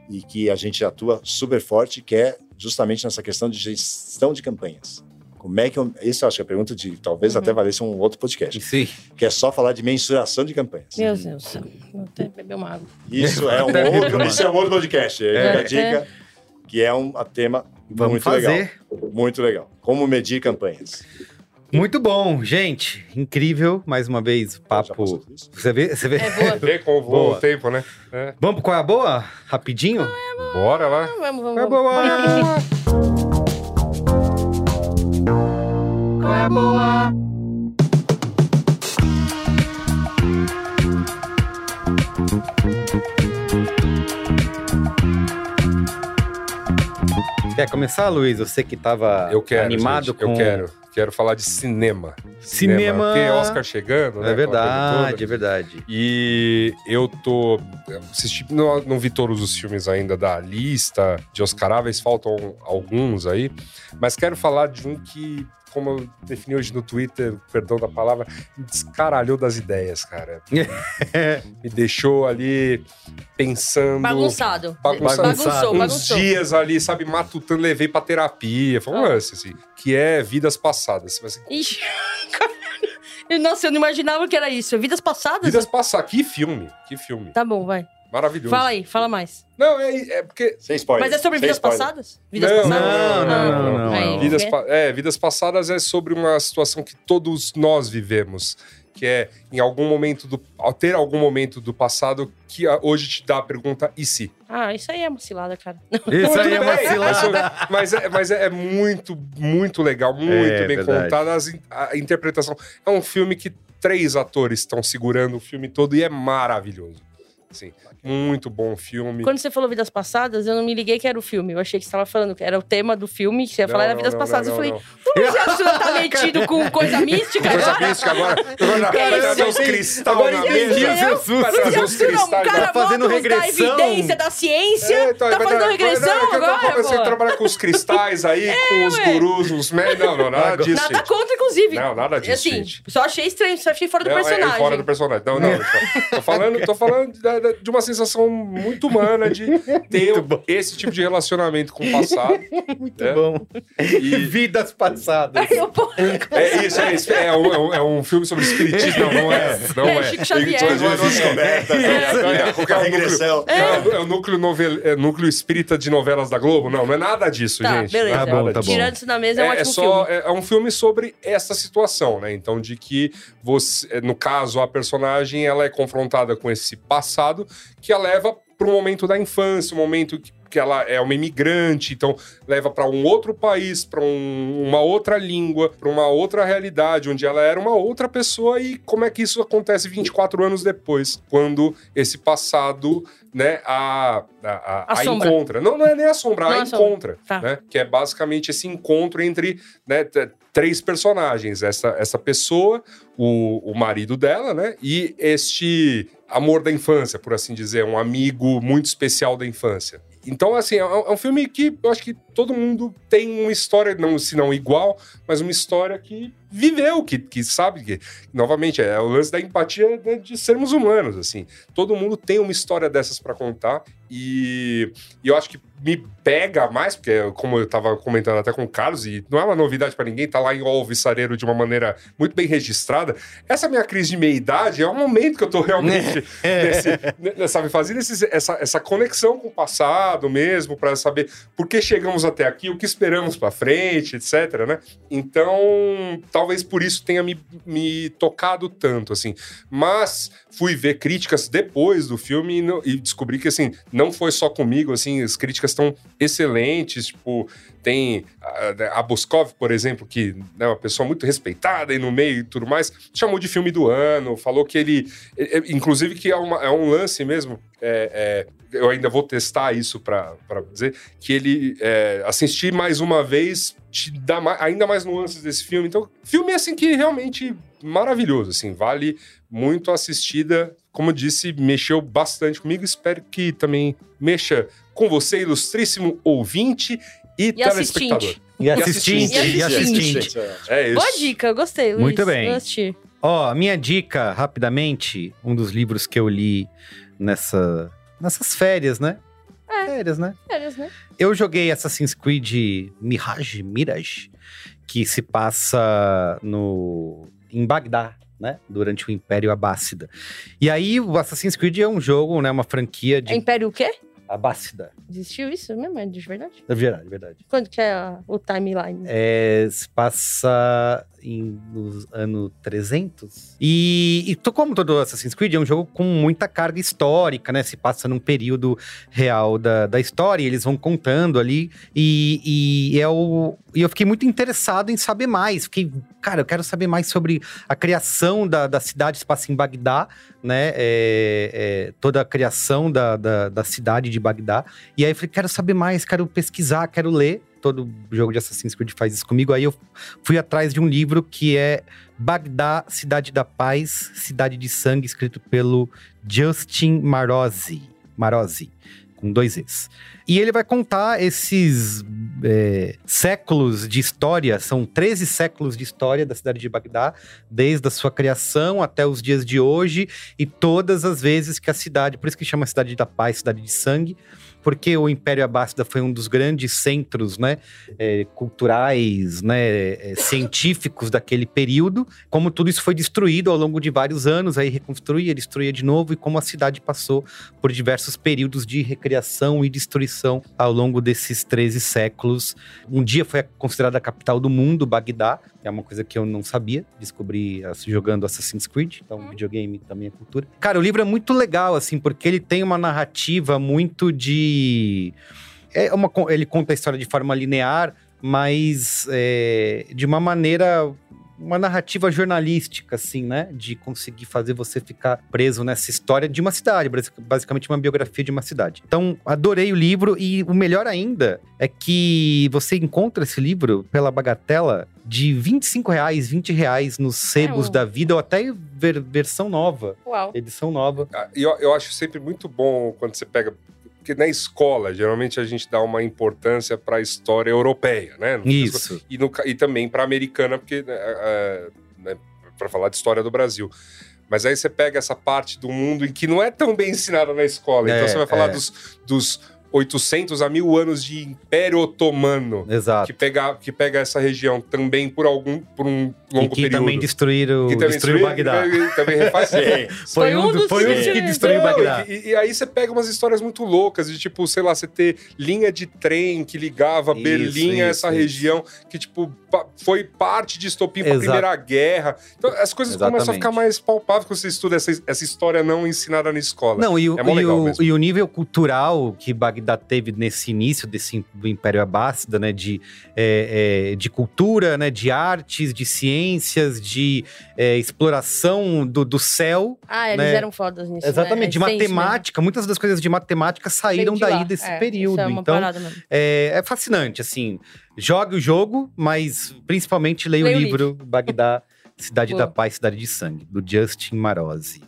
e que a gente atua super forte, que é justamente nessa questão de gestão de campanhas. Como é que eu... Isso eu acho que é a pergunta de talvez Uhum. até valesse um outro podcast, Sim. que é só falar de mensuração de campanhas. Meu Deus do céu. Vou até beber uma água. Isso é um outro, isso é um outro podcast. É. É. a dica, que é um tema Vamos muito fazer. legal. Muito legal. Como medir campanhas. Muito bom, gente. Incrível, mais uma vez, papo. Você vê, você vê. É boa. Vê como voa Boa. o tempo, né? É. Vamos pro qual é a boa? Rapidinho? Bora lá. Vamos, vamos, Qual é boa? Qual é a boa? Quer começar, Luiz? Você que tava Eu quero. animado gente, com. Eu quero. Quero falar de cinema. Cinema. Porque Oscar chegando, né? É verdade, é verdade. E eu tô. Assisti, não, não vi todos os filmes ainda da lista de Oscaráveis, faltam alguns aí. Mas quero falar de um que, como eu defini hoje no Twitter, perdão da palavra, me descaralhou das ideias, cara. me deixou ali pensando. Bagunçado. Bagunçado. Bagunçou, Uns bagunçou. dias ali, sabe, matutando, levei pra terapia. Foi um Ah. lance, assim. Que é vidas passadas. Mas, assim, Ixi. Nossa, eu não imaginava que era isso. Vidas passadas? vidas passadas. Que filme, que filme. Tá bom, vai. Maravilhoso. Fala aí, fala mais. Não, é, é porque Sem spoiler. Mas é sobre sem vidas spoiler. passadas? Vidas Não, passadas? não, não, Ah, não, não, aí, não. Vidas, pa- é, Vidas Passadas é sobre uma situação que todos nós vivemos. Que é, em algum momento do... Ao ter algum momento do passado que hoje te dá a pergunta, e se? Ah, isso aí é uma cilada, cara. Isso aí é uma cilada. mas, é, mas é muito, muito legal, muito É, bem verdade. contada. A interpretação. É um filme que três atores estão segurando o filme todo e é maravilhoso. Assim, muito bom filme. Quando você falou Vidas Passadas, eu não me liguei que era o filme. Eu achei que você estava falando que era o tema do filme, que você ia falar Não, era Vidas não, Passadas. não, eu falei, não. o Gerson tá metido com coisa mística Coisa agora? mística agora. Agora trazer isso? os cristais Agora na mesa. o seu susto. Vai trazer os cristais cara Tá fazendo os da regressão. evidência da ciência, É, então, tá vai fazendo tra- regressão não, é agora, Você. É, trabalha com os cristais aí, com os gurus, os... me- Não, não, nada disso, Nada gente. contra, inclusive. Não, nada disso, assim, gente. Só achei estranho, só achei fora do é personagem. fora do personagem. Não, não. tô falando, tô falando de uma sensação muito humana de ter esse tipo de relacionamento com o passado. Muito É. bom. E Vidas passadas. É isso, é isso. É um, é um- é um filme sobre espiritismo. Não, não é. Não É, é. Chico Xavier. É É, é, é, É, o- é núcleo, novel, é, núcleo espírita de novelas da Globo? Não, não é nada disso, Tá, gente. beleza. É Tá bom, tá bom. tirando isso da mesa, é um É, é ótimo só filme. é, é um filme sobre essa situação, né? Então de que você, no caso a personagem ela é confrontada com esse passado que a leva para o momento da infância, um momento que, que ela é uma imigrante, então leva para um outro país, para uma outra língua, para uma outra realidade, onde ela era uma outra pessoa e como é que isso acontece 24 anos depois, quando esse passado, né, a, a, a, a encontra. Não, não é nem assombra, Não a encontra, Tá. né? Que é basicamente esse encontro entre né, três personagens. Essa, essa pessoa, o, o marido dela, né? E este amor da infância, por assim dizer, um amigo muito especial da infância. Então, assim, é um é um filme que eu acho que todo mundo tem uma história, não, se não igual, mas uma história que viveu, que, que sabe que, novamente, é o lance da empatia né, de sermos humanos, assim. Todo mundo tem uma história dessas pra contar e, e eu acho que me pega mais, porque como eu tava comentando até com o Carlos, e não é uma novidade pra ninguém, tá lá em Alvissareiro de uma maneira muito bem registrada. Essa minha crise de meia-idade é um momento que eu tô realmente nesse, né, sabe, fazendo esse- essa, essa conexão com o passado mesmo, pra saber por que chegamos até aqui, o que esperamos pra frente, etc, né? Então, talvez por isso tenha me, me tocado tanto, assim. Mas fui ver críticas depois do filme e, e descobri que, assim, não foi só comigo, assim, as críticas estão excelentes, tipo, tem a, a Boscov, por exemplo, que é uma pessoa muito respeitada e no meio e tudo mais, chamou de filme do ano, falou que ele, inclusive que é, uma- é um lance mesmo, é- é, eu ainda vou testar isso pra dizer, que ele é, assistir mais uma vez te dá ma- ainda mais nuances desse filme. Então, filme assim que realmente maravilhoso, assim, vale muito a assistida. Como eu disse, mexeu bastante comigo. Espero que também mexa com você, ilustríssimo ouvinte e, E telespectador. assistinte. E assistinte, E e assistinte. assistinte. É isso. Boa dica, eu gostei, Luiz. Muito bem. Ó, a minha dica, rapidamente, um dos livros que eu li nessa, nessas férias, né? É. Férias, né? Férias, né? Eu joguei Assassin's Creed Mirage, Mirage, que se passa no em Bagdá, né? Durante o Império Abássida. E aí, o Assassin's Creed é um jogo, né? Uma franquia de É Império o quê? Abássida. Existiu isso mesmo? É de verdade? É verdade, verdade. Quando que é a- o timeline? É, se passa em, nos anos 300. E, e como todo Assassin's Creed, é um jogo com muita carga histórica, né? Se passa num período real da, da história, e eles vão contando ali. E, e, é o- e eu fiquei muito interessado em saber mais. Fiquei, cara, eu quero saber mais sobre a criação da, da cidade, passa em Bagdá, né? É, é, toda a criação da, da, da cidade de Bagdá. E aí eu falei, quero saber mais, quero pesquisar, quero ler. Todo jogo de Assassin's Creed faz isso comigo. Aí eu fui atrás de um livro que é Bagdá, Cidade da Paz, Cidade de Sangue, escrito pelo Justin Marozzi. Marozzi com dois Es. E ele vai contar esses é, séculos de história, são 13 séculos de história da cidade de Bagdá, desde a sua criação até os dias de hoje, e todas as vezes que a cidade, por isso que chama Cidade da Paz, Cidade de Sangue, porque o Império Abássida foi um dos grandes centros né, é, culturais, né, é, científicos daquele período, como tudo isso foi destruído ao longo de vários anos, aí reconstruía, destruía de novo, e como a cidade passou por diversos períodos de recriação e destruição ao longo desses 13 séculos. Um dia foi considerada a capital do mundo, Bagdá, é uma coisa que eu não sabia, descobri jogando Assassin's Creed, então hum. videogame também é cultura. Cara, o livro é muito legal, assim, porque ele tem uma narrativa muito de. É uma, ele conta a história de forma linear, mas é, de uma maneira uma narrativa jornalística, assim, né? De conseguir fazer você ficar preso nessa história de uma cidade, basicamente uma biografia de uma cidade. Então, adorei o livro e o melhor ainda é que você encontra esse livro pela bagatela de 25 reais, 20 reais nos sebos é da vida, ou até ver, versão nova. Uau. Edição nova. Ah, eu, eu acho sempre muito bom quando você pega porque na escola, geralmente a gente dá uma importância para a história europeia, né? Isso. E, no, e também para a americana, porque né, né, para falar de história do Brasil. Mas aí você pega essa parte do mundo em que não é tão bem ensinada na escola. Então é, então você vai falar é. dos, dos 800 a mil anos de Império Otomano. Exato. Que pega, que pega essa região também por algum por um longo e que período. também destruíram, que também destruiu Bagdá. Também refaz. foi, um dos, foi um dos que destruiu Não, Bagdá. E, e, aí você pega umas histórias muito loucas de tipo, sei lá, você ter linha de trem que ligava isso, Berlim a essa isso, região que tipo foi parte de estopim para a Primeira Guerra. Então as coisas Exatamente. começam a ficar mais palpáveis quando você estuda essa, essa história não ensinada na escola. Não, e o, é e, o, e o nível cultural que Bagdá ainda teve nesse início desse do Império Abássida, né, de, é, é, de cultura, né, de artes, de ciências, de é, exploração do, do céu. Ah, eles né? eram fodas nisso. Exatamente, né? de matemática. Mesmo. Muitas das coisas de matemática saíram daí lá. desse é, período. É então, é, é, fascinante, assim. Jogue o jogo, mas principalmente leia o livro, livro Bagdá, Cidade da Paz, Cidade de Sangue, do Justin Marozzi.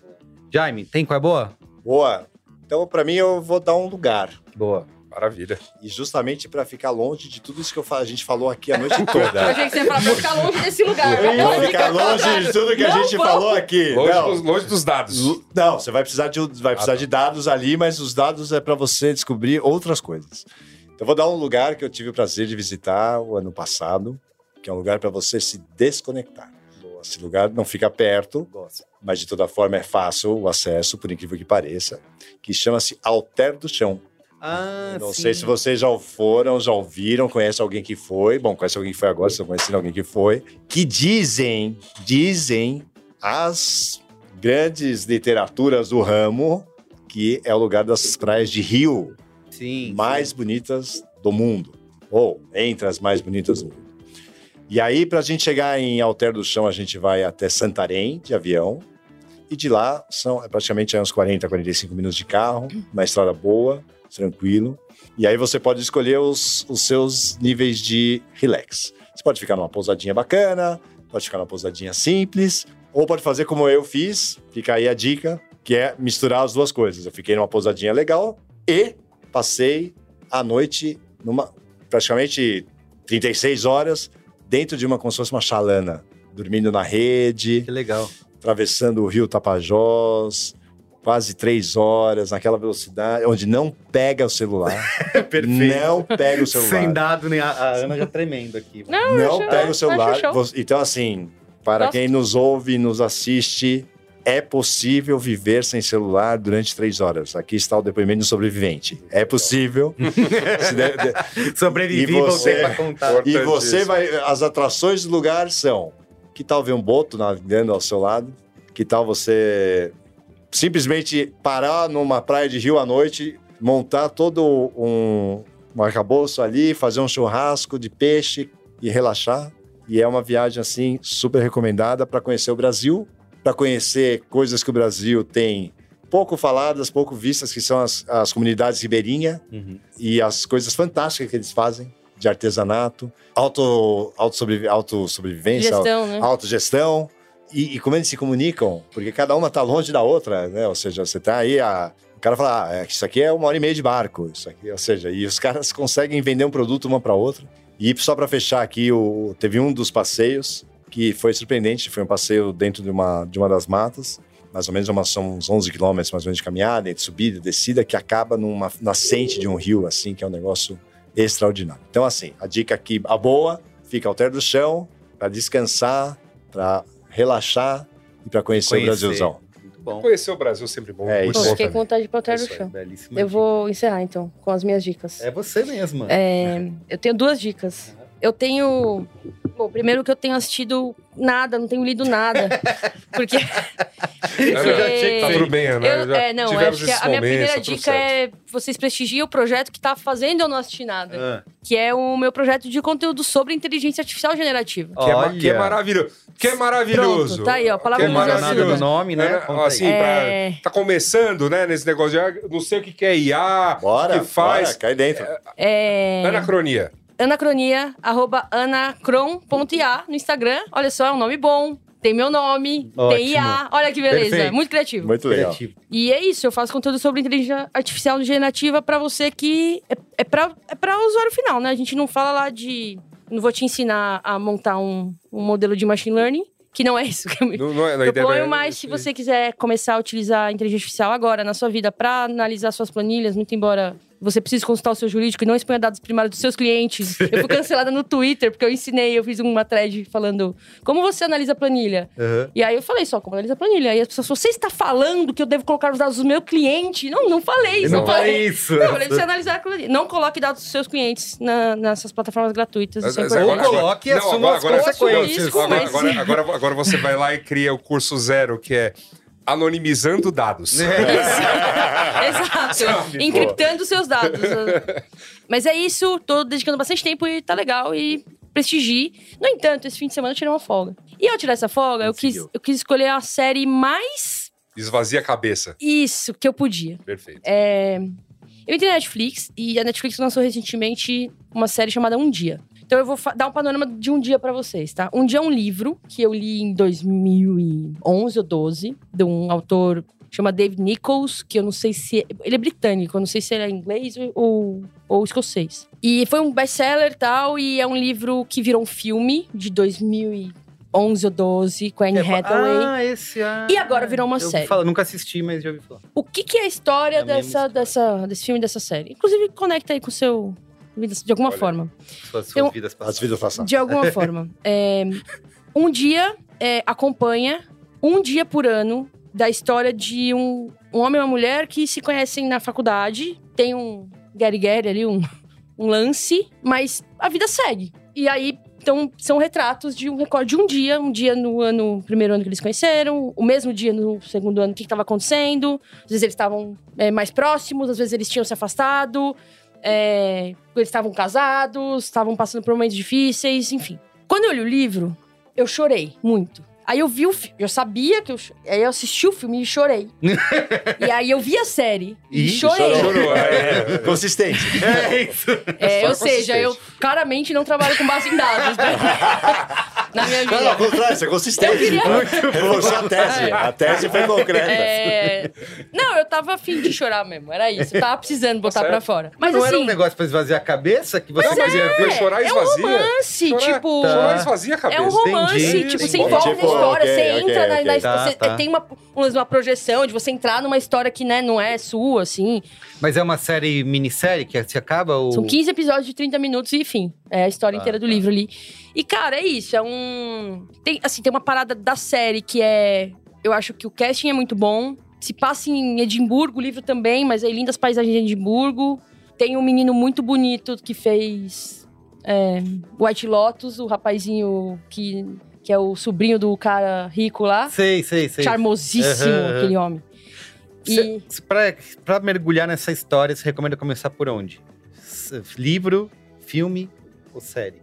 Jaime, tem qual é boa? Boa. Então, para mim, eu vou dar um lugar. Boa. Maravilha. E justamente para ficar longe de tudo isso que a gente falou aqui a noite toda. Eu achei que você ia falar pra ficar longe desse lugar. Pra ficar longe de tudo que a gente falou aqui. Longe, dos, longe dos, dados. Não, você vai precisar de, vai precisar ah, de dados ali, mas os dados é para você descobrir outras coisas. Então, vou dar um lugar que eu tive o prazer de visitar o ano passado, que é um lugar para você se desconectar. Esse lugar não fica perto, mas de toda forma é fácil o acesso, por incrível que pareça, que chama-se Alter do Chão. Ah, não sim. sei se vocês já foram, já ouviram, conhecem alguém que foi. Bom, conhece alguém que foi agora, estão conhecendo alguém que foi. Que dizem, dizem as grandes literaturas do ramo que é o lugar das praias de Rio sim, mais sim. bonitas do mundo. Ou entre as mais bonitas do mundo. E aí, para a gente chegar em Alter do Chão, a gente vai até Santarém de avião. E de lá são é praticamente uns 40, 45 minutos de carro, uma estrada boa tranquilo. E aí você pode escolher os, os seus níveis de relax. Você pode ficar numa pousadinha bacana, pode ficar numa pousadinha simples, ou pode fazer como eu fiz, fica aí a dica, que é misturar as duas coisas. Eu fiquei numa pousadinha legal e passei a noite numa praticamente 36 horas dentro de uma como se fosse uma chalana, dormindo na rede. Que legal. Atravessando o rio Tapajós, quase três horas naquela velocidade, onde não pega o celular. Perfeito. Não pega o celular. Sem dado, nem a, a Ana já tremendo aqui. Não, não pega o celular. Então, assim, para Nossa. quem nos ouve e nos assiste, é possível viver sem celular durante três horas. Aqui está o depoimento do sobrevivente. É possível. Sobrevivi, e você, para contar. E você vai. As atrações do lugar são: que tal ver um boto navegando ao seu lado? Que tal você simplesmente parar numa praia de rio à noite, montar todo um, um arcabouço ali, fazer um churrasco de peixe e relaxar. E é uma viagem assim super recomendada para conhecer o Brasil, para conhecer coisas que o Brasil tem pouco faladas, pouco vistas, que são as, as comunidades ribeirinhas uhum. e as coisas fantásticas que eles fazem. de artesanato, auto, auto, auto sobrevivência, Gestão, né? autogestão. E, e como eles se comunicam, porque cada uma tá longe da outra, né? Ou seja, você tá aí, a, o cara fala, ah, é, isso aqui é uma hora e meia de barco, isso aqui, ou seja, e os caras conseguem vender um produto uma para outra. E só para fechar aqui, o, teve um dos passeios que foi surpreendente, foi um passeio dentro de uma, de uma das matas, mais ou menos uma, são uns 11 quilômetros mais ou menos de caminhada, de subida, descida, que acaba numa nascente de um rio, assim, que é um negócio extraordinário. Então, assim, a dica aqui, a boa, fica ao terra do chão, para descansar, para relaxar e para conhecer, Conhecer. o Brasilzão. Muito bom. Conhecer o Brasil é sempre bom. É, isso. bom fiquei com vontade de ir pra terra Isso do chão. Belíssima Eu dica. vou encerrar, então, com as minhas dicas. É você mesma. É, eu tenho duas dicas. Eu tenho. Bom, primeiro que eu tenho assistido nada, não tenho lido nada. Porque. porque- Tá tudo bem, né? Eu- Já é, não, acho que a minha primeira dica é vocês prestigiem o projeto que tá fazendo eu não assistir nada. Ah, Que é o meu projeto de conteúdo sobre inteligência artificial generativa. Que, é, que é maravilhoso. Que é maravilhoso. Pronto, tá aí, ó, palavra Que é maravilhoso. do nome, né? É, assim, É. pra- tá começando, né, nesse negócio de não sei o que, que é IA, Bora, o que faz. bora, cai dentro. É. Anacronia. Anacronia, arroba anacron.ia no Instagram. Olha só, é um nome bom. Tem meu nome, tem Ótimo. IA. Olha que beleza. Perfeito. Muito criativo. Muito legal. Criativo. E é isso, eu faço conteúdo sobre inteligência artificial generativa pra você que é, é para é pra usuário final, né? A gente não fala lá de. Não vou te ensinar a montar um, um modelo de machine learning, que não é isso que eu me Não, não é, ideia proponho, é- mas se você quiser começar a utilizar a inteligência artificial agora na sua vida pra analisar suas planilhas, muito embora você precise consultar o seu jurídico e não exponha dados primários dos seus clientes. Eu fui cancelada no Twitter porque eu ensinei, eu fiz uma thread falando como você analisa a planilha. Aham. E aí eu falei só, como analisa a planilha. Aí as pessoas falaram, você está falando que eu devo colocar os dados do meu cliente? Não, não falei. Eu só não falei isso. Não, eu falei pra você analisar a planilha. Não coloque dados dos seus clientes na- nessas plataformas gratuitas. Isso é Mas importante. Ou coloque e Não, assuma agora- as agora- consequências. Isso, Agora, mas- agora, agora, agora você vai lá e cria o curso zero, que é anonimizando dados. Exato. Sabe, Encriptando seus dados. Mas é isso, tô dedicando bastante tempo e tá legal e prestigie. No entanto, esse fim de semana eu tirei uma folga. E ao tirar essa folga, eu quis, eu quis escolher a série mais Esvazia a cabeça. isso que eu podia. Perfeito. É, Eu entrei na Netflix e a Netflix lançou recentemente uma série chamada Um Dia. Então eu vou dar um panorama de um dia pra vocês, tá? Um dia é um livro que eu li em 2011 ou 12, de um autor chama David Nichols, que eu não sei se é- ele é britânico, eu não sei se ele é inglês ou, ou escocês. E foi um best-seller e tal, e é um livro que virou um filme de 2011 ou 12 com a Anne Hathaway. Ah, esse. Ah, E agora virou uma série. falar- nunca assisti, mas já ouvi falar. O que, que é a história É a dessa, história. dessa, desse filme, dessa série? Inclusive, conecta aí com o seu. De alguma Olha. forma. Suas, suas Eu- vidas As passadas. vidas passadas. De alguma forma. É, um dia é, acompanha, um dia por ano, da história de um, um homem e uma mulher que se conhecem na faculdade. Tem um Gary ali, um, um lance, mas a vida segue. E aí, então, são retratos de um recorde de um dia. Um dia no ano, primeiro ano que eles conheceram, o mesmo dia no segundo ano, o que estava acontecendo. Às vezes eles estavam é, mais próximos, às vezes eles tinham se afastado. É, eles estavam casados, estavam passando por momentos difíceis, enfim. Quando eu li o livro, eu chorei muito. Aí eu vi o filme, eu sabia que eu. Aí eu assisti o filme e chorei. e aí eu vi a série e, Ih, chorei. Chorou. É, Consistente. É isso. É, ou seja, eu claramente não trabalho com base em dados, né? Na minha Não, ao vida. contrário, você é consistente. Eu queria- Reforçou a tese. A tese foi concreta. É... Não, eu tava afim de chorar mesmo, era isso. Eu tava precisando botar certo. pra fora. Mas não assim, era um negócio pra esvaziar a cabeça que você mas fazia é, ver? chorar é um esvazia. romance, Chorar- tipo... Chorar esvazia a cabeça. É um romance, Entendi. tipo, você Tipo, envolve na história, ok, você ok, entra na, na história, Tá, você tá. tem uma, uma projeção de você entrar numa história que né, não é sua, assim. Mas é uma série minissérie que se acaba ou... São 15 episódios de 30 minutos e, enfim, é a história Tá, inteira do tá. livro ali. E, cara, é isso, é um... Tem, assim, tem uma parada da série que é... Eu acho que o casting é muito bom. Se passa em Edimburgo, o livro também, mas é lindas paisagens de Edimburgo. Tem um menino muito bonito que fez é, White Lotus, o rapazinho que, que é o sobrinho do cara rico lá. Sei, sei, sei. Charmosíssimo, aham. aquele homem. E Cê- pra, pra mergulhar nessa história, você recomenda começar por onde? Livro, filme ou série?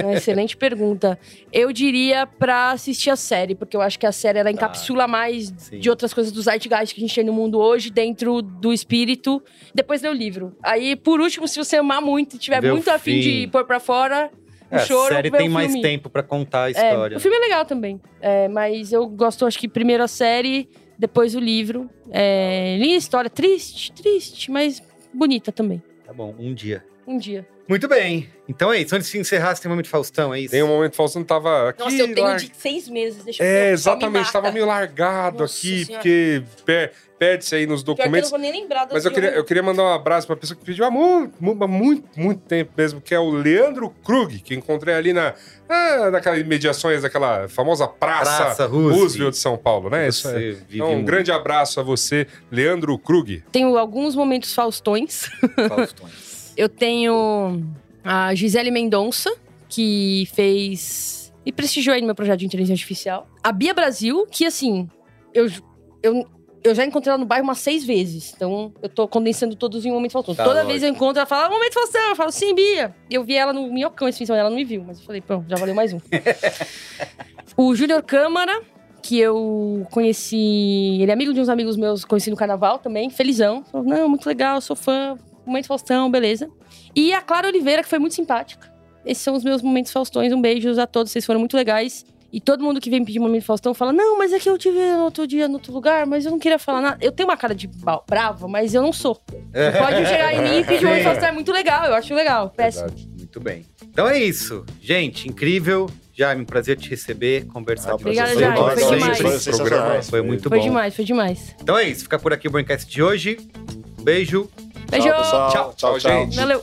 Uma excelente pergunta. Eu diria pra assistir a série, porque eu acho que a série ela encapsula mais Sim. de outras coisas do zeitgeist que a gente tem no mundo hoje, dentro do espírito. Depois ler o livro. Aí, por último, se você amar muito e tiver muito afim fim. de pôr pra fora, o É, choro, a série tem mais tempo pra contar a É, história. o filme é legal também. É, mas eu gosto, acho que primeiro a série, depois o livro. É, linha história, triste, triste, mas bonita também. Tá bom, um dia. Um dia. Muito bem. Então é isso. Antes de encerrar, você tem um momento Faustão, é isso? Tem um momento, Faustão tava aqui. Nossa, eu tenho lar- de seis meses, deixa eu É, ver, me exatamente, mata. tava meio largado Nossa aqui, Senhora. porque per- perde-se aí nos Pior que eu não documentos. vou nem lembrar Mas eu queria, eu queria mandar um abraço pra pessoa que pediu há muito, muito, muito, tempo mesmo, que é o Leandro Krug, que encontrei ali na, ah, naquelas mediações daquela famosa praça, Praça Roosevelt. Roosevelt de São Paulo, né? Isso é. Então, um muito. grande abraço a você, Leandro Krug. Tenho alguns momentos faustões. Faustões. Eu tenho a Gisele Mendonça, que fez. e prestigiou aí no meu projeto de inteligência artificial. A Bia Brasil, que assim, eu, eu, eu já encontrei ela no bairro umas seis vezes. Então, eu tô condensando todos em um momento Faustão. Tá, Toda lógico. vez eu encontro, ela fala, "Ah, momento Faustão. Eu falo, sim, Bia. Eu vi ela no Minhocão esse fim de semana, ela não me viu, mas eu falei, pronto, já valeu mais um. o Júnior Câmara, que eu conheci. Ele é amigo de uns amigos meus, conheci no carnaval também, felizão. Falou, não, muito legal, sou fã. Momento Faustão, beleza. E a Clara Oliveira, que foi muito simpática. Esses são os meus momentos Faustões. Um beijo a todos, vocês foram muito legais. E todo mundo que vem pedir momento Faustão fala: Não, mas é que eu tive no outro dia, no outro lugar, mas eu não queria falar nada. Eu tenho uma cara de brava, mas eu não sou. Você pode chegar em mim e pedir momento Faustão, é muito legal, eu acho legal. Péssimo. Muito bem. Então é isso. Gente, incrível. Jaime, um prazer te receber, conversar Ah, com Obrigada, você. Jaime, Como foi demais. Foi programa sensacionais. Foi muito Foi bom. demais, foi demais. Então é isso. Fica por aqui o Braincast de hoje. Um beijo. Beijo. Tchau, tchau, tchau, tchau, gente. Valeu.